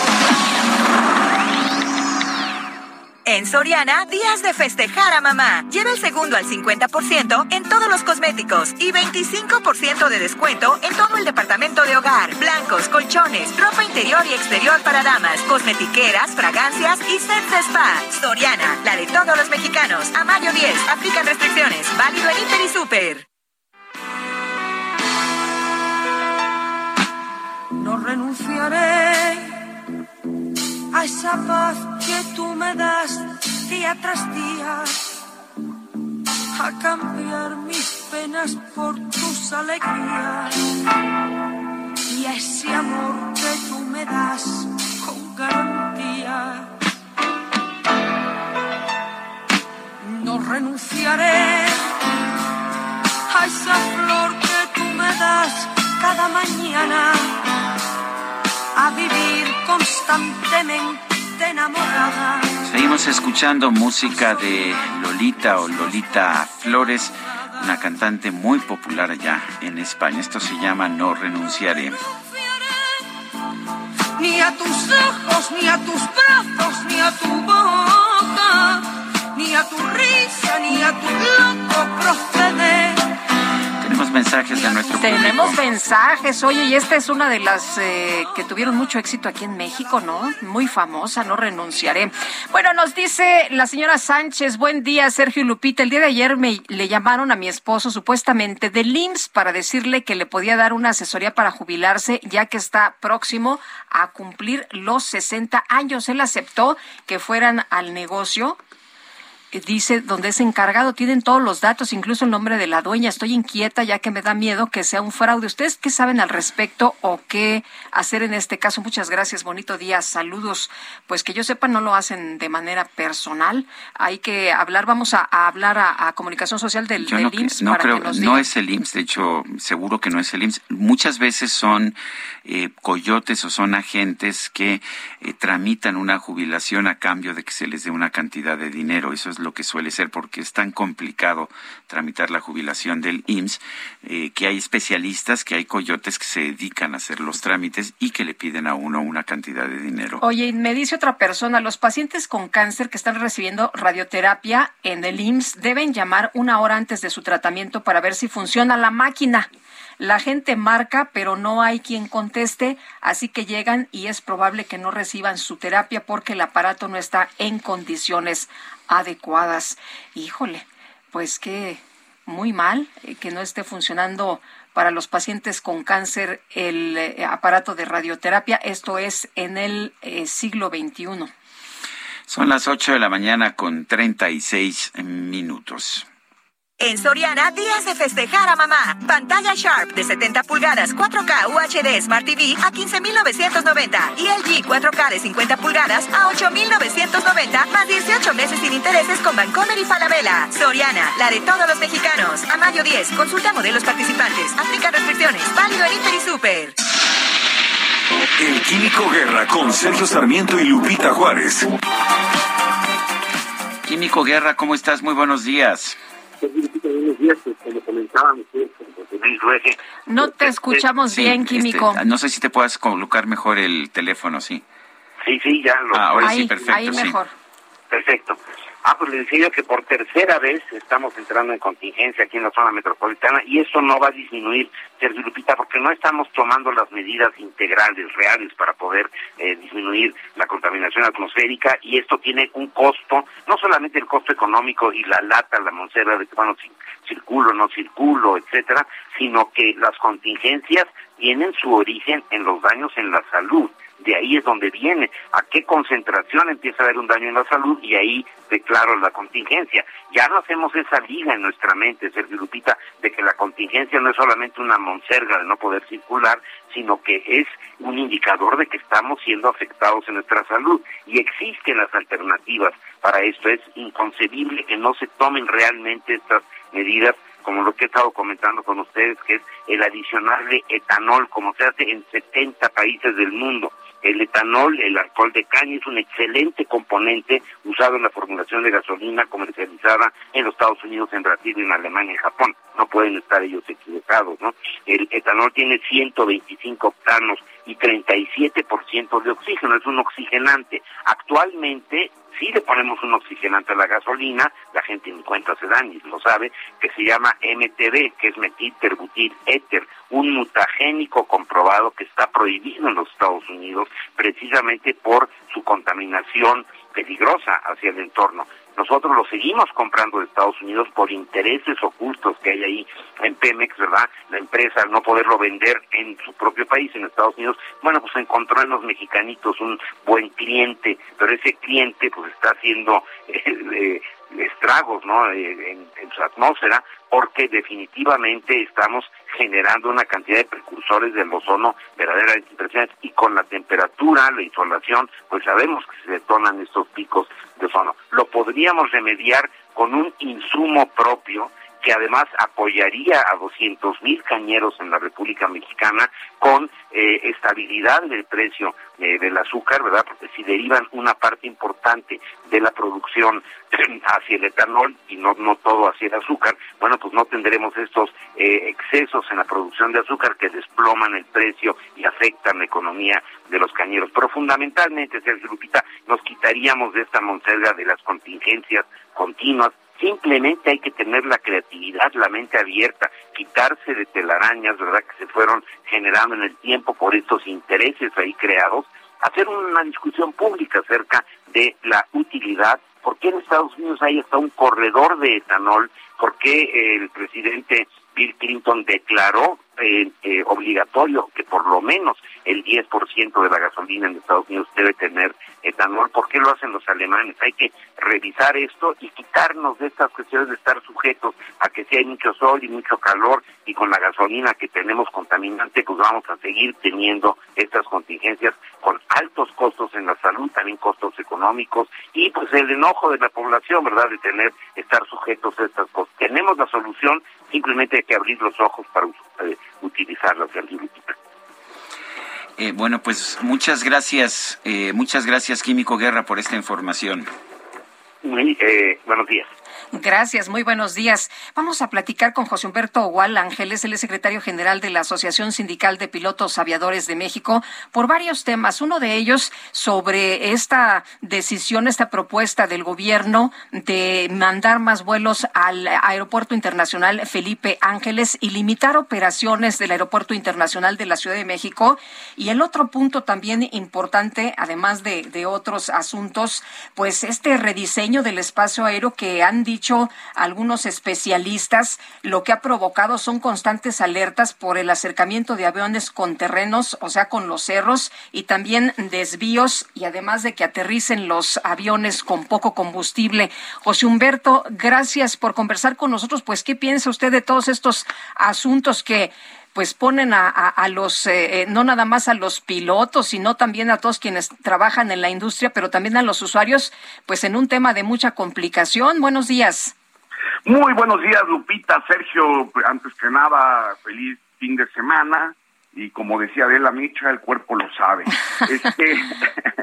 En Soriana, días de festejar a mamá. Lleva el segundo al 50% en todos los cosméticos y 25% de descuento en todo el departamento de hogar. Blancos, colchones, ropa interior y exterior para damas, cosmetiqueras, fragancias y sets de spa. Soriana, la de todos los mexicanos. A mayo 10, aplican restricciones. Válido en Inter y Super. No renunciaré a esa paz que tú me das día tras día, a cambiar mis penas por tus alegrías y a ese amor que tú me das con garantía. No renunciaré a esa flor que tú me das cada mañana a vivir constantemente enamorada. Seguimos escuchando música de Lolita o Lolita Flores, una cantante muy popular allá en España. Esto se llama No renunciaré. Ni a tus ojos, ni a tus brazos, ni a tu boca, ni a tu risa, ni a tu loco proceder tenemos mensajes de nuestro público. Tenemos mensajes, oye, y esta es una de las eh, que tuvieron mucho éxito aquí en México, ¿no? Muy famosa, no renunciaré. Bueno, nos dice la señora Sánchez, buen día, Sergio Lupita. El día de ayer me le llamaron a mi esposo supuestamente del IMSS para decirle que le podía dar una asesoría para jubilarse, ya que está próximo a cumplir los 60 años. Él aceptó que fueran al negocio dice donde es encargado, tienen todos los datos, incluso el nombre de la dueña. Estoy inquieta ya que me da miedo que sea un fraude. ¿Ustedes qué saben al respecto o qué hacer en este caso? Muchas gracias, bonito día, saludos. Pues que yo sepa, no lo hacen de manera personal. Hay que hablar, vamos a, hablar a, Comunicación Social del, no, IMSS. No, creo, no es el IMSS, de hecho, seguro que no es el IMSS. Muchas veces son eh, coyotes o son agentes que eh, tramitan una jubilación a cambio de que se les dé una cantidad de dinero. Eso es lo que suele ser, porque es tan complicado tramitar la jubilación del IMSS, eh, que hay especialistas, que hay coyotes que se dedican a hacer los trámites y que le piden a uno una cantidad de dinero. Oye, me dice otra persona, los pacientes con cáncer que están recibiendo radioterapia en el IMSS deben llamar una hora antes de su tratamiento para ver si funciona la máquina. La gente marca, pero no hay quien conteste, así que llegan y es probable que no reciban su terapia porque el aparato no está en condiciones adecuadas. Híjole, pues que muy mal eh, que no esté funcionando para los pacientes con cáncer el eh, aparato de radioterapia. Esto es en el eh, siglo XXI. Son las 8 de la mañana con 36 minutos. En Soriana, días de festejar a mamá. Pantalla Sharp de 70 pulgadas 4K UHD Smart TV a 15,990 y LG 4K de 50 pulgadas a 8,990 más 18 meses sin intereses con Bancomer y Falabella. Soriana, la de todos los mexicanos. A mayo 10, consulta modelos participantes. Aplica restricciones. Válido en Inter y Super. El Químico Guerra con Sergio Sarmiento y Lupita Juárez. Químico Guerra, ¿cómo estás? Muy buenos días. Pues, No te escuchamos Sí, bien, este, Químico. no sé si te puedas colocar mejor el teléfono, sí. Sí, sí, ya lo Ah, ahora ahí, sí, perfecto, ahí sí. mejor. Perfecto. Ah, pues le decía yo que por tercera vez estamos entrando en contingencia aquí en la zona metropolitana y eso no va a disminuir, Sergio Lupita, porque no estamos tomando las medidas integrales, reales, para poder eh, disminuir la contaminación atmosférica y esto tiene un costo, no solamente el costo económico y la lata, la moncera de que, bueno, circulo, no circulo, etcétera, sino que las contingencias tienen su origen en los daños en la salud de ahí es donde viene, a qué concentración empieza a haber un daño en la salud y ahí declaro la contingencia. Ya no hacemos esa liga en nuestra mente, Sergio Lupita, de que la contingencia no es solamente una monserga de no poder circular, sino que es un indicador de que estamos siendo afectados en nuestra salud y existen las alternativas para esto. Es inconcebible que no se tomen realmente estas medidas como lo que he estado comentando con ustedes, que es el adicionarle etanol, como se hace en 70 países del mundo. El etanol, el alcohol de caña, es un excelente componente usado en la formulación de gasolina comercializada en los Estados Unidos, en Brasil, en Alemania y Japón. No pueden estar ellos equivocados, ¿no? El etanol tiene 125 octanos y 37% de oxígeno, es un oxigenante. Actualmente sí le ponemos un oxigenante a la gasolina, la gente ni cuenta se lo sabe, que se llama MTB, que es metilterbutil éter, un mutagénico comprobado que está prohibido en los Estados Unidos precisamente por su contaminación peligrosa hacia el entorno. Nosotros lo seguimos comprando de Estados Unidos por intereses ocultos que hay ahí en Pemex, ¿verdad? La empresa, al no poderlo vender en su propio país, en Estados Unidos, bueno, pues encontró en los mexicanitos un buen cliente, pero ese cliente pues está haciendo eh, eh, estragos, ¿no? Eh, en, en su atmósfera, porque definitivamente estamos generando una cantidad de precursores del ozono verdaderamente impresionantes y con la temperatura, la insolación, pues sabemos que se detonan estos picos de ozono. Lo podríamos remediar con un insumo propio que además apoyaría a 200 mil cañeros en la República Mexicana con eh, estabilidad del precio eh, del azúcar, ¿verdad? Porque si derivan una parte importante de la producción hacia el etanol y no, no todo hacia el azúcar, bueno, pues no tendremos estos eh, excesos en la producción de azúcar que desploman el precio y afectan la economía de los cañeros. Pero fundamentalmente, Sergio Lupita, nos quitaríamos de esta monserga de las contingencias continuas Simplemente hay que tener la creatividad, la mente abierta, quitarse de telarañas, ¿verdad?, que se fueron generando en el tiempo por estos intereses ahí creados, hacer una discusión pública acerca de la utilidad, por qué en Estados Unidos hay hasta un corredor de etanol, por qué el presidente Clinton declaró eh, eh, obligatorio que por lo menos el 10% de la gasolina en Estados Unidos debe tener etanol. ¿Por qué lo hacen los alemanes? Hay que revisar esto y quitarnos de estas cuestiones de estar sujetos a que si hay mucho sol y mucho calor y con la gasolina que tenemos contaminante, pues vamos a seguir teniendo estas contingencias con altos costos en la salud, también costos económicos y pues el enojo de la población, ¿verdad?, de tener, estar sujetos a estas cosas. Tenemos la solución, simplemente hay que abrir los ojos para eh, utilizarlas, Lupita. Eh, bueno, pues muchas gracias, eh, muchas gracias Químico Guerra por esta información. Muy, eh, buenos días. Gracias, muy buenos días. Vamos a platicar con José Humberto Ogual Ángeles, es secretario general de la Asociación Sindical de Pilotos Aviadores de México, por varios temas. Uno de ellos sobre esta decisión, esta propuesta del gobierno de mandar más vuelos al Aeropuerto Internacional Felipe Ángeles y limitar operaciones del Aeropuerto Internacional de la Ciudad de México. Y el otro punto también importante, además de, de otros asuntos, pues este rediseño del espacio aéreo que han dicho dicho algunos especialistas, lo que ha provocado son constantes alertas por el acercamiento de aviones con terrenos, o sea, con los cerros, y también desvíos, y además de que aterricen los aviones con poco combustible. José Humberto, gracias por conversar con nosotros. Pues, ¿qué piensa usted de todos estos asuntos que pues ponen a, a, los, eh, eh, no nada más a los pilotos, sino también a todos quienes trabajan en la industria, pero también a los usuarios, pues en un tema de mucha complicación. Buenos días. Muy buenos días, Lupita, Sergio. Antes que nada, feliz fin de semana. Y como decía Adela Micha, el cuerpo lo sabe. este,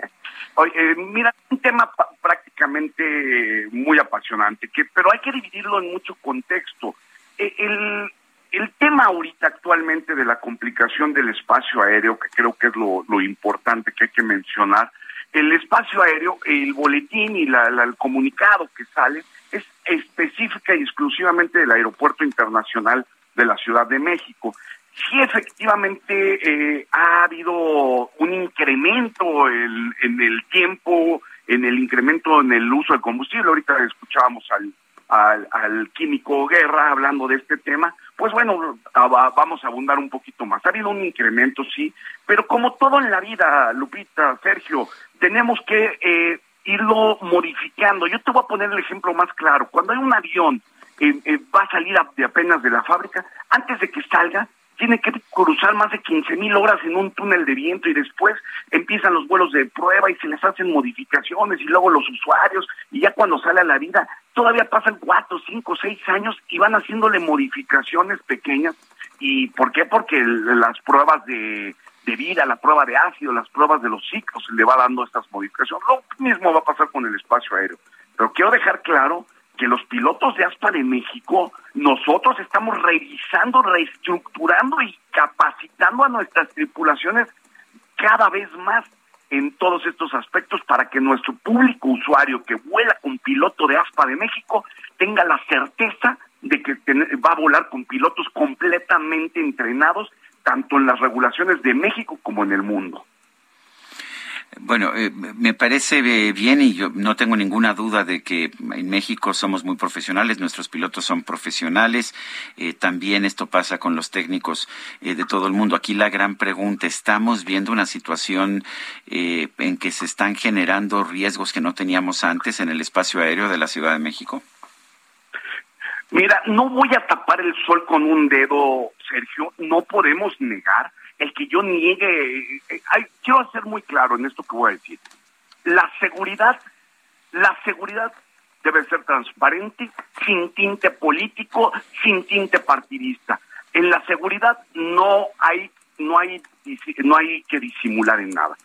oye, eh, mira, un tema prácticamente muy apasionante, que pero hay que dividirlo en mucho contexto. El, el tema ahorita actualmente de la complicación del espacio aéreo, que creo que es lo, importante que hay que mencionar, el espacio aéreo, el boletín y la, el comunicado que sale es específica y exclusivamente del Aeropuerto Internacional de la Ciudad de México. Sí, efectivamente eh, ha habido un incremento en, el tiempo, en el incremento en el uso de combustible. Ahorita escuchábamos al al, químico Guerra hablando de este tema, pues bueno, vamos a abundar un poquito más. Ha habido un incremento, sí, pero como todo en la vida, Lupita, Sergio, tenemos que eh, irlo modificando. Yo te voy a poner el ejemplo más claro. Cuando hay un avión eh, eh, va a salir de apenas de la fábrica, antes de que salga, tiene que cruzar más de 15 mil horas en un túnel de viento y después empiezan los vuelos de prueba y se les hacen modificaciones y luego los usuarios y ya cuando sale a la vida todavía pasan cuatro, cinco, seis años y van haciéndole modificaciones pequeñas. ¿Y por qué? Porque las pruebas de, vida, la prueba de ácido, las pruebas de los ciclos le va dando estas modificaciones. Lo mismo va a pasar con el espacio aéreo. Pero quiero dejar claro que los pilotos de ASPA de México, nosotros estamos revisando, reestructurando y capacitando a nuestras tripulaciones cada vez más en todos estos aspectos para que nuestro público usuario que vuela con piloto de ASPA de México tenga la certeza de que va a volar con pilotos completamente entrenados tanto en las regulaciones de México como en el mundo. Bueno, eh, me parece eh, bien y yo no tengo ninguna duda de que en México somos muy profesionales, nuestros pilotos son profesionales, eh, también esto pasa con los técnicos de todo el mundo. Aquí la gran pregunta, ¿estamos viendo una situación en que se están generando riesgos que no teníamos antes en el espacio aéreo de la Ciudad de México? Mira, no voy a tapar el sol con un dedo, Sergio, no podemos negar el que yo niegue, eh, quiero ser muy claro en esto que voy a decir. La seguridad, la seguridad debe ser transparente, sin tinte político, sin tinte partidista. En la seguridad no hay, no hay, no hay que disimular en nada.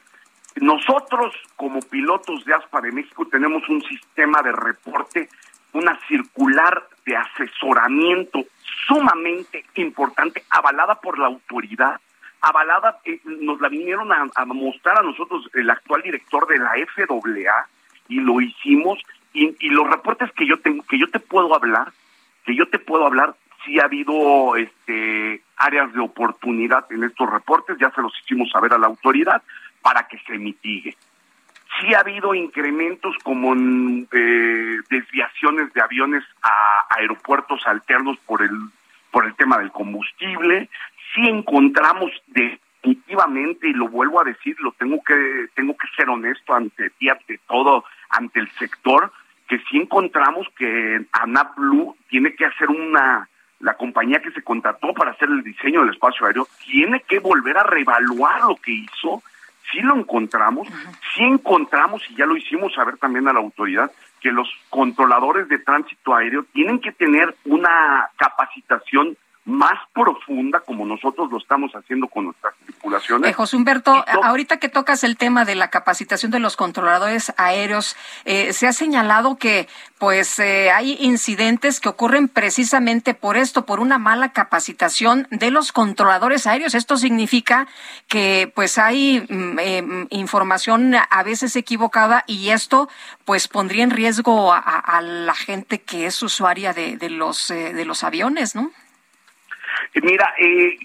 Nosotros, como pilotos de ASPA de México, tenemos un sistema de reporte, una circular de asesoramiento sumamente importante, avalada por la autoridad, avalada, eh, nos la vinieron a, mostrar a nosotros el actual director de la FAA y lo hicimos y, los reportes que yo tengo, que yo te puedo hablar, que yo te puedo hablar, sí ha habido este áreas de oportunidad en estos reportes, ya se los hicimos saber a la autoridad para que se mitigue. Sí ha habido incrementos como en, eh, desviaciones de aviones a aeropuertos alternos por el por el tema del combustible, sí encontramos definitivamente, y lo vuelvo a decir, lo tengo que, tengo que ser honesto ante ti, ante todo, ante el sector, que sí encontramos que ANAP Blue tiene que hacer una, la compañía que se contrató para hacer el diseño del espacio aéreo, tiene que volver a reevaluar lo que hizo, sí lo encontramos, sí encontramos, y ya lo hicimos saber también a la autoridad, que los controladores de tránsito aéreo tienen que tener una capacitación más profunda como nosotros lo estamos haciendo con nuestras tripulaciones. Eh, José Humberto, ahorita que tocas el tema de la capacitación de los controladores aéreos, eh, se ha señalado que pues eh, hay incidentes que ocurren precisamente por esto, por una mala capacitación de los controladores aéreos. Esto significa que pues hay mm, em, información a veces equivocada y esto pues pondría en riesgo a, la gente que es usuaria de, de los de los aviones, ¿no? Mira, eh,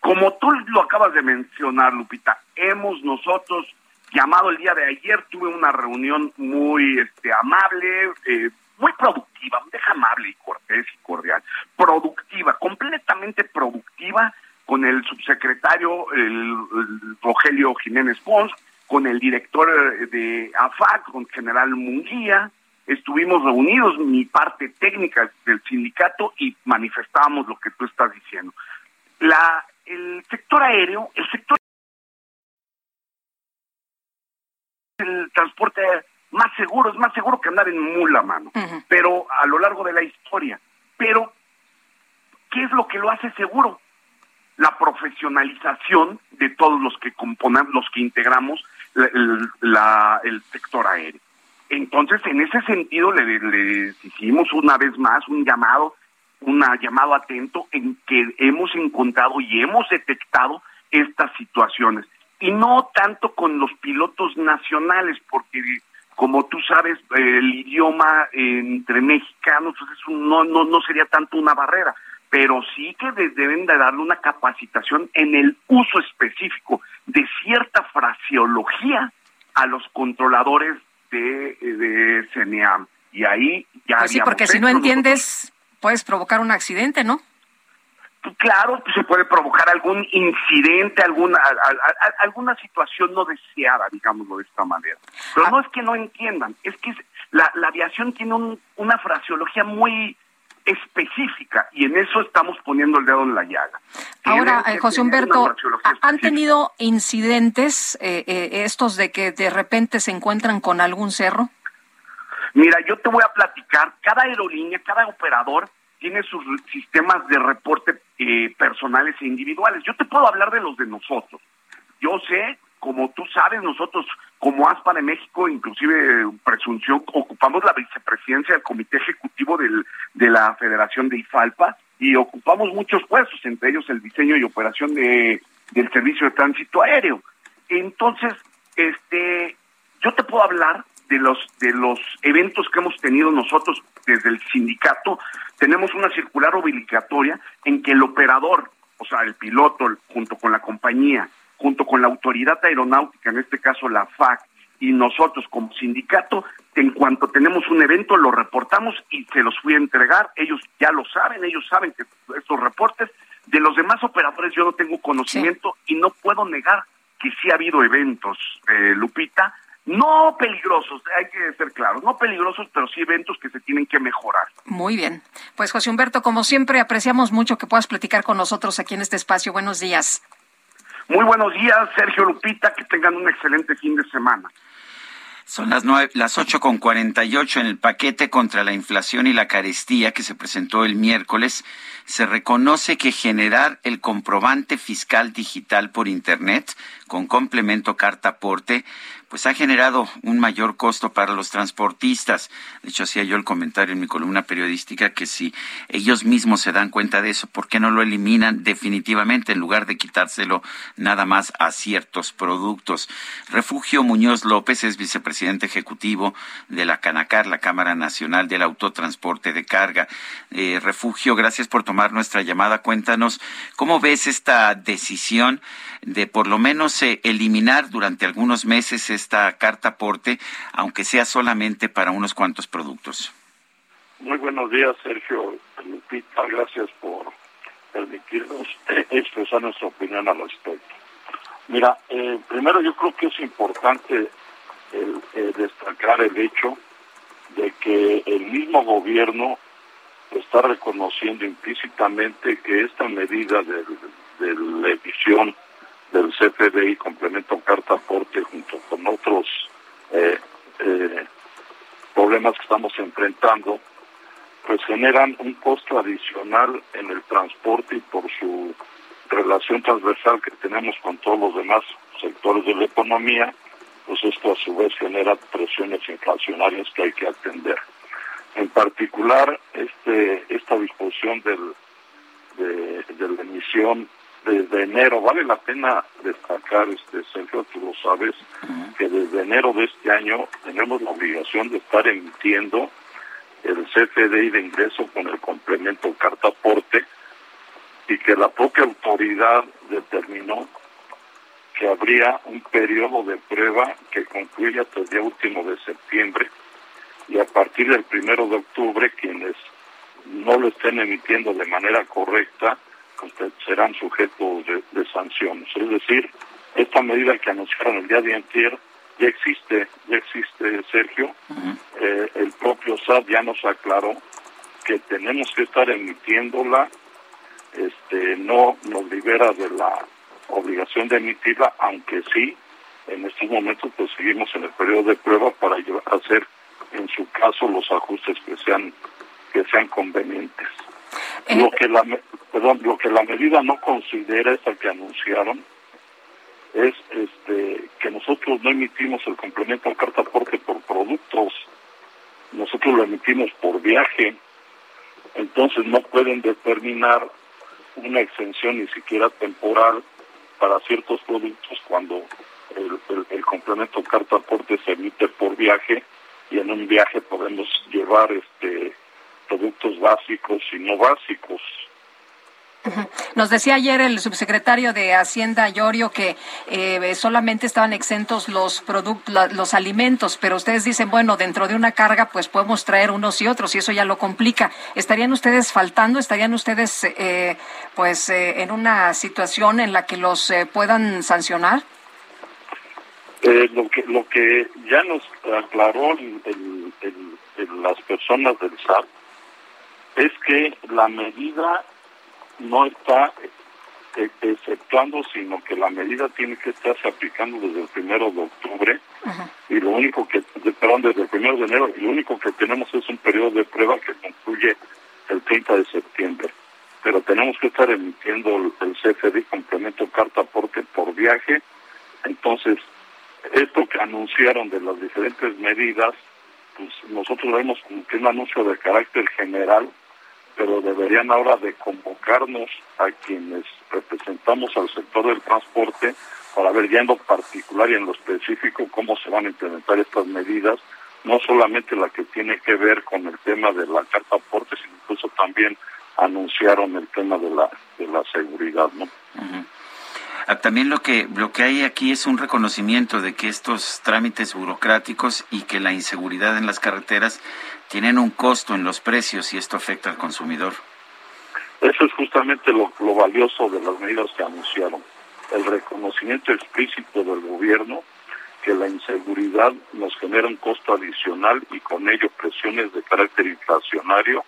como tú lo acabas de mencionar, Lupita, hemos nosotros llamado el día de ayer, tuve una reunión muy este, amable, eh, muy productiva, deja amable y cortés y cordial, productiva, completamente productiva con el subsecretario el, Rogelio Jiménez Pons, con el director de AFAC, con general Munguía, estuvimos reunidos, mi parte técnica del sindicato, y manifestábamos lo que tú estás diciendo. La, el sector aéreo, el sector el transporte más seguro, es más seguro que andar en mula, mano, pero a lo largo de la historia. Pero, ¿qué es lo que lo hace seguro? La profesionalización de todos los que componen, los que integramos el sector aéreo. Entonces, en ese sentido, le, le hicimos una vez más un llamado, un llamado atento en que hemos encontrado y hemos detectado estas situaciones. Y no tanto con los pilotos nacionales, porque como tú sabes, el idioma entre mexicanos pues, no, no, no sería tanto una barrera, pero sí que deben de darle una capacitación en el uso específico de cierta fraseología a los controladores de, de CNEAM. Y ahí ya... Pues sí, porque si no entiendes, puedes provocar un accidente, ¿no? Pues claro, pues se puede provocar algún incidente, alguna alguna situación no deseada, digámoslo de esta manera. Pero ah. no es que no entiendan, es que la, la aviación tiene un, una fraseología muy específica y en eso estamos poniendo el dedo en la llaga. Ahora, eh, José Humberto, ¿han tenido incidentes eh, eh, estos de que de repente se encuentran con algún cerro? Mira, yo te voy a platicar, cada aerolínea, cada operador tiene sus sistemas de reporte personales e individuales. Yo te puedo hablar de los de nosotros. Yo sé como tú sabes, nosotros como ASPA de México, inclusive presunción, ocupamos la vicepresidencia del Comité Ejecutivo del, de la Federación de IFALPA y ocupamos muchos puestos, entre ellos el diseño y operación de, del servicio de tránsito aéreo. Entonces, este, yo te puedo hablar de los de los eventos que hemos tenido nosotros desde el sindicato. Tenemos una circular obligatoria en que el operador, o sea, el piloto junto con la compañía junto con la autoridad aeronáutica, en este caso la FAC, y nosotros como sindicato, en cuanto tenemos un evento lo reportamos y se los fui a entregar, ellos ya lo saben, ellos saben que estos reportes, de los demás operadores yo no tengo conocimiento y no puedo negar que sí ha habido eventos, eh, Lupita, no peligrosos, hay que ser claros, no peligrosos, pero sí eventos que se tienen que mejorar. Muy bien. Pues José Humberto, como siempre, apreciamos mucho que puedas platicar con nosotros aquí en este espacio. Buenos días. Muy buenos días, Sergio Lupita, que tengan un excelente fin de semana. Son las nueve, las ocho con cuarenta y ocho en el paquete contra la inflación y la carestía que se presentó el miércoles. Se reconoce que generar el comprobante fiscal digital por internet con complemento carta aporte pues ha generado un mayor costo para los transportistas. De hecho, hacía yo el comentario en mi columna periodística que si ellos mismos se dan cuenta de eso, ¿por qué no lo eliminan definitivamente en lugar de quitárselo nada más a ciertos productos? Refugio Muñoz López es vicepresidente ejecutivo de la Canacar, la Cámara Nacional del Autotransporte de Carga. Eh, Refugio, gracias por tomar nuestra llamada. Cuéntanos, ¿cómo ves esta decisión de por lo menos eh, eliminar durante algunos meses esta carta aporte, aunque sea solamente para unos cuantos productos. Muy buenos días, Sergio Lupita. Gracias por permitirnos expresar nuestra opinión al respecto. Mira, eh, primero yo creo que es importante eh, destacar el hecho de que el mismo gobierno está reconociendo implícitamente que esta medida de, la emisión del CFDI complemento carta aporte junto con otros eh, eh, problemas que estamos enfrentando, pues generan un costo adicional en el transporte y por su relación transversal que tenemos con todos los demás sectores de la economía, pues esto a su vez genera presiones inflacionarias que hay que atender. En particular, este, esta disposición del, de, de la emisión desde enero, vale la pena destacar, este Sergio, tú lo sabes, que desde enero de este año tenemos la obligación de estar emitiendo el CFDI de ingreso con el complemento carta aporte y que la propia autoridad determinó que habría un periodo de prueba que concluye hasta el día último de septiembre y a partir del primero de octubre quienes no lo estén emitiendo de manera correcta pues, serán sujetos de, sanciones. Es decir, esta medida que anunciaron el día de ayer ya existe, ya existe, Sergio. Eh, el propio SAT ya nos aclaró que tenemos que estar emitiéndola, este, no nos libera de la obligación de emitirla, aunque sí, en estos momentos pues seguimos en el periodo de prueba para hacer en su caso los ajustes que sean que sean convenientes. Eh. Lo que la perdón, lo que la medida no considera esta que anunciaron es este que nosotros no emitimos el complemento al carta aporte por productos, nosotros lo emitimos por viaje, entonces no pueden determinar una exención ni siquiera temporal para ciertos productos cuando el, el complemento carta aporte se emite por viaje y en un viaje podemos llevar este productos básicos y no básicos. Nos decía ayer el subsecretario de Hacienda Llorio que eh, solamente estaban exentos los productos, los alimentos, pero ustedes dicen bueno dentro de una carga pues podemos traer unos y otros y eso ya lo complica. ¿Estarían ustedes faltando? ¿Estarían ustedes eh, pues eh, en una situación en la que los puedan sancionar? Lo que lo que ya nos aclaró las personas del SAT es que la medida no está eh, exceptuando, sino que la medida tiene que estarse aplicando desde el primero de octubre y lo único que, perdón, desde el primero de enero y lo único que tenemos es un periodo de prueba que concluye el 30 de septiembre. Pero tenemos que estar emitiendo el, el CFD complemento carta aporte por viaje. Entonces, esto que anunciaron de las diferentes medidas, pues nosotros vemos como que un anuncio de carácter general pero deberían ahora de convocarnos a quienes representamos al sector del transporte para ver ya en lo particular y en lo específico cómo se van a implementar estas medidas, no solamente la que tiene que ver con el tema de la carta aporte, sino incluso también anunciaron el tema de la de la seguridad, ¿no? También lo que lo que hay aquí es un reconocimiento de que estos trámites burocráticos y que la inseguridad en las carreteras tienen un costo en los precios y esto afecta al consumidor. Eso es justamente lo, valioso de las medidas que anunciaron. El reconocimiento explícito del gobierno que la inseguridad nos genera un costo adicional y con ello presiones de carácter inflacionario,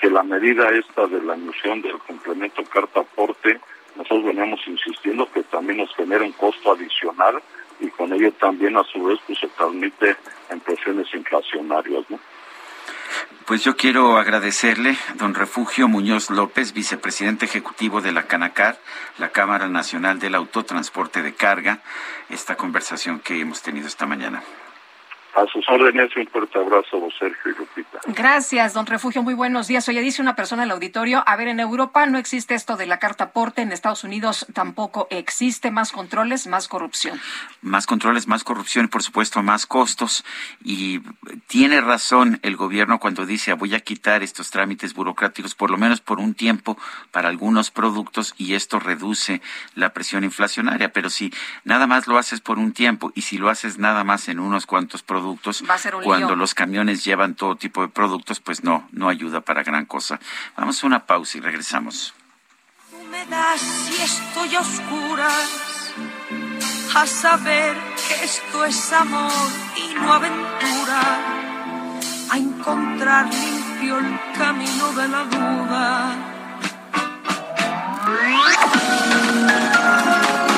que la medida esta de la emisión del complemento carta aporte, nosotros veníamos insistiendo que también nos genera un costo adicional y con ello también a su vez pues se transmite en presiones inflacionarias, ¿no? Pues yo quiero agradecerle, don Refugio Muñoz López, vicepresidente ejecutivo de la Canacar, la Cámara Nacional del Autotransporte de Carga, esta conversación que hemos tenido esta mañana. A sus órdenes, un fuerte abrazo, Sergio y Lupita. Gracias, don Refugio. Muy buenos días. Oye, dice una persona en el auditorio, a ver, en Europa no existe esto de la carta aporte, en Estados Unidos tampoco existe más controles, más corrupción. Más controles, más corrupción y, por supuesto, más costos. Y tiene razón el gobierno cuando dice, voy a quitar estos trámites burocráticos, por lo menos por un tiempo, para algunos productos y esto reduce la presión inflacionaria. Pero si nada más lo haces por un tiempo y si lo haces nada más en unos cuantos productos, productos. Cuando los camiones llevan todo tipo de productos, pues no, no ayuda para gran cosa. Vamos a una pausa y regresamos. Húmedas y estoy a oscuras, a saber que esto es amor y no aventura, a encontrar limpio el camino de la duda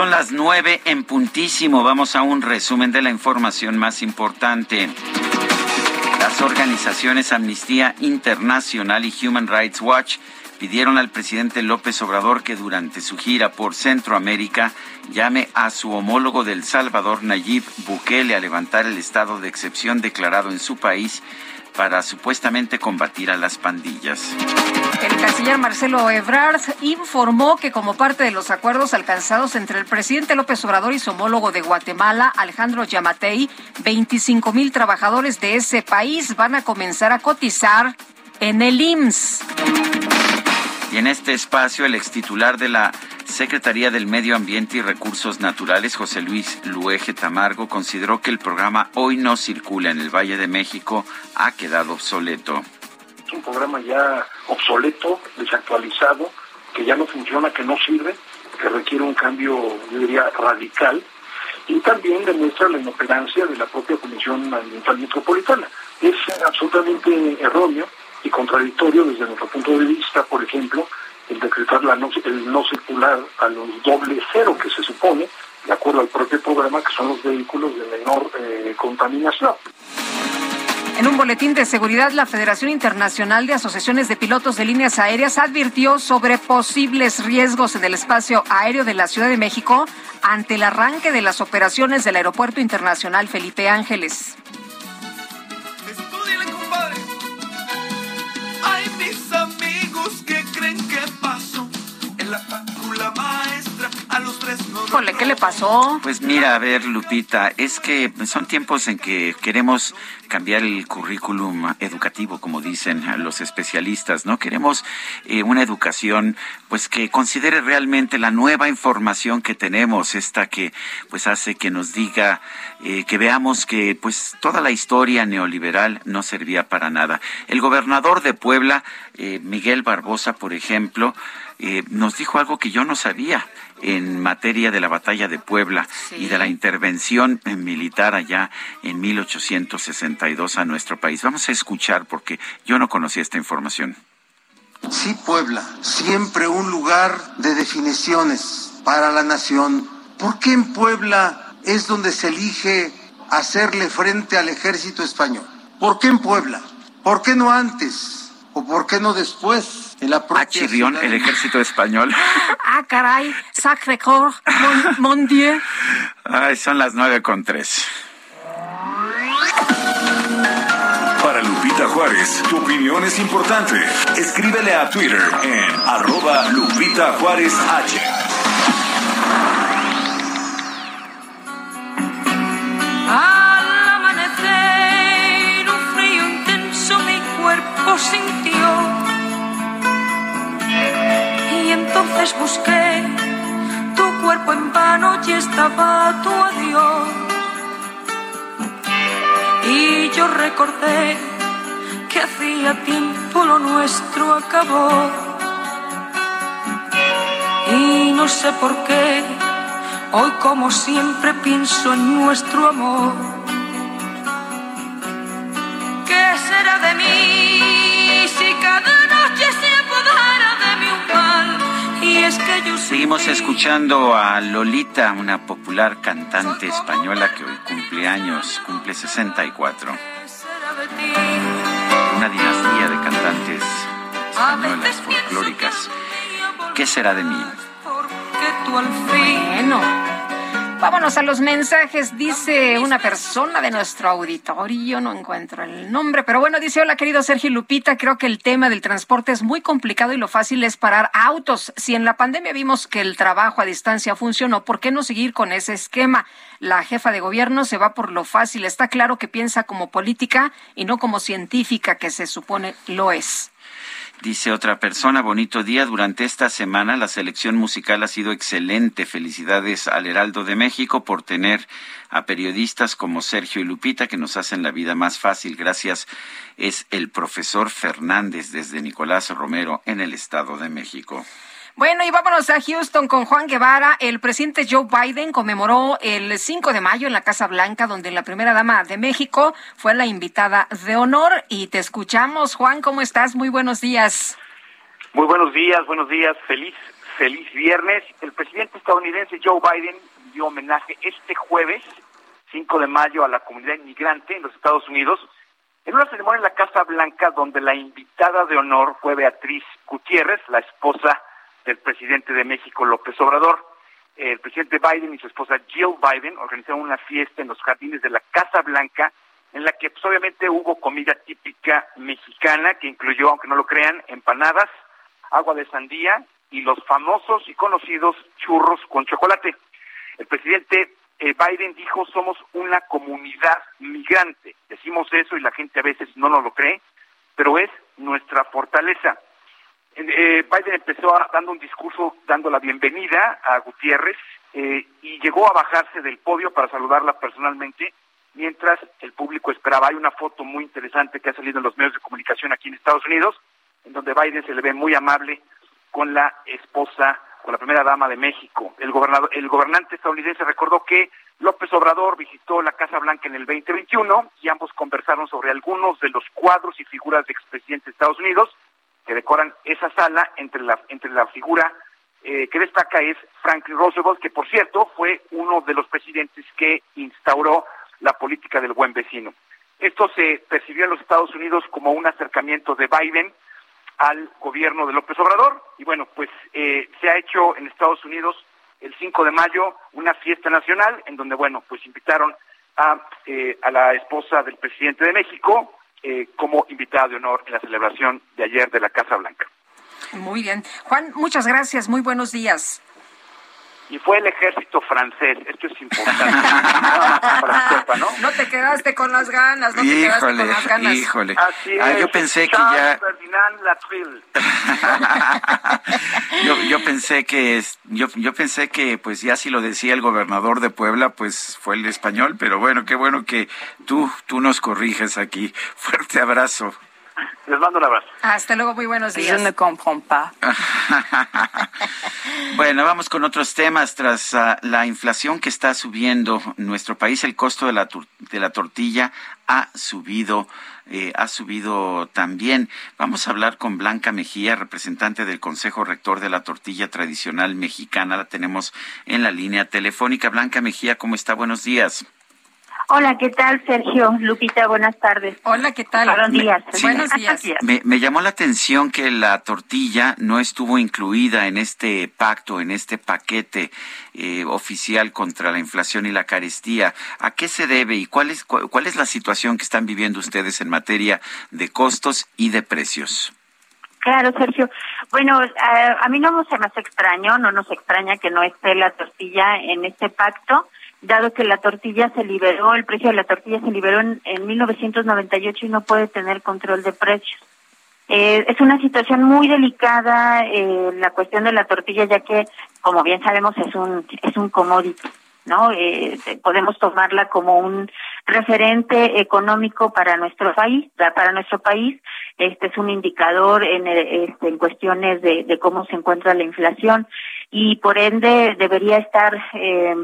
Son las nueve en puntísimo. Vamos a un resumen de la información más importante. Las organizaciones Amnistía Internacional y Human Rights Watch pidieron al presidente López Obrador que durante su gira por Centroamérica llame a su homólogo del Salvador, Nayib Bukele, a levantar el estado de excepción declarado en su país para supuestamente combatir a las pandillas. El canciller Marcelo Ebrard informó que como parte de los acuerdos alcanzados entre el presidente López Obrador y su homólogo de Guatemala, Alejandro Yamatei, 25 mil trabajadores de ese país van a comenzar a cotizar en el IMSS. Y en este espacio, el extitular de la Secretaría del Medio Ambiente y Recursos Naturales, José Luis Luege Tamargo, consideró que el programa Hoy no circula en el Valle de México ha quedado obsoleto. Es un programa ya obsoleto, desactualizado, que ya no funciona, que no sirve, que requiere un cambio, yo diría, radical, y también demuestra la inoperancia de la propia Comisión Ambiental Metropolitana. Es absolutamente erróneo y contradictorio desde nuestro punto de vista, por ejemplo, el decretar el no circular a los doble cero que se supone, de acuerdo al propio programa, que son los vehículos de menor eh, contaminación. En un boletín de seguridad, la Federación Internacional de Asociaciones de Pilotos de Líneas Aéreas advirtió sobre posibles riesgos en el espacio aéreo de la Ciudad de México ante el arranque de las operaciones del Aeropuerto Internacional Felipe Ángeles. La maestra a los tres ¿qué le pasó? Pues mira, a ver, Lupita, es que son tiempos en que queremos cambiar el currículum educativo, como dicen los especialistas, ¿no? Queremos eh, una educación, pues, que considere realmente la nueva información que tenemos, esta que, pues, hace que nos diga, eh, que veamos que, pues, toda la historia neoliberal no servía para nada. El gobernador de Puebla, eh, Miguel Barbosa, por ejemplo, nos dijo algo que yo no sabía en materia de la batalla de Puebla y de la intervención militar allá en 1862 a nuestro país. Vamos a escuchar porque yo no conocía esta información. Sí, Puebla, siempre un lugar de definiciones para la nación. ¿Por qué en Puebla es donde se elige hacerle frente al ejército español? ¿Por qué en Puebla? ¿Por qué no antes? ¿O por qué no después? A Chirrión, el ejército español. ah, caray, Sacre Cor, mon, Dieu. Ay, son las nueve con tres. Para Lupita Juárez, tu opinión es importante. Escríbele a Twitter en arroba Lupita Juárez H. Al amanecer, un frío intenso mi cuerpo sintió entonces busqué tu cuerpo en vano y estaba tu adiós. Y yo recordé que hacía tiempo lo nuestro acabó. Y no sé por qué, hoy como siempre pienso en nuestro amor. ¿Qué será de mí si cada noche Seguimos escuchando a Lolita, una popular cantante española que hoy cumple años, cumple 64. Una dinastía de cantantes españolas folclóricas. ¿Qué será de mí? Bueno. Vámonos a los mensajes, dice una persona de nuestro auditorio, no encuentro el nombre, pero bueno, dice, hola querido Sergio Lupita, creo que el tema del transporte es muy complicado y lo fácil es parar autos. Si en la pandemia vimos que el trabajo a distancia funcionó, ¿por qué no seguir con ese esquema? La jefa de gobierno se va por lo fácil, está claro que piensa como política y no como científica que se supone lo es. Dice otra persona, bonito día. Durante esta semana la selección musical ha sido excelente. Felicidades al Heraldo de México por tener a periodistas como Sergio y Lupita que nos hacen la vida más fácil. Gracias. Es el profesor Fernández desde Nicolás Romero en el Estado de México. Bueno, y vámonos a Houston con Juan Guevara. El presidente Joe Biden conmemoró el 5 de mayo en la Casa Blanca, donde la primera dama de México fue la invitada de honor. Y te escuchamos, Juan, ¿cómo estás? Muy buenos días. Muy buenos días, buenos días. Feliz, feliz viernes. El presidente estadounidense Joe Biden dio homenaje este jueves, 5 de mayo, a la comunidad inmigrante en los Estados Unidos en una ceremonia en la Casa Blanca donde la invitada de honor fue Beatriz Gutiérrez, la esposa del presidente de México, López Obrador. El presidente Biden y su esposa Jill Biden organizaron una fiesta en los jardines de la Casa Blanca en la que pues, obviamente hubo comida típica mexicana que incluyó, aunque no lo crean, empanadas, agua de sandía y los famosos y conocidos churros con chocolate. El presidente eh, Biden dijo somos una comunidad migrante. Decimos eso y la gente a veces no nos lo cree, pero es nuestra fortaleza. Eh, Biden empezó dando un discurso dando la bienvenida a Gutiérrez eh, y llegó a bajarse del podio para saludarla personalmente mientras el público esperaba. Hay una foto muy interesante que ha salido en los medios de comunicación aquí en Estados Unidos, en donde Biden se le ve muy amable con la esposa, con la primera dama de México. El, gobernador, el gobernante estadounidense recordó que López Obrador visitó la Casa Blanca en el 2021 y ambos conversaron sobre algunos de los cuadros y figuras de expresidentes de Estados Unidos que decoran esa sala. Entre la, entre la figura eh, que destaca es Franklin Roosevelt, que por cierto fue uno de los presidentes que instauró la política del buen vecino. Esto se percibió en los Estados Unidos como un acercamiento de Biden al gobierno de López Obrador y bueno, pues eh, se ha hecho en Estados Unidos el 5 de mayo una fiesta nacional en donde bueno, pues invitaron a, eh, a la esposa del presidente de México eh, como invitada de honor en la celebración de ayer de la Casa Blanca. Muy bien. Juan, muchas gracias. Muy buenos días y fue el ejército francés. Esto es importante. ¿no? ¿no? te quedaste con las ganas, no te quedaste con las ganas. Híjole, ah, yo pensé que ya... yo, yo pensé que yo, yo pensé que pues ya si lo decía el gobernador de Puebla, pues fue el español, pero bueno, qué bueno que tú tú nos corriges aquí. Fuerte abrazo. Les mando un abrazo. Hasta luego, muy buenos días. Bueno, vamos con otros temas. Tras uh, la inflación que está subiendo en nuestro país, el costo de la, de la tortilla ha subido. Eh, ha subido también. Vamos a hablar con Blanca Mejía, representante del Consejo Rector de la Tortilla Tradicional Mexicana. La tenemos en la línea telefónica. Blanca Mejía, ¿cómo está? Buenos días. Hola, ¿qué tal, Sergio? Lupita, buenas tardes. Hola, ¿qué tal? Buenos días. buenos días. Me, llamó la atención que la tortilla no estuvo incluida en este pacto, en este paquete eh, oficial contra la inflación y la carestía. ¿A qué se debe y cuál es, cuál es la situación que están viviendo ustedes en materia de costos y de precios? Claro, Sergio. Bueno, a, a mí no se me hace extraño, no nos extraña que no esté la tortilla en este pacto dado que la tortilla se liberó, el precio de la tortilla se liberó en, 1998 y no puede tener control de precios. Eh, es una situación muy delicada eh, la cuestión de la tortilla, ya que, como bien sabemos, es un es un commodity, ¿no? Eh, podemos tomarla como un referente económico para nuestro país, para nuestro país. Este es un indicador en, este, en cuestiones de, de cómo se encuentra la inflación y, por ende, debería estar eh,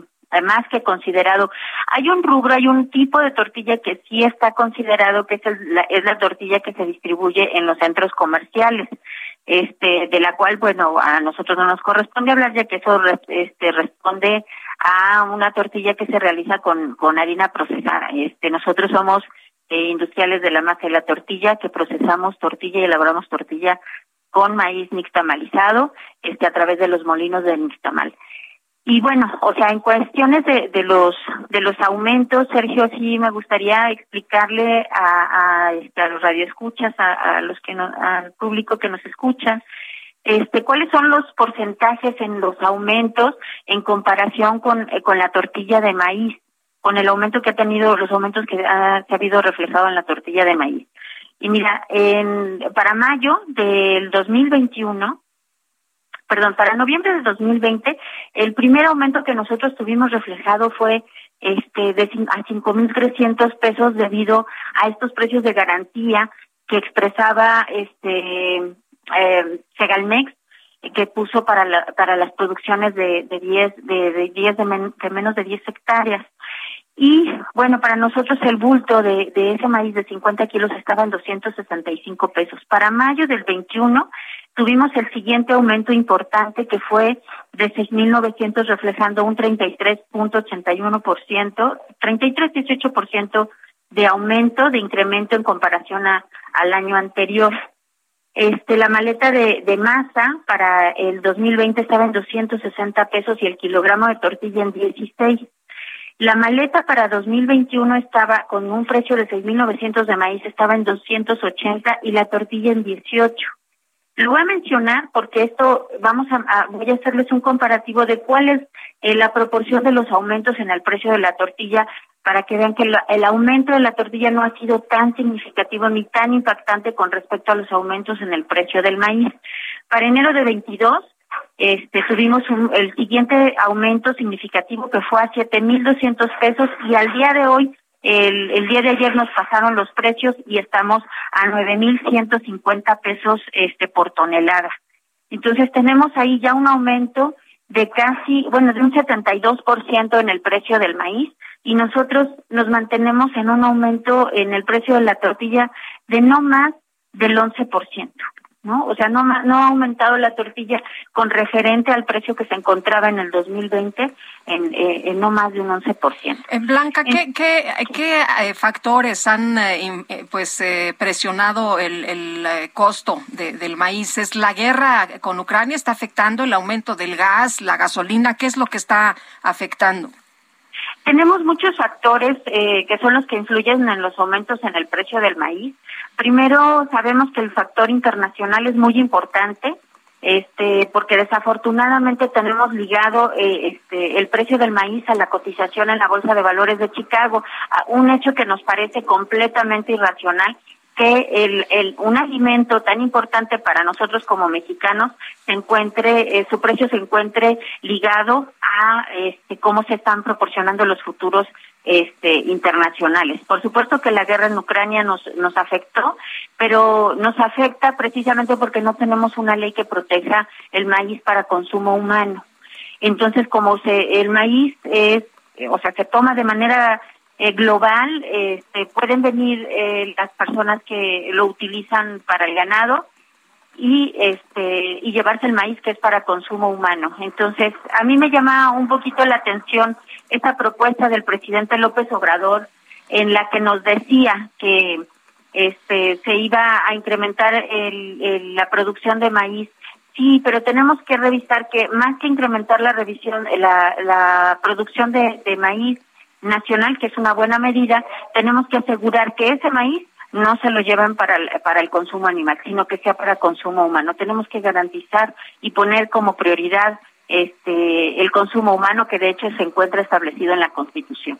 más que considerado. Hay un rubro, hay un tipo de tortilla que sí está considerado que es, la, es la tortilla que se distribuye en los centros comerciales, este, de la cual, bueno, a nosotros no nos corresponde hablar ya que eso este, responde a una tortilla que se realiza con, con harina procesada. Este, nosotros somos eh, industriales de la masa y la tortilla que procesamos tortilla y elaboramos tortilla con maíz nixtamalizado, este, a través de los molinos de nixtamal. Y bueno, o sea, en cuestiones de, de los de los aumentos, Sergio, sí me gustaría explicarle a, a, este, a los radioescuchas, a, a los que no, al público que nos escucha, este, cuáles son los porcentajes en los aumentos en comparación con, eh, con la tortilla de maíz, con el aumento que ha tenido, los aumentos que ha, se ha habido reflejado en la tortilla de maíz. Y mira, en, para mayo del 2021, perdón, para noviembre del 2020, el primer aumento que nosotros tuvimos reflejado fue este de a 5.300 pesos debido a estos precios de garantía que expresaba este eh, Segalmex que puso para la, para las producciones de de 10 de, de 10 de, de menos de 10 hectáreas. Y bueno, para nosotros el bulto de, de ese maíz de 50 kilos estaba en 265 pesos. Para mayo del 21 tuvimos el siguiente aumento importante que fue de 6.900 reflejando un 33.81%, 33.18% de aumento, de incremento en comparación a, al año anterior. Este, la maleta de, de masa para el 2020 estaba en 260 pesos y el kilogramo de tortilla en 16. La maleta para 2021 estaba con un precio de 6.900 de maíz, estaba en 280 y la tortilla en 18. Lo voy a mencionar porque esto vamos a, voy a hacerles un comparativo de cuál es eh, la proporción de los aumentos en el precio de la tortilla para que vean que el aumento de la tortilla no ha sido tan significativo ni tan impactante con respecto a los aumentos en el precio del maíz. Para enero de 22 este, tuvimos el siguiente aumento significativo que fue a 7.200 pesos y al día de hoy, el, el día de ayer nos pasaron los precios y estamos a 9.150 pesos este, por tonelada. Entonces tenemos ahí ya un aumento de casi, bueno, de un 72% en el precio del maíz y nosotros nos mantenemos en un aumento en el precio de la tortilla de no más del 11%. ¿No? O sea, no, no ha aumentado la tortilla con referente al precio que se encontraba en el 2020 en, eh, en no más de un 11%. En Blanca, ¿qué, qué, qué eh, factores han eh, pues presionado el, el costo de, del maíz? ¿Es la guerra con Ucrania está afectando el aumento del gas, la gasolina? ¿Qué es lo que está afectando? Tenemos muchos factores eh, que son los que influyen en los aumentos en el precio del maíz. Primero, sabemos que el factor internacional es muy importante, este, porque desafortunadamente tenemos ligado eh, este, el precio del maíz a la cotización en la Bolsa de Valores de Chicago, un hecho que nos parece completamente irracional que el, el, un alimento tan importante para nosotros como mexicanos se encuentre, eh, su precio se encuentre ligado a este, cómo se están proporcionando los futuros este, internacionales. Por supuesto que la guerra en Ucrania nos, nos afectó, pero nos afecta precisamente porque no tenemos una ley que proteja el maíz para consumo humano. Entonces, como se, el maíz es, o sea, se toma de manera eh, global, este, pueden venir eh, las personas que lo utilizan para el ganado y este y llevarse el maíz que es para consumo humano. Entonces, a mí me llama un poquito la atención esta propuesta del presidente López Obrador en la que nos decía que este se iba a incrementar el, la producción de maíz Sí, pero tenemos que revisar que más que incrementar la revisión, la, producción de, de maíz, nacional, que es una buena medida, tenemos que asegurar que ese maíz no se lo lleven para el, para el consumo animal, sino que sea para consumo humano. Tenemos que garantizar y poner como prioridad este el consumo humano que de hecho se encuentra establecido en la Constitución.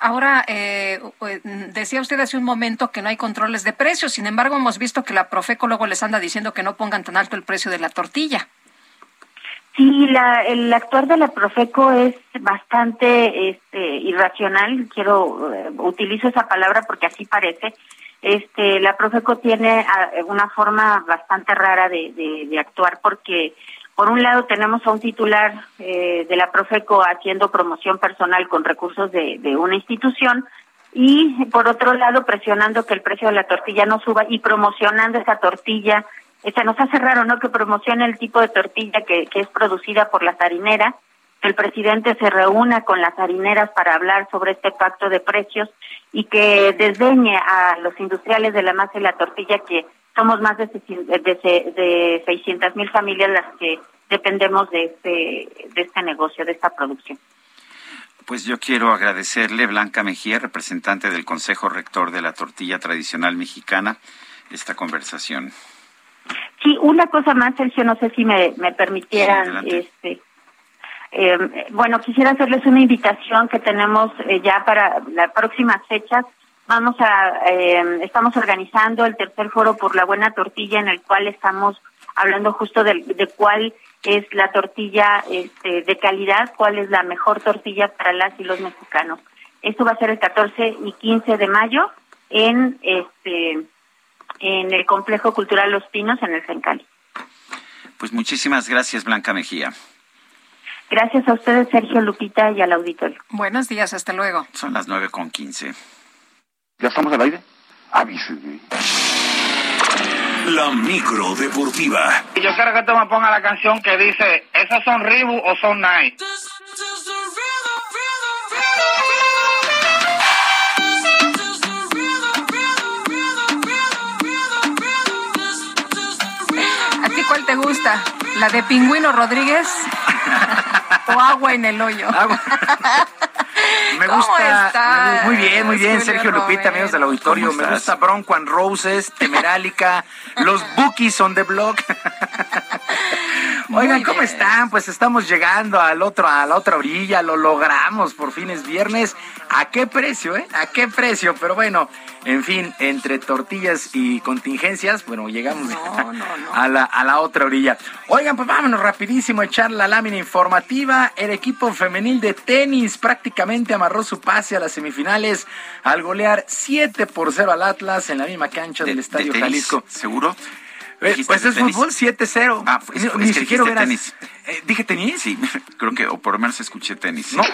Ahora, eh, decía usted hace un momento que no hay controles de precios, sin embargo hemos visto que la Profeco luego les anda diciendo que no pongan tan alto el precio de la tortilla. Sí, la, el actuar de la Profeco es bastante este, irracional. Quiero eh, utilizo esa palabra porque así parece. Este, la Profeco tiene ah, una forma bastante rara de, de, actuar porque por un lado tenemos a un titular eh, de la Profeco haciendo promoción personal con recursos de, una institución y por otro lado presionando que el precio de la tortilla no suba y promocionando esa tortilla se nos hace raro, ¿no? Que promocione el tipo de tortilla que, que es producida por las harineras, que el presidente se reúna con las harineras para hablar sobre este pacto de precios y que desdeñe a los industriales de la masa y la tortilla, que somos más de, de, de 600 mil familias las que dependemos de este, de este negocio, de esta producción. Pues yo quiero agradecerle, Blanca Mejía, representante del Consejo Rector de la Tortilla Tradicional Mexicana, esta conversación. Sí, una cosa más, Sergio, no sé si me, me permitieran, este, eh, bueno, quisiera hacerles una invitación que tenemos eh, ya para las próximas fechas. Vamos a, eh, estamos organizando el tercer foro por la buena tortilla, en el cual estamos hablando justo de, de cuál es la tortilla este, de calidad, cuál es la mejor tortilla para las y los mexicanos. Esto va a ser el 14 y 15 de mayo en este en el Complejo Cultural Los Pinos, en el Sencali. Pues muchísimas gracias, Blanca Mejía. Gracias a ustedes, Sergio Lupita, y al auditorio. Buenos días, hasta luego. Son las nueve con quince. ¿Ya estamos al aire? Avísenme. La micro deportiva. Y yo quiero que tú me pongas la canción que dice, ¿esos son Ribu o son Nike? ¿A ti cuál te gusta? ¿La de Pingüino Rodríguez? ¿O agua en el hoyo? Agua. Me ¿Cómo gusta. estás, Muy bien, muy bien, Julio Sergio Lupita, Romero? amigos del auditorio. ¿Cómo Me gusta Bronco and Roses, Temerálica, los Bookies on the Block. Oigan, ¿cómo están? Pues estamos llegando al otro, a la otra orilla, lo logramos, por fin es viernes. ¿A qué precio, eh? ¿A qué precio? Pero bueno, en fin, entre tortillas y contingencias, bueno, llegamos A, la, a la otra orilla. Oigan, pues vámonos rapidísimo a echar la lámina informativa. El equipo femenil de tenis prácticamente amarró su pase a las semifinales al golear 7 por 0 al Atlas en la misma cancha del Estadio tenis? Jalisco. ¿Seguro? Eh, ¿Dijiste Pues es fútbol 7-0. Ah, pues, Ni- es que siquiera hubieras- tenis. Eh, ¿Dije tenis? Sí, creo que, o por lo menos escuché tenis. No.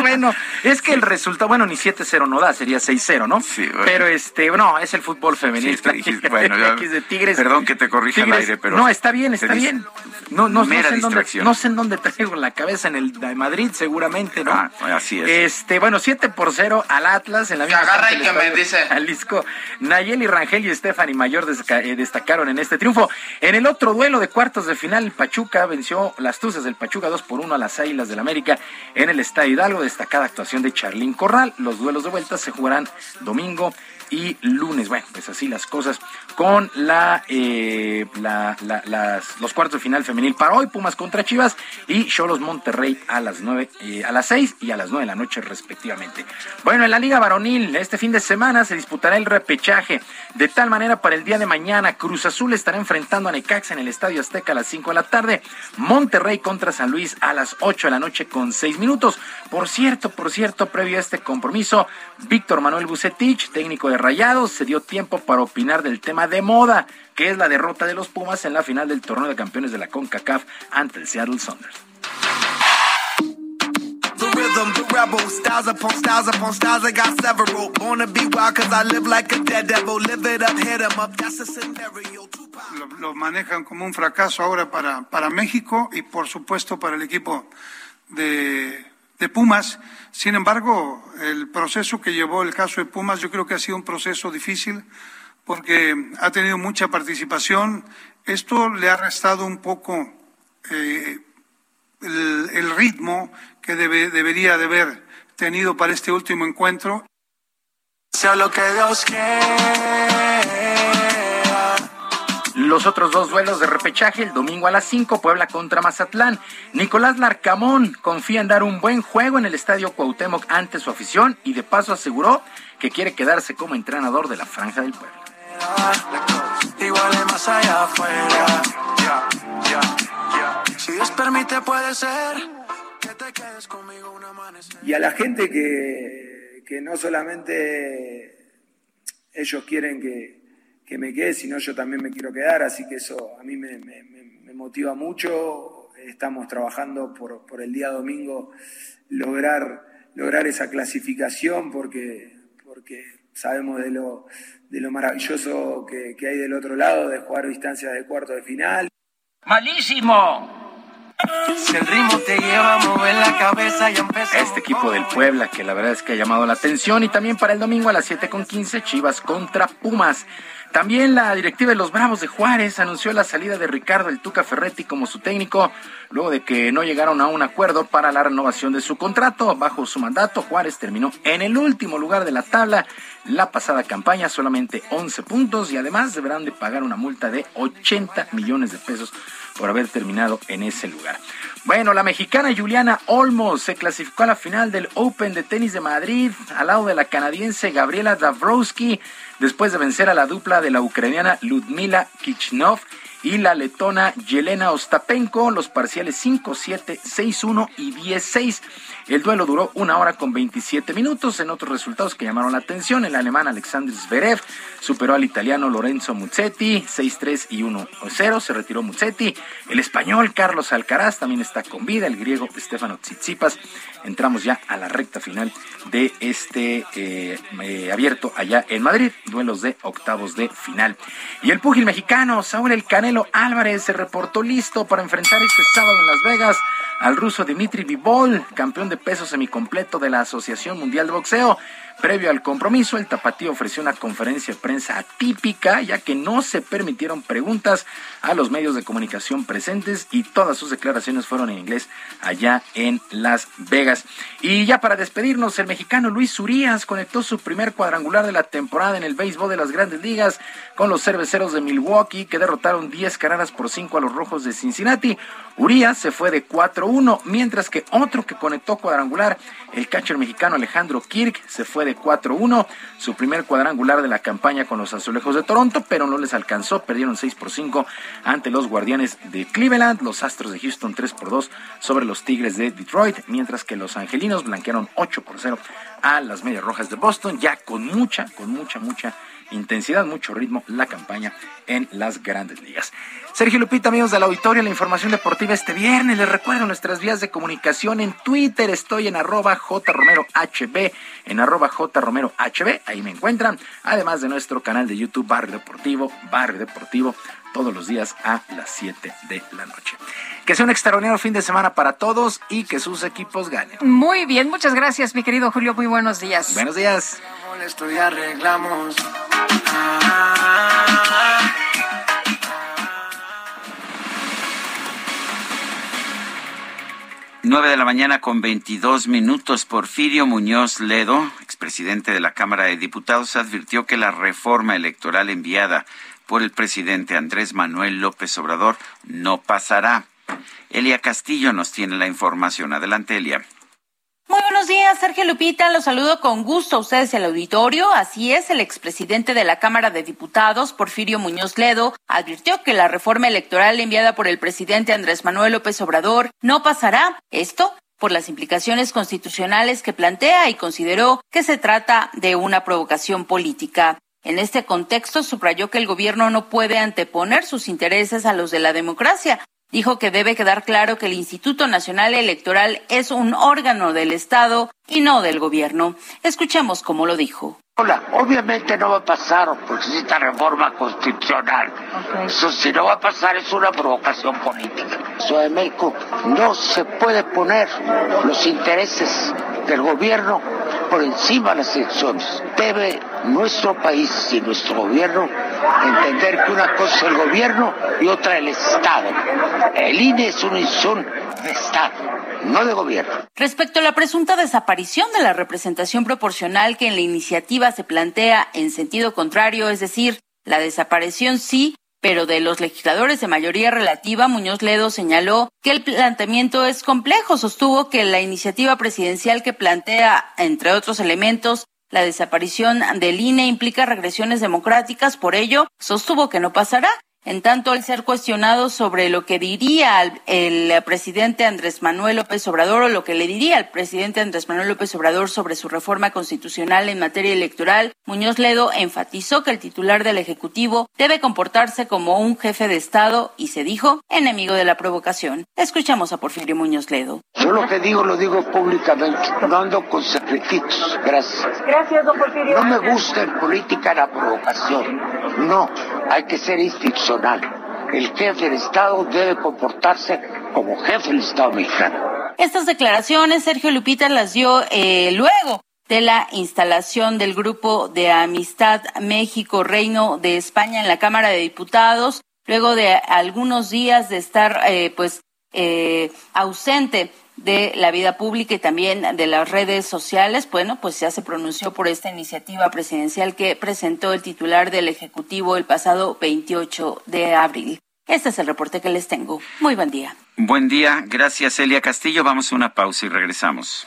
bueno, es que el resultado, bueno, ni 7-0 no da, sería 6-0, ¿no? Sí, Pero este, no, es el fútbol femenil. Sí, dijiste, bueno, ya- X de Tigres. perdón que te corrija al Tigres- aire, pero No, está bien, está tenis- bien. No, no, no Mera sé en dónde, distracción. no sé en dónde traigo la cabeza en el de Madrid, seguramente, ¿no? Ah, así es. Este, bueno, 7 por 0 al Atlas en la misma agarra y que me dice. Jalisco. Nayeli Rangel y Stephanie Mayor eh, destacaron en este triunfo. En el otro duelo de cuartos de final, Pachuca venció las Tuzas del Pachuca 2 por 1 a las Águilas del América en el Estadio Hidalgo. Destacada actuación de Charlín Corral. Los duelos de vuelta se jugarán domingo y lunes. Bueno, pues así las cosas con la, eh, la- la- los cuartos de final femenil para hoy, Pumas contra Chivas y Cholos Monterrey a las nueve, eh, a las 6 y a las 9 de la noche respectivamente. Bueno, en la Liga Varonil, este fin de semana se disputará el repechaje. De tal manera, para el día de mañana, Cruz Azul estará enfrentando a Necaxa en el Estadio Azteca a las 5 de la tarde. Monterrey contra San Luis a las 8 de la noche con 6 minutos. Por cierto, por cierto, previo a este compromiso, Víctor Manuel Bucetich, técnico de Rayados, se dio tiempo para opinar del tema de moda, que es la derrota de los Pumas en la final del torneo de campeones de la CONCACAF ante el Seattle Sounders. Rhythm, the rebel, styles upon styles upon styles, I got several. Born to be wild cause I live like a dead devil. Live it up, hit 'em up, that's a scenario. lo, lo manejan como un fracaso ahora para, para México y por supuesto para el equipo de, de Pumas. Sin embargo, el proceso que llevó el caso de Pumas yo creo que ha sido un proceso difícil porque ha tenido mucha participación. Esto le ha restado un poco eh, el, el ritmo que debe- debería de haber tenido para este último encuentro. Sea lo que Dios quiera. Los otros dos duelos de repechaje el domingo a las 5, Puebla contra Mazatlán. Nicolás Larcamón confía en dar un buen juego en el Estadio Cuauhtémoc ante su afición y de paso aseguró que quiere quedarse como entrenador de la Franja del Puebla. Igual es más allá afuera. Si Dios permite, puede ser y a la gente que, que no solamente ellos quieren que, que me quede, sino yo también me quiero quedar, así que eso a mí me, me- me- me motiva mucho. Estamos trabajando por, por el día domingo lograr, lograr esa clasificación porque, porque sabemos de lo, de lo maravilloso que, que hay del otro lado, de jugar distancias de cuarto de final. ¡Malísimo! Si el ritmo te lleva a mover la cabeza y. Este equipo del Puebla que la verdad es que ha llamado la atención y también para el domingo a las 7.15 Chivas contra Pumas. También la directiva de los Bravos de Juárez anunció la salida de Ricardo El Tuca Ferretti como su técnico, luego de que no llegaron a un acuerdo para la renovación de su contrato. Bajo su mandato, Juárez terminó en el último lugar de la tabla la pasada campaña, solamente 11 puntos y además deberán de pagar una multa de 80 millones de pesos por haber terminado en ese lugar. Bueno, la mexicana Juliana Olmos se clasificó a la final del Open de tenis de Madrid al lado de la canadiense Gabriela Dabrowski después de vencer a la dupla de la ucraniana Ludmila Kichnov y la letona Yelena Ostapenko, los parciales 5-7, 6-1 y 10-6. El duelo duró una hora con 27 minutos. En otros resultados que llamaron la atención, el alemán Alexander Zverev superó al italiano Lorenzo Muzzetti, 6-3 y 1-0. Se retiró Muzzetti. El español Carlos Alcaraz también está con vida. El griego Stefano Tsitsipas. Entramos ya a la recta final de este eh, eh, abierto allá en Madrid. Duelos de octavos de final. Y el púgil mexicano Saúl El Canelo Álvarez se reportó listo para enfrentar este sábado en Las Vegas al ruso Dimitri Vivol, campeón de peso semicompleto de la Asociación Mundial de Boxeo. Previo al compromiso, el tapatío ofreció una conferencia de prensa atípica, ya que no se permitieron preguntas a los medios de comunicación presentes y todas sus declaraciones fueron en inglés allá en Las Vegas. Y ya para despedirnos, el mexicano Luis Urias conectó su primer cuadrangular de la temporada en el béisbol de las grandes ligas con los cerveceros de Milwaukee, que derrotaron 10 carreras por 5 a los rojos de Cincinnati. Urias se fue de 4-1, mientras que otro que conectó cuadrangular, el catcher mexicano Alejandro Kirk, se fue de 4-1, su primer cuadrangular de la campaña con los Azulejos de Toronto, pero no les alcanzó, perdieron 6 por 5 ante los Guardianes de Cleveland, los Astros de Houston 3 por 2 sobre los Tigres de Detroit, mientras que los Angelinos blanquearon 8 por 0 a las Medias Rojas de Boston, ya con mucha, con mucha, mucha intensidad, mucho ritmo la campaña en las grandes ligas. Sergio Lupita, amigos del auditorio, la información deportiva este viernes. Les recuerdo nuestras vías de comunicación en Twitter. Estoy en arroba jromerohb, en arroba jromerohb. Ahí me encuentran. Además de nuestro canal de YouTube Barrio Deportivo, Barrio Deportivo, todos los días a las 7 de la noche. Que sea un extraordinario fin de semana para todos y que sus equipos ganen. Muy bien, muchas gracias, mi querido Julio. Muy buenos días. Buenos días. Esto ya arreglamos. 9 de la mañana con 22 minutos. Porfirio Muñoz Ledo, expresidente de la Cámara de Diputados, advirtió que la reforma electoral enviada por el presidente Andrés Manuel López Obrador no pasará. Elia Castillo nos tiene la información. Adelante, Elia. Buenos días, Sergio Lupita. Los saludo con gusto a ustedes y al auditorio. Así es, el expresidente de la Cámara de Diputados, Porfirio Muñoz Ledo, advirtió que la reforma electoral enviada por el presidente Andrés Manuel López Obrador no pasará. Esto por las implicaciones constitucionales que plantea y consideró que se trata de una provocación política. En este contexto, subrayó que el gobierno no puede anteponer sus intereses a los de la democracia, dijo que debe quedar claro que el Instituto Nacional Electoral es un órgano del Estado y no del gobierno. Escuchemos cómo lo dijo. Hola, obviamente no va a pasar porque necesita reforma constitucional. Eso si no va a pasar es una provocación política. Ciudad de México no se puede poner los intereses del gobierno por encima de las elecciones. Debe nuestro país y nuestro gobierno entender que una cosa es el gobierno y otra el Estado. El INE es una institución de Estado, no de gobierno. Respecto a la presunta desaparición de la representación proporcional que en la iniciativa se plantea en sentido contrario, es decir, la desaparición sí, pero de los legisladores de mayoría relativa, Muñoz Ledo señaló que el planteamiento es complejo. Sostuvo que la iniciativa presidencial que plantea, entre otros elementos, la desaparición del INE implica regresiones democráticas, por ello sostuvo que no pasará. En tanto, al ser cuestionado sobre lo que diría el, presidente Andrés Manuel López Obrador o lo que le diría al presidente Andrés Manuel López Obrador sobre su reforma constitucional en materia electoral, Muñoz Ledo enfatizó que el titular del Ejecutivo debe comportarse como un jefe de Estado y se dijo enemigo de la provocación. Escuchamos a Porfirio Muñoz Ledo. Yo lo que digo lo digo públicamente, no ando con secretitos. Gracias. Gracias, don Porfirio. No me gusta en política la provocación. No, hay que ser institucional el jefe del Estado debe comportarse como jefe del Estado mexicano. Estas declaraciones Sergio Lupita las dio eh, luego de la instalación del grupo de amistad México-Reino de España en la Cámara de Diputados, luego de algunos días de estar eh, pues eh, ausente de la vida pública y también de las redes sociales, bueno, pues ya se pronunció por esta iniciativa presidencial que presentó el titular del Ejecutivo el pasado 28 de abril. Este es el reporte que les tengo. Muy buen día. Buen día. Gracias, Elia Castillo. Vamos a una pausa y regresamos.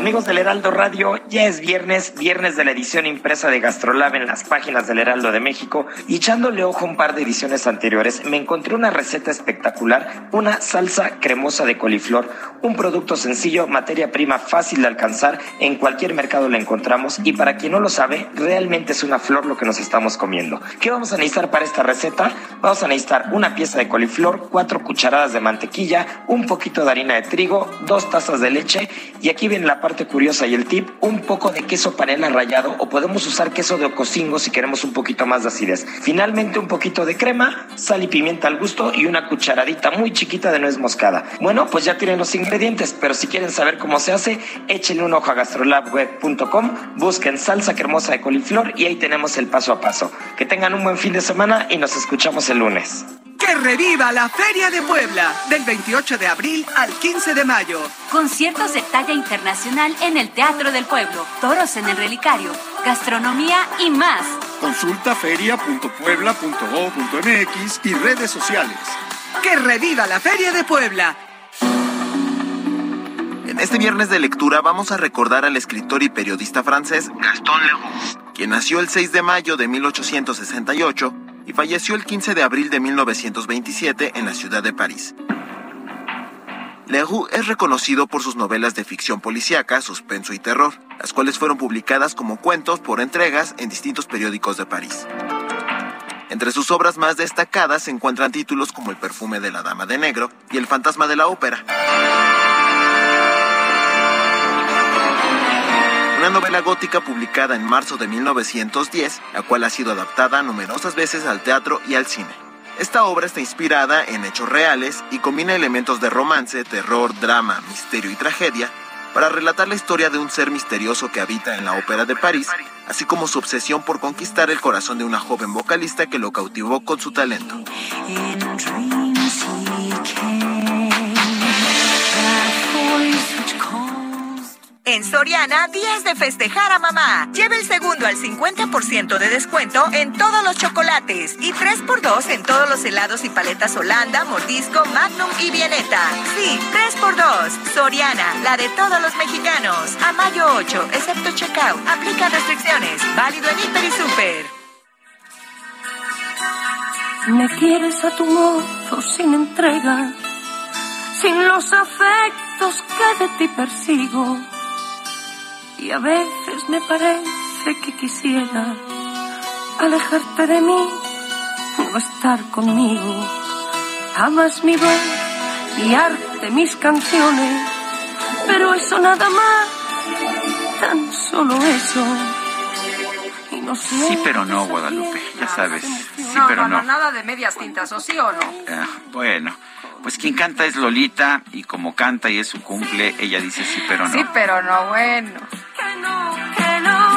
Amigos del Heraldo Radio, ya es viernes, viernes de la edición impresa de Gastrolab en las páginas del Heraldo de México y echándole ojo a un par de ediciones anteriores, me encontré una receta espectacular, una salsa cremosa de coliflor, un producto sencillo, materia prima fácil de alcanzar, en cualquier mercado la encontramos y para quien no lo sabe, realmente es una flor lo que nos estamos comiendo. ¿Qué vamos a necesitar para esta receta? Vamos a necesitar una pieza de coliflor, cuatro cucharadas de mantequilla, un poquito de harina de trigo, dos tazas de leche y aquí viene la parte curiosa y el tip, un poco de queso panela rallado o podemos usar queso de ocosingo si queremos un poquito más de acidez. Finalmente un poquito de crema, sal y pimienta al gusto y una cucharadita muy chiquita de nuez moscada. Bueno, pues ya tienen los ingredientes, pero si quieren saber cómo se hace, échenle un ojo a gastrolabweb.com, busquen salsa cremosa de coliflor y ahí tenemos el paso a paso. Que tengan un buen fin de semana y nos escuchamos el lunes. Que reviva la Feria de Puebla del 28 de abril al 15 de mayo. Conciertos de talla internacional en el Teatro del Pueblo, toros en el relicario, gastronomía y más. Consulta feria.puebla.go.mx y redes sociales. Que reviva la Feria de Puebla. En este viernes de lectura vamos a recordar al escritor y periodista francés Gaston Leroux, quien nació el 6 de mayo de 1868 y falleció el 15 de abril de 1927 en la ciudad de París. Leroux es reconocido por sus novelas de ficción policíaca, suspenso y terror, las cuales fueron publicadas como cuentos por entregas en distintos periódicos de París. Entre sus obras más destacadas se encuentran títulos como El perfume de la Dama de Negro y El fantasma de la ópera. Una novela gótica publicada en marzo de 1910, la cual ha sido adaptada numerosas veces al teatro y al cine. Esta obra está inspirada en hechos reales y combina elementos de romance, terror, drama, misterio y tragedia para relatar la historia de un ser misterioso que habita en la ópera de París, así como su obsesión por conquistar el corazón de una joven vocalista que lo cautivó con su talento. En Soriana, días de festejar a mamá. Lleva el segundo al 50% de descuento en todos los chocolates y 3x2 en todos los helados y paletas Holanda, Mordisco, Magnum y Violeta. Sí, 3x2. Soriana, la de todos los mexicanos. A mayo 8, excepto checkout. Aplica restricciones. Válido en Hiper y Super. Me quieres a tu modo, sin entrega, sin los afectos que de ti persigo y a veces me parece que quisiera alejarte de mí, no estar conmigo. Amas mi voz, mi arte, mis canciones, pero eso nada más, tan solo eso. Y no sé Sí, pero no, Guadalupe, ya sabes. Sí, no, pero no, no. nada de medias tintas, ¿o sí o no? Ah, bueno, pues quien canta es Lolita y como canta y es su cumple, ella dice sí, pero no. Sí, pero no, bueno. Que no.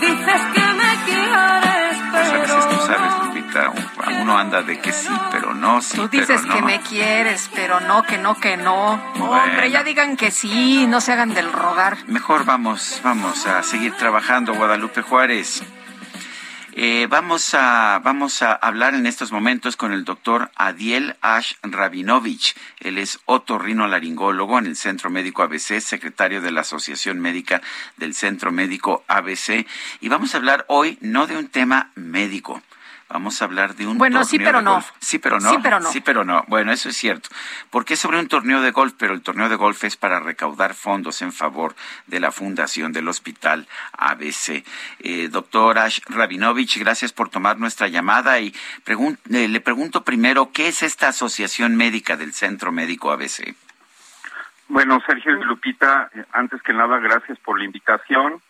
Dices que me quieres, Pues a veces tú pero sabes, Lupita, un- uno anda de que sí, pero no, sí, Tú dices pero no. que me quieres, pero no, que no, que no. Hombre, ya digan que sí, no se hagan del rogar. Mejor vamos, vamos a seguir trabajando, Guadalupe Juárez. Eh, vamos, a, vamos a hablar en estos momentos con el doctor Adiel Ash Rabinovich. Él es otorrinolaringólogo en el Centro Médico ABC, secretario de la Asociación Médica del Centro Médico ABC. Y vamos a hablar hoy no de un tema médico. Vamos a hablar de un Bueno, sí, torneo pero de no. golf. Sí, pero no. Sí, pero no. Sí, pero no. Bueno, eso es cierto. Porque es sobre un torneo de golf, pero el torneo de golf es para recaudar fondos en favor de la fundación del Hospital ABC. Eh, doctor Ash Rabinovich, gracias por tomar nuestra llamada y pregun- eh, le pregunto primero, ¿qué es esta asociación médica del Centro Médico ABC? Bueno, Sergio y Lupita, eh, antes que nada, gracias por la invitación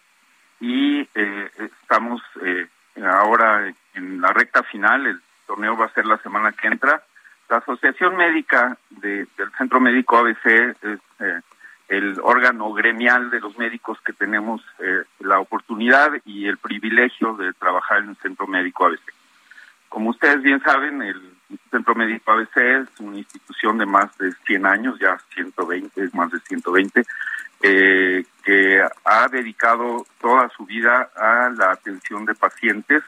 y eh, estamos eh, ahora en la recta final, el torneo va a ser la semana que entra. La Asociación Médica de- del Centro Médico ABC es eh, el órgano gremial de los médicos que tenemos eh, la oportunidad y el privilegio de trabajar en el Centro Médico ABC. Como ustedes bien saben, el Centro Médico ABC es una institución de más de 100 años, ya 120, es más de 120. eh, que ha dedicado toda su vida a la atención de pacientes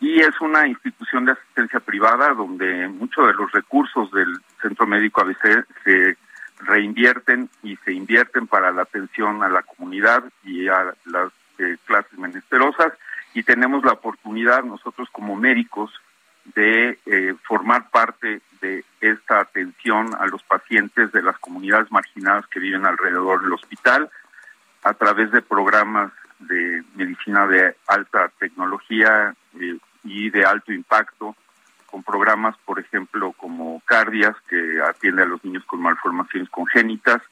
y es una institución de asistencia privada donde muchos de los recursos del Centro Médico ABC se reinvierten y se invierten para la atención a la comunidad y a las eh, clases menesterosas y tenemos la oportunidad nosotros como médicos de eh, formar parte de esta atención a los pacientes de las comunidades marginadas que viven alrededor del hospital a través de programas de medicina de alta tecnología eh, y de alto impacto, con programas, por ejemplo, como Cardias, que atiende a los niños con malformaciones congénitas,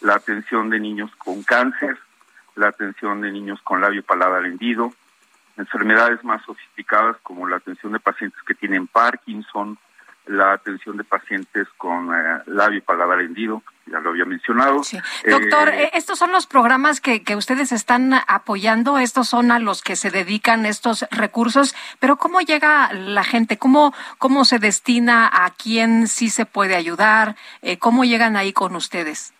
la atención de niños con cáncer, la atención de niños con labio paladar hendido, enfermedades más sofisticadas como la atención de pacientes que tienen Parkinson, la atención de pacientes con eh, labio paladar hendido, ya lo había mencionado. Doctor, eh, estos son los programas que, que ustedes están apoyando, estos son a los que se dedican estos recursos, pero ¿cómo llega la gente? ¿Cómo, cómo se destina a quién sí se puede ayudar? Eh, ¿Cómo llegan ahí con ustedes?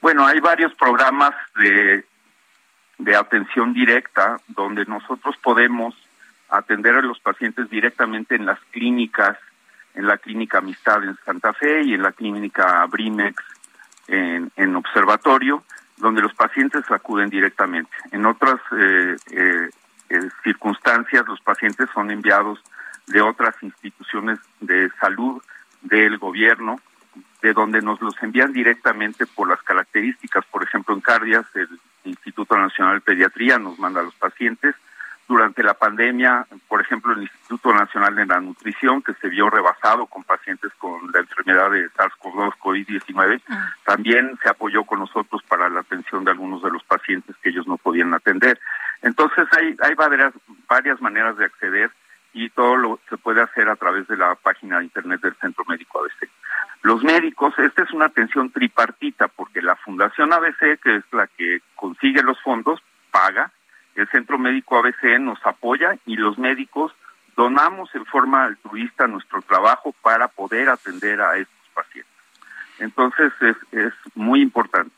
Bueno, hay varios programas de, de atención directa donde nosotros podemos atender a los pacientes directamente en las clínicas en la clínica Amistad en Santa Fe y en la clínica Brimex en, en observatorio, donde los pacientes acuden directamente. En otras eh, eh, eh, circunstancias, los pacientes son enviados de otras instituciones de salud del gobierno, de donde nos los envían directamente por las características. Por ejemplo, en Cardias, el Instituto Nacional de Pediatría nos manda a los pacientes durante la pandemia, por ejemplo, el Instituto Nacional de la Nutrición, que se vio rebasado con pacientes con la enfermedad de SARS-CoV-2, COVID-19, Ah. también se apoyó con nosotros para la atención de algunos de los pacientes que ellos no podían atender. Entonces, hay, hay varias, varias maneras de acceder y todo lo se puede hacer a través de la página de internet del Centro Médico ABC. Los médicos, esta es una atención tripartita, porque la Fundación ABC, que es la que consigue los fondos, paga, el Centro Médico ABC nos apoya y los médicos donamos en forma altruista nuestro trabajo para poder atender a estos pacientes. Entonces es, es muy importante.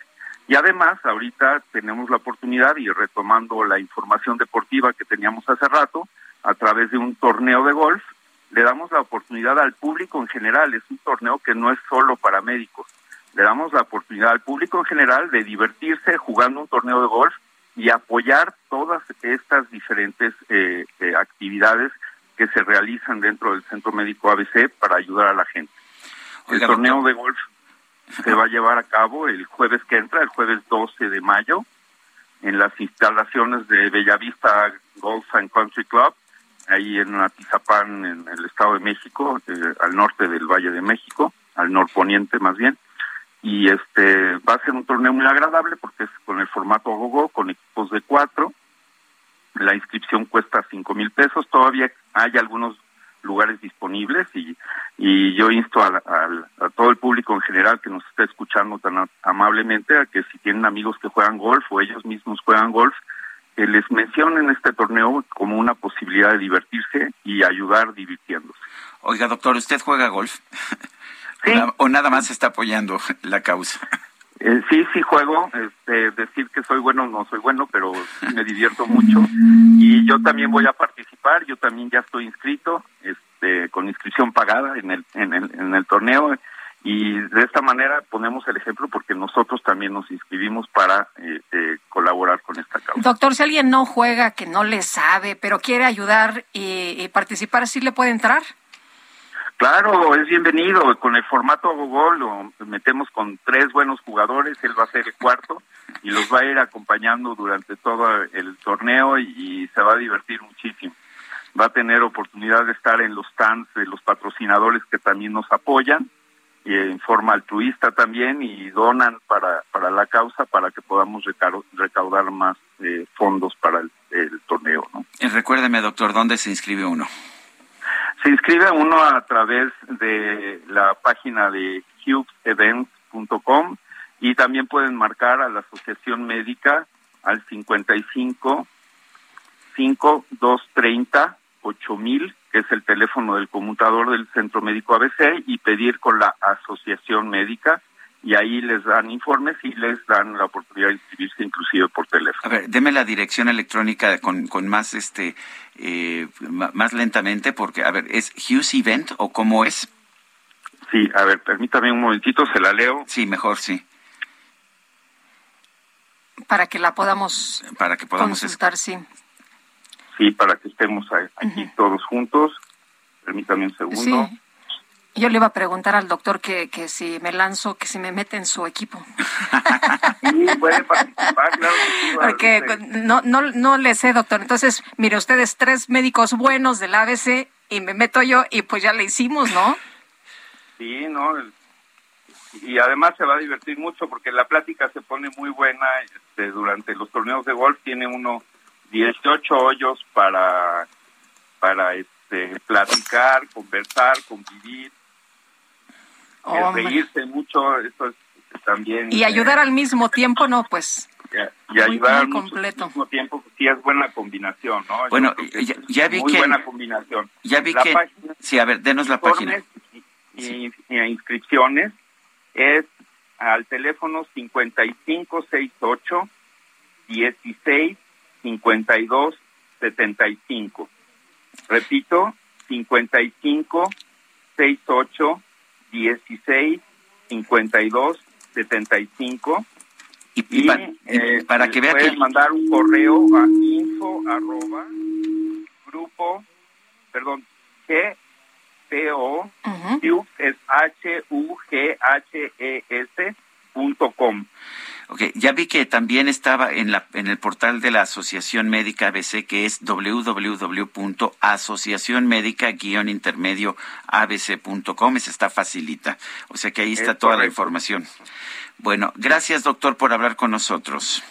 Y además, ahorita tenemos la oportunidad, y retomando la información deportiva que teníamos hace rato, a través de un torneo de golf, le damos la oportunidad al público en general. Es un torneo que no es solo para médicos. Le damos la oportunidad al público en general de divertirse jugando un torneo de golf y apoyar todas estas diferentes eh, eh, actividades que se realizan dentro del Centro Médico ABC para ayudar a la gente. el torneo de golf se va a llevar a cabo el jueves que entra, el jueves 12 de mayo, en las instalaciones de Bellavista Golf and Country Club, ahí en Atizapán, en el Estado de México, eh, al norte del Valle de México, al norponiente más bien y este va a ser un torneo muy agradable porque es con el formato gogo con equipos de cuatro la inscripción cuesta cinco mil pesos todavía hay algunos lugares disponibles y, y yo insto a, a, todo el público en general que nos está escuchando tan amablemente a que si tienen amigos que juegan golf o ellos mismos juegan golf que les mencionen este torneo como una posibilidad de divertirse y ayudar divirtiéndose. Oiga, doctor, ¿usted juega golf? Sí. ¿O nada más está apoyando la causa? Eh, sí, sí juego. Este, decir que soy bueno no soy bueno, pero me divierto mucho. Y yo también voy a participar. Yo también ya estoy inscrito, este, con inscripción pagada en el, en el, en el torneo. Y de esta manera ponemos el ejemplo porque nosotros también nos inscribimos para eh, eh, colaborar con esta causa. Doctor, si alguien no juega, que no le sabe, pero quiere ayudar y, y participar, ¿sí le puede entrar? Claro, es bienvenido. Con el formato Google lo metemos con tres buenos jugadores, él va a ser el cuarto y los va a ir acompañando durante todo el torneo y, se va a divertir muchísimo. Va a tener oportunidad de estar en los stands de los patrocinadores que también nos apoyan y en forma altruista también y donan para, para la causa para que podamos recaudar más eh, fondos para el, torneo. ¿no? Y recuérdeme, doctor, ¿dónde se inscribe uno? Se inscribe uno a través de la página de hughes.events.com y también pueden marcar a la Asociación Médica al 55 5230 8000, que es el teléfono del conmutador del Centro Médico ABC, y pedir con la Asociación Médica y ahí les dan informes y les dan la oportunidad de inscribirse inclusive por teléfono. A ver, deme la dirección electrónica con, con más este eh, más lentamente porque a ver, ¿es Hughes Event o cómo es? Sí, a ver, permítame un momentito, se la leo. Sí, mejor sí. Para que la podamos para que podamos consultar, sí. Sí, para que estemos aquí todos juntos. Permítame un segundo. Sí. Yo le iba a preguntar al doctor que, que si me lanzo, que si me mete en su equipo. sí, puede participar, claro Porque no, no, no le sé, doctor. Entonces, mire, ustedes tres médicos buenos del ABC y me meto yo y pues ya le hicimos, ¿no? Sí, ¿no? Y además se va a divertir mucho porque la plática se pone muy buena este, durante los torneos de golf. Tiene uno 18 hoyos para, para este, platicar, conversar, convivir reírse mucho, eso es también... Y ayudar al mismo tiempo, no, pues... Y, ayudar al mismo tiempo, sí es buena combinación, ¿no? Bueno, ya, vi muy que... buena combinación. Ya vi que... sí, a ver, denos la página. Y, inscripciones es al teléfono 5568 16 52 75. Repito, 55 68 16 52 75 y, y eh, para que vea puedes mandar un correo a info arroba grupo perdón g p o es h u g h e s punto com Ok, ya vi que también estaba en, la, en el portal de la Asociación Médica ABC, que es www.asociacionmédica-intermedio-abc.com. Esa está facilita. O sea que ahí está toda la información. Bueno, gracias doctor por hablar con nosotros.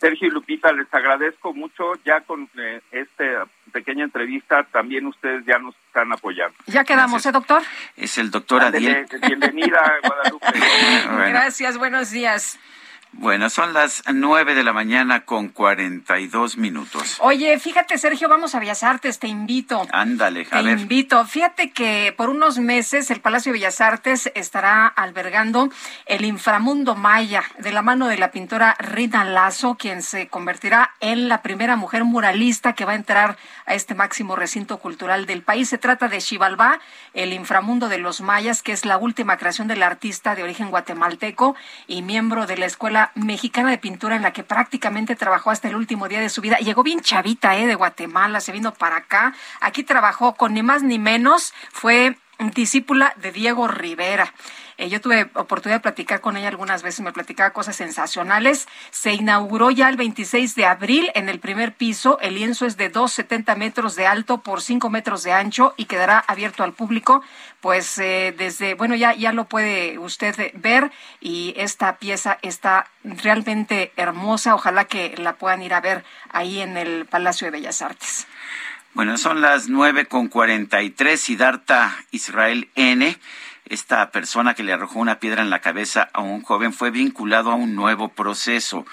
Sergio y Lupita, les agradezco mucho. Ya con eh, esta pequeña entrevista, también ustedes ya nos están apoyando. Ya quedamos, ¿eh, doctor? Es el doctor Adiel. Bienvenida, Guadalupe. Gracias, buenos días. Bueno, son las nueve de la mañana con cuarenta y dos minutos. Oye, fíjate, Sergio, vamos a Bellas Artes, te invito. Ándale, Te invito. Fíjate que por unos meses el Palacio de Bellas Artes estará albergando el inframundo maya de la mano de la pintora Rita Lazo, quien se convertirá en la primera mujer muralista que va a entrar a este máximo recinto cultural del país. Se trata de Xibalbá, el inframundo de los mayas, que es la última creación del artista de origen guatemalteco y miembro de la Escuela Mexicana de Pintura en la que prácticamente trabajó hasta el último día de su vida. Llegó bien chavita, ¿eh? De Guatemala, se vino para acá. Aquí trabajó con ni más ni menos, fue discípula de Diego Rivera. Eh, yo tuve oportunidad de platicar con ella algunas veces, me platicaba cosas sensacionales. Se inauguró ya el 26 de abril en el primer piso. El lienzo es de 2,70 metros de alto por 5 metros de ancho y quedará abierto al público. Pues eh, desde, bueno, ya, ya lo puede usted ver y esta pieza está realmente hermosa. Ojalá que la puedan ir a ver ahí en el Palacio de Bellas Artes. Bueno, son las nueve con cuarenta y tres. Siddhartha Israel N esta persona que le arrojó una piedra en la cabeza a un joven fue vinculado a un nuevo proceso.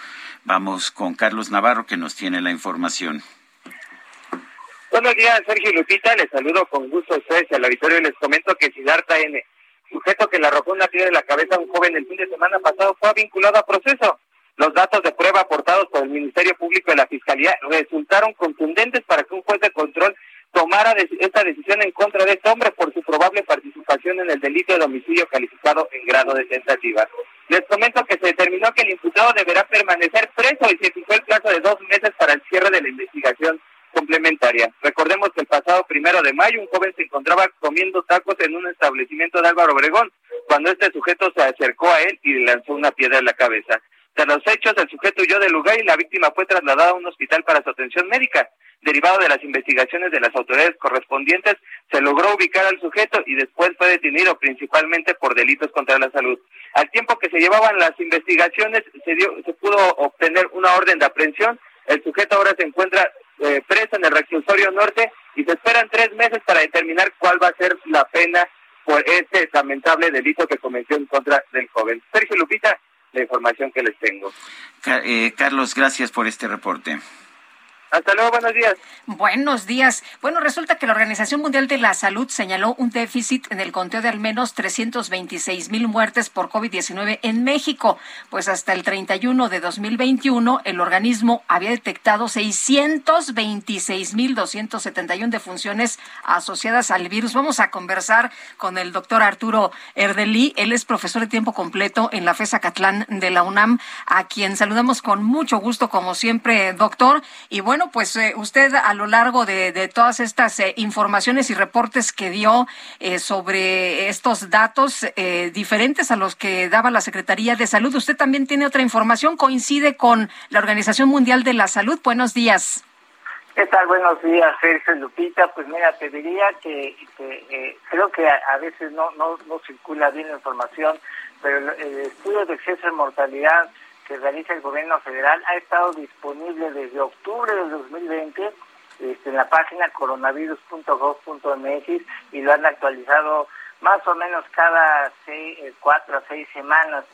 Vamos con Carlos Navarro que nos tiene la información. Buenos días, Sergio Lupita. Les saludo con gusto a ustedes al auditorio y les comento que Sidarta N., sujeto que le arrojó una piedra en la cabeza a un joven el fin de semana pasado, fue vinculado a proceso. Los datos de prueba aportados por el Ministerio Público de la Fiscalía resultaron contundentes para que un juez de control tomara esta decisión en contra de este hombre por su probable participación en el delito de homicidio calificado en grado de tentativa. Les comento que se determinó que el imputado deberá permanecer preso y se fijó el plazo de dos meses para el cierre de la investigación complementaria. Recordemos que el pasado primero de mayo un joven se encontraba comiendo tacos en un establecimiento de Álvaro Obregón cuando este sujeto se acercó a él y le lanzó una piedra en la cabeza. Tras los hechos, el sujeto huyó del lugar y la víctima fue trasladada a un hospital para su atención médica. Derivado de las investigaciones de las autoridades correspondientes, se logró ubicar al sujeto y después fue detenido principalmente por delitos contra la salud. Al tiempo que se llevaban las investigaciones, se, dio, se pudo obtener una orden de aprehensión. El sujeto ahora se encuentra eh, preso en el reclusorio norte y se esperan tres meses para determinar cuál va a ser la pena por este lamentable delito que cometió en contra del joven. Sergio Lupita, la información que les tengo. Eh, Carlos, gracias por este reporte. Hasta luego, buenos días. Buenos días. Bueno, resulta que la Organización Mundial de la Salud señaló un déficit en el conteo de al menos 326 mil muertes por COVID-19 en México. Pues hasta el 31 de 2021, el organismo había detectado 626 mil 271 defunciones asociadas al virus. Vamos a conversar con el doctor Arturo Erdelí. Él es profesor de tiempo completo en la FESA Catlán de la UNAM, a quien saludamos con mucho gusto, como siempre, doctor. Y bueno, bueno, pues eh, usted a lo largo de, todas estas eh, informaciones y reportes que dio eh, sobre estos datos diferentes a los que daba la Secretaría de Salud, usted también tiene otra información, coincide con la Organización Mundial de la Salud. Buenos días. ¿Qué tal? Buenos días, Sergio Lupita. Pues mira, te diría que, creo que a, veces no, no, no circula bien la información, pero el estudio de exceso de mortalidad que realiza el gobierno federal ha estado disponible desde octubre del 2020 este, en la página coronavirus.gov.mx y lo han actualizado más o menos cada seis, eh, cuatro a seis semanas.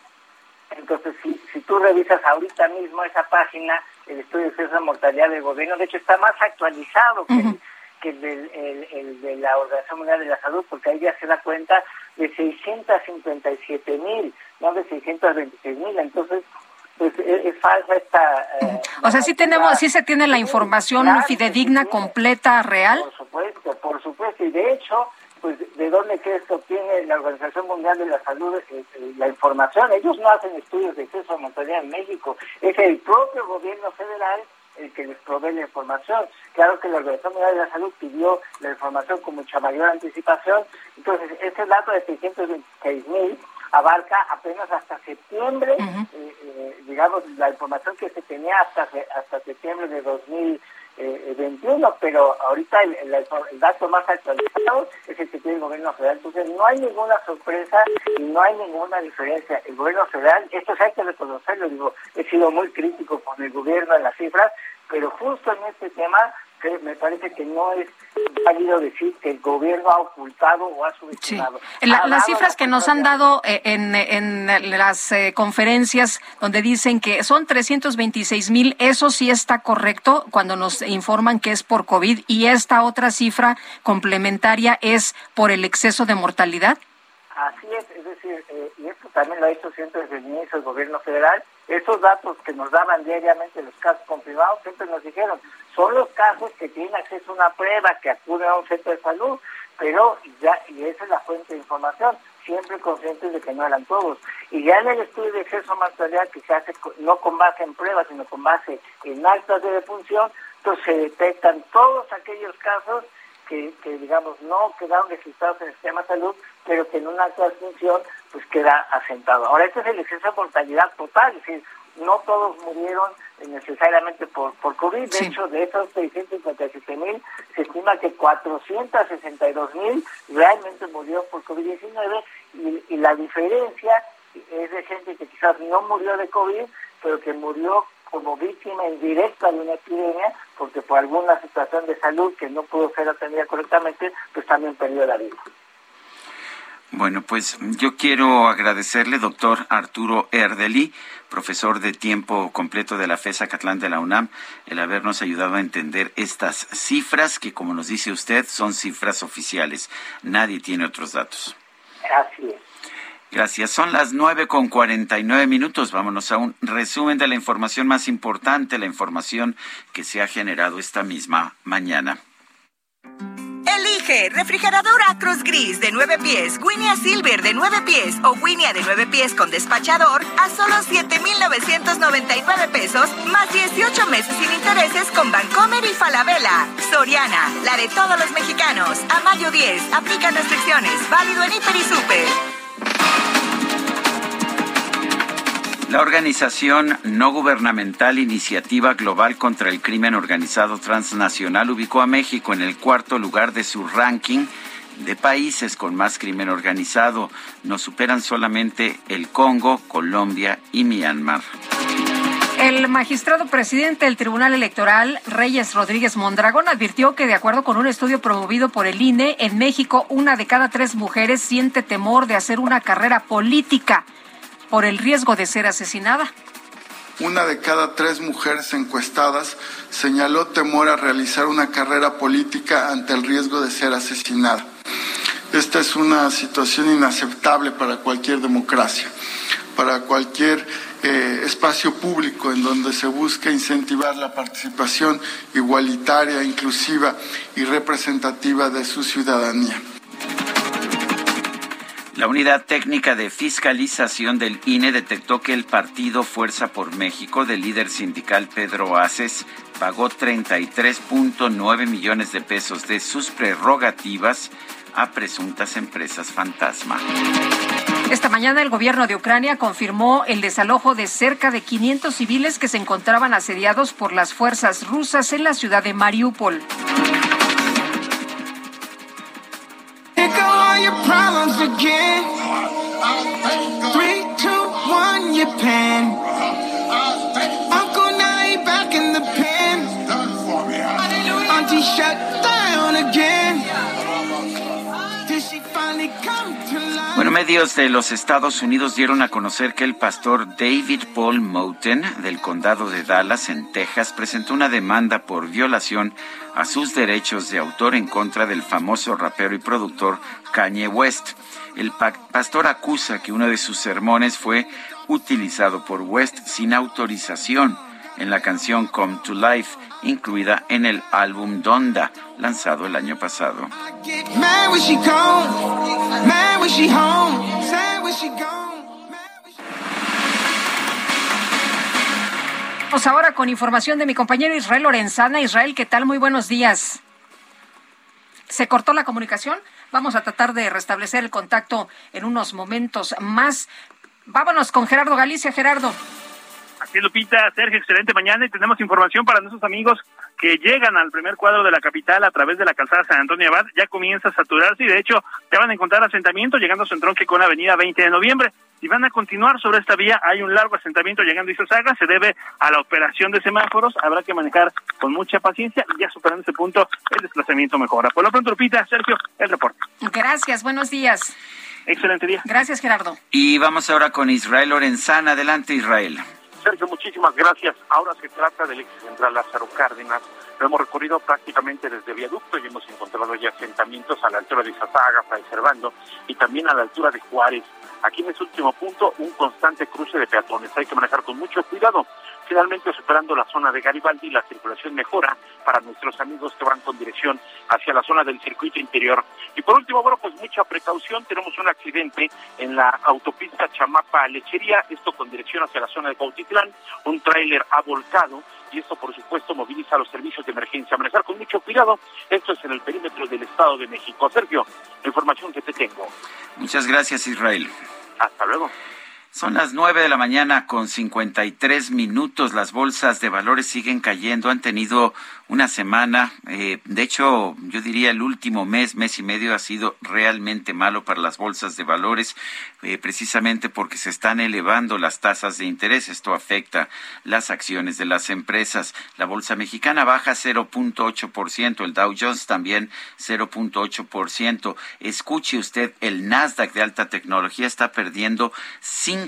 Entonces, si, si tú revisas ahorita mismo esa página, el estudio de de mortalidad del gobierno, de hecho, está más actualizado que, que el, de, el, de la Organización Mundial de la Salud, porque ahí ya se da cuenta de 657 mil, no de 626 mil. Entonces, pues es, falsa esta... Eh, o sea, sí tenemos, sí se tiene la información fidedigna, completa, real. Por supuesto, por supuesto, y de hecho, pues de dónde que esto obtiene la Organización Mundial de la Salud eh, eh, la información. Ellos no hacen estudios de acceso a mortalidad en México, es el propio gobierno federal el que les provee la información. Claro que la Organización Mundial de la Salud pidió la información con mucha mayor anticipación, entonces ese dato de 626 mil abarca apenas hasta septiembre, eh, eh, digamos, la información que se tenía hasta, hasta septiembre de 2021, pero ahorita el, dato más actualizado es el que tiene el gobierno federal. Entonces no hay ninguna sorpresa y no hay ninguna diferencia. El gobierno federal, esto se hay que reconocerlo, digo, he sido muy crítico con el gobierno en las cifras, pero justo en este tema que me parece que no es válido decir que el gobierno ha ocultado o ha subestimado. las cifras que nos han dado eh, en, en las eh, conferencias donde dicen que son 326 mil, eso sí está correcto cuando nos informan que es por COVID y esta otra cifra complementaria es por el exceso de mortalidad. Así es, es decir, eh, y esto también lo ha hecho siempre desde el inicio del gobierno federal, esos datos que nos daban diariamente los casos confirmados siempre nos dijeron, son los casos que tienen acceso a una prueba, que acuden a un centro de salud, pero ya, y esa es la fuente de información, siempre conscientes de que no eran todos. Y ya en el estudio de acceso a material que se hace no con base en pruebas, sino con base en actas de defunción, entonces se detectan todos aquellos casos que, digamos, no quedaron registrados en el sistema de salud, pero que en una acta de defunción pues queda asentado. Ahora, este es el exceso de mortalidad total, es decir, no todos murieron necesariamente por, por COVID. De hecho, de esos 657 mil, se estima que 462 mil realmente murió por COVID-19 y, y la diferencia es de gente que quizás no murió de COVID, pero que murió como víctima indirecta de una epidemia, porque por alguna situación de salud que no pudo ser atendida correctamente, pues también perdió la vida. Bueno, pues yo quiero agradecerle, doctor Arturo Erdeli, profesor de tiempo completo de la FESA Catlán de la UNAM, el habernos ayudado a entender estas cifras que, como nos dice usted, son cifras oficiales. Nadie tiene otros datos. Así es. Gracias. Son las nueve con cuarenta y nueve minutos. Vámonos a un resumen de la información más importante, la información que se ha generado esta misma mañana. Elige refrigerador Acros Gris de 9 pies, Winia Silver de 9 pies o Winia de 9 pies con despachador a solo 7,999 pesos más 18 meses sin intereses con Bancomer y Falabella. Soriana, la de todos los mexicanos. A mayo 10, aplican restricciones. Válido en Hiper y Super. La organización no gubernamental Iniciativa Global contra el Crimen Organizado Transnacional ubicó a México en el cuarto lugar de su ranking de países con más crimen organizado. Nos superan solamente el Congo, Colombia y Myanmar. El magistrado presidente del Tribunal Electoral, Reyes Rodríguez Mondragón, advirtió que de acuerdo con un estudio promovido por el INE, en México una de cada tres mujeres siente temor de hacer una carrera política por el riesgo de ser asesinada. una de cada tres mujeres encuestadas señaló temor a realizar una carrera política ante el riesgo de ser asesinada. Esta es una situación inaceptable para cualquier democracia, para cualquier eh, espacio público en donde se busca incentivar la participación igualitaria, inclusiva y representativa de su ciudadanía. La Unidad Técnica de Fiscalización del INE detectó que el partido Fuerza por México del líder sindical Pedro Aces pagó 33.9 millones de pesos de sus prerrogativas a presuntas empresas fantasma. Esta mañana el gobierno de Ucrania confirmó el desalojo de cerca de 500 civiles que se encontraban asediados por las fuerzas rusas en la ciudad de Mariupol. again. Three, two, one, you're pan. Medios de los Estados Unidos dieron a conocer que el pastor David Paul Moten del condado de Dallas, en Texas, presentó una demanda por violación a sus derechos de autor en contra del famoso rapero y productor Kanye West. El pastor acusa que uno de sus sermones fue utilizado por West sin autorización en la canción Come to Life, incluida en el álbum Donda, lanzado el año pasado. Vamos ahora con información de mi compañero Israel Lorenzana. Israel, ¿qué tal? Muy buenos días. ¿Se cortó la comunicación? Vamos a tratar de restablecer el contacto en unos momentos más. Vámonos con Gerardo Galicia. Gerardo. Así Lupita, Sergio, excelente mañana y tenemos información para nuestros amigos que llegan al primer cuadro de la capital a través de la calzada San Antonio Abad. Ya comienza a saturarse y de hecho ya van a encontrar asentamiento llegando a su entronque con la avenida 20 de noviembre. Y van a continuar sobre esta vía. Hay un largo asentamiento llegando a Isosaga. Se debe a la operación de semáforos. Habrá que manejar con mucha paciencia y ya superando ese punto el desplazamiento mejora. Por lo pronto, Lupita, Sergio, el reporte. Gracias, buenos días. Excelente día. Gracias, Gerardo. Y vamos ahora con Israel Lorenzana. Adelante, Israel. Sergio, muchísimas gracias. Ahora se trata del ex central Lázaro Cárdenas. Lo hemos recorrido prácticamente desde viaducto y hemos encontrado ya asentamientos a la altura de Izazaga, Fray Servando y también a la altura de Juárez. Aquí en ese último punto, un constante cruce de peatones. Hay que manejar con mucho cuidado. Finalmente, superando la zona de Garibaldi, la circulación mejora para nuestros amigos que van con dirección hacia la zona del circuito interior. Y por último, bueno, pues mucha precaución. Tenemos un accidente en la autopista Chamapa-Lechería, esto con dirección hacia la zona de Cautitlán. Un tráiler ha volcado y esto, por supuesto, moviliza los servicios de emergencia. Manejar con mucho cuidado. Esto es en el perímetro del Estado de México. Sergio, la información que te tengo. Muchas gracias, Israel. Hasta luego. Son las nueve de la mañana con 53 minutos. Las bolsas de valores siguen cayendo. Han tenido una semana, eh, de hecho, yo diría el último mes, mes y medio ha sido realmente malo para las bolsas de valores, eh, precisamente porque se están elevando las tasas de interés. Esto afecta las acciones de las empresas. La bolsa mexicana baja 0.8%, el Dow Jones también 0.8%. Escuche usted, el Nasdaq de alta tecnología está perdiendo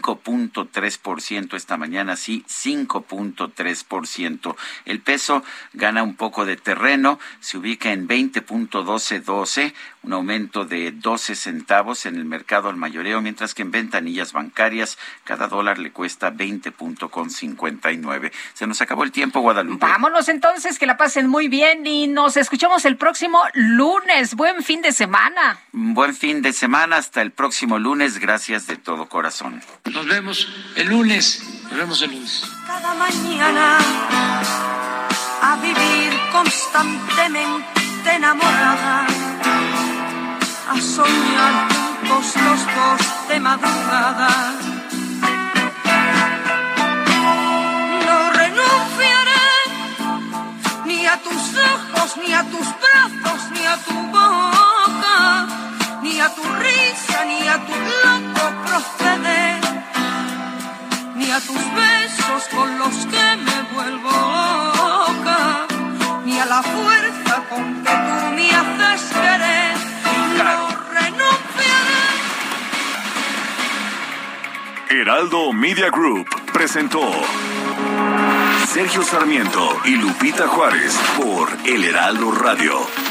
5.3% esta mañana, sí, 5.3%. El peso gana un poco de terreno, se ubica en 20.1212, un aumento de 12 centavos en el mercado al mayoreo, mientras que en ventanillas bancarias cada dólar le cuesta 20.59. Se nos acabó el tiempo, Guadalupe. Vámonos entonces, que la pasen muy bien y nos escuchamos el próximo lunes. Buen fin de semana. Buen fin de semana, hasta el próximo lunes, gracias de todo corazón. Nos vemos el lunes, nos vemos el lunes. Cada mañana a vivir constantemente enamorada, a soñar juntos los dos de madrugada. No renunciaré ni a tus ojos, ni a tus brazos, ni a tu boca, ni a tu risa, ni a tu loco proceder, ni a tus besos con los que me vuelvo loca, ni a la fuerza con que tú me haces querer. No renunciaré. Heraldo Media Group presentó Sergio Sarmiento y Lupita Juárez por El Heraldo Radio.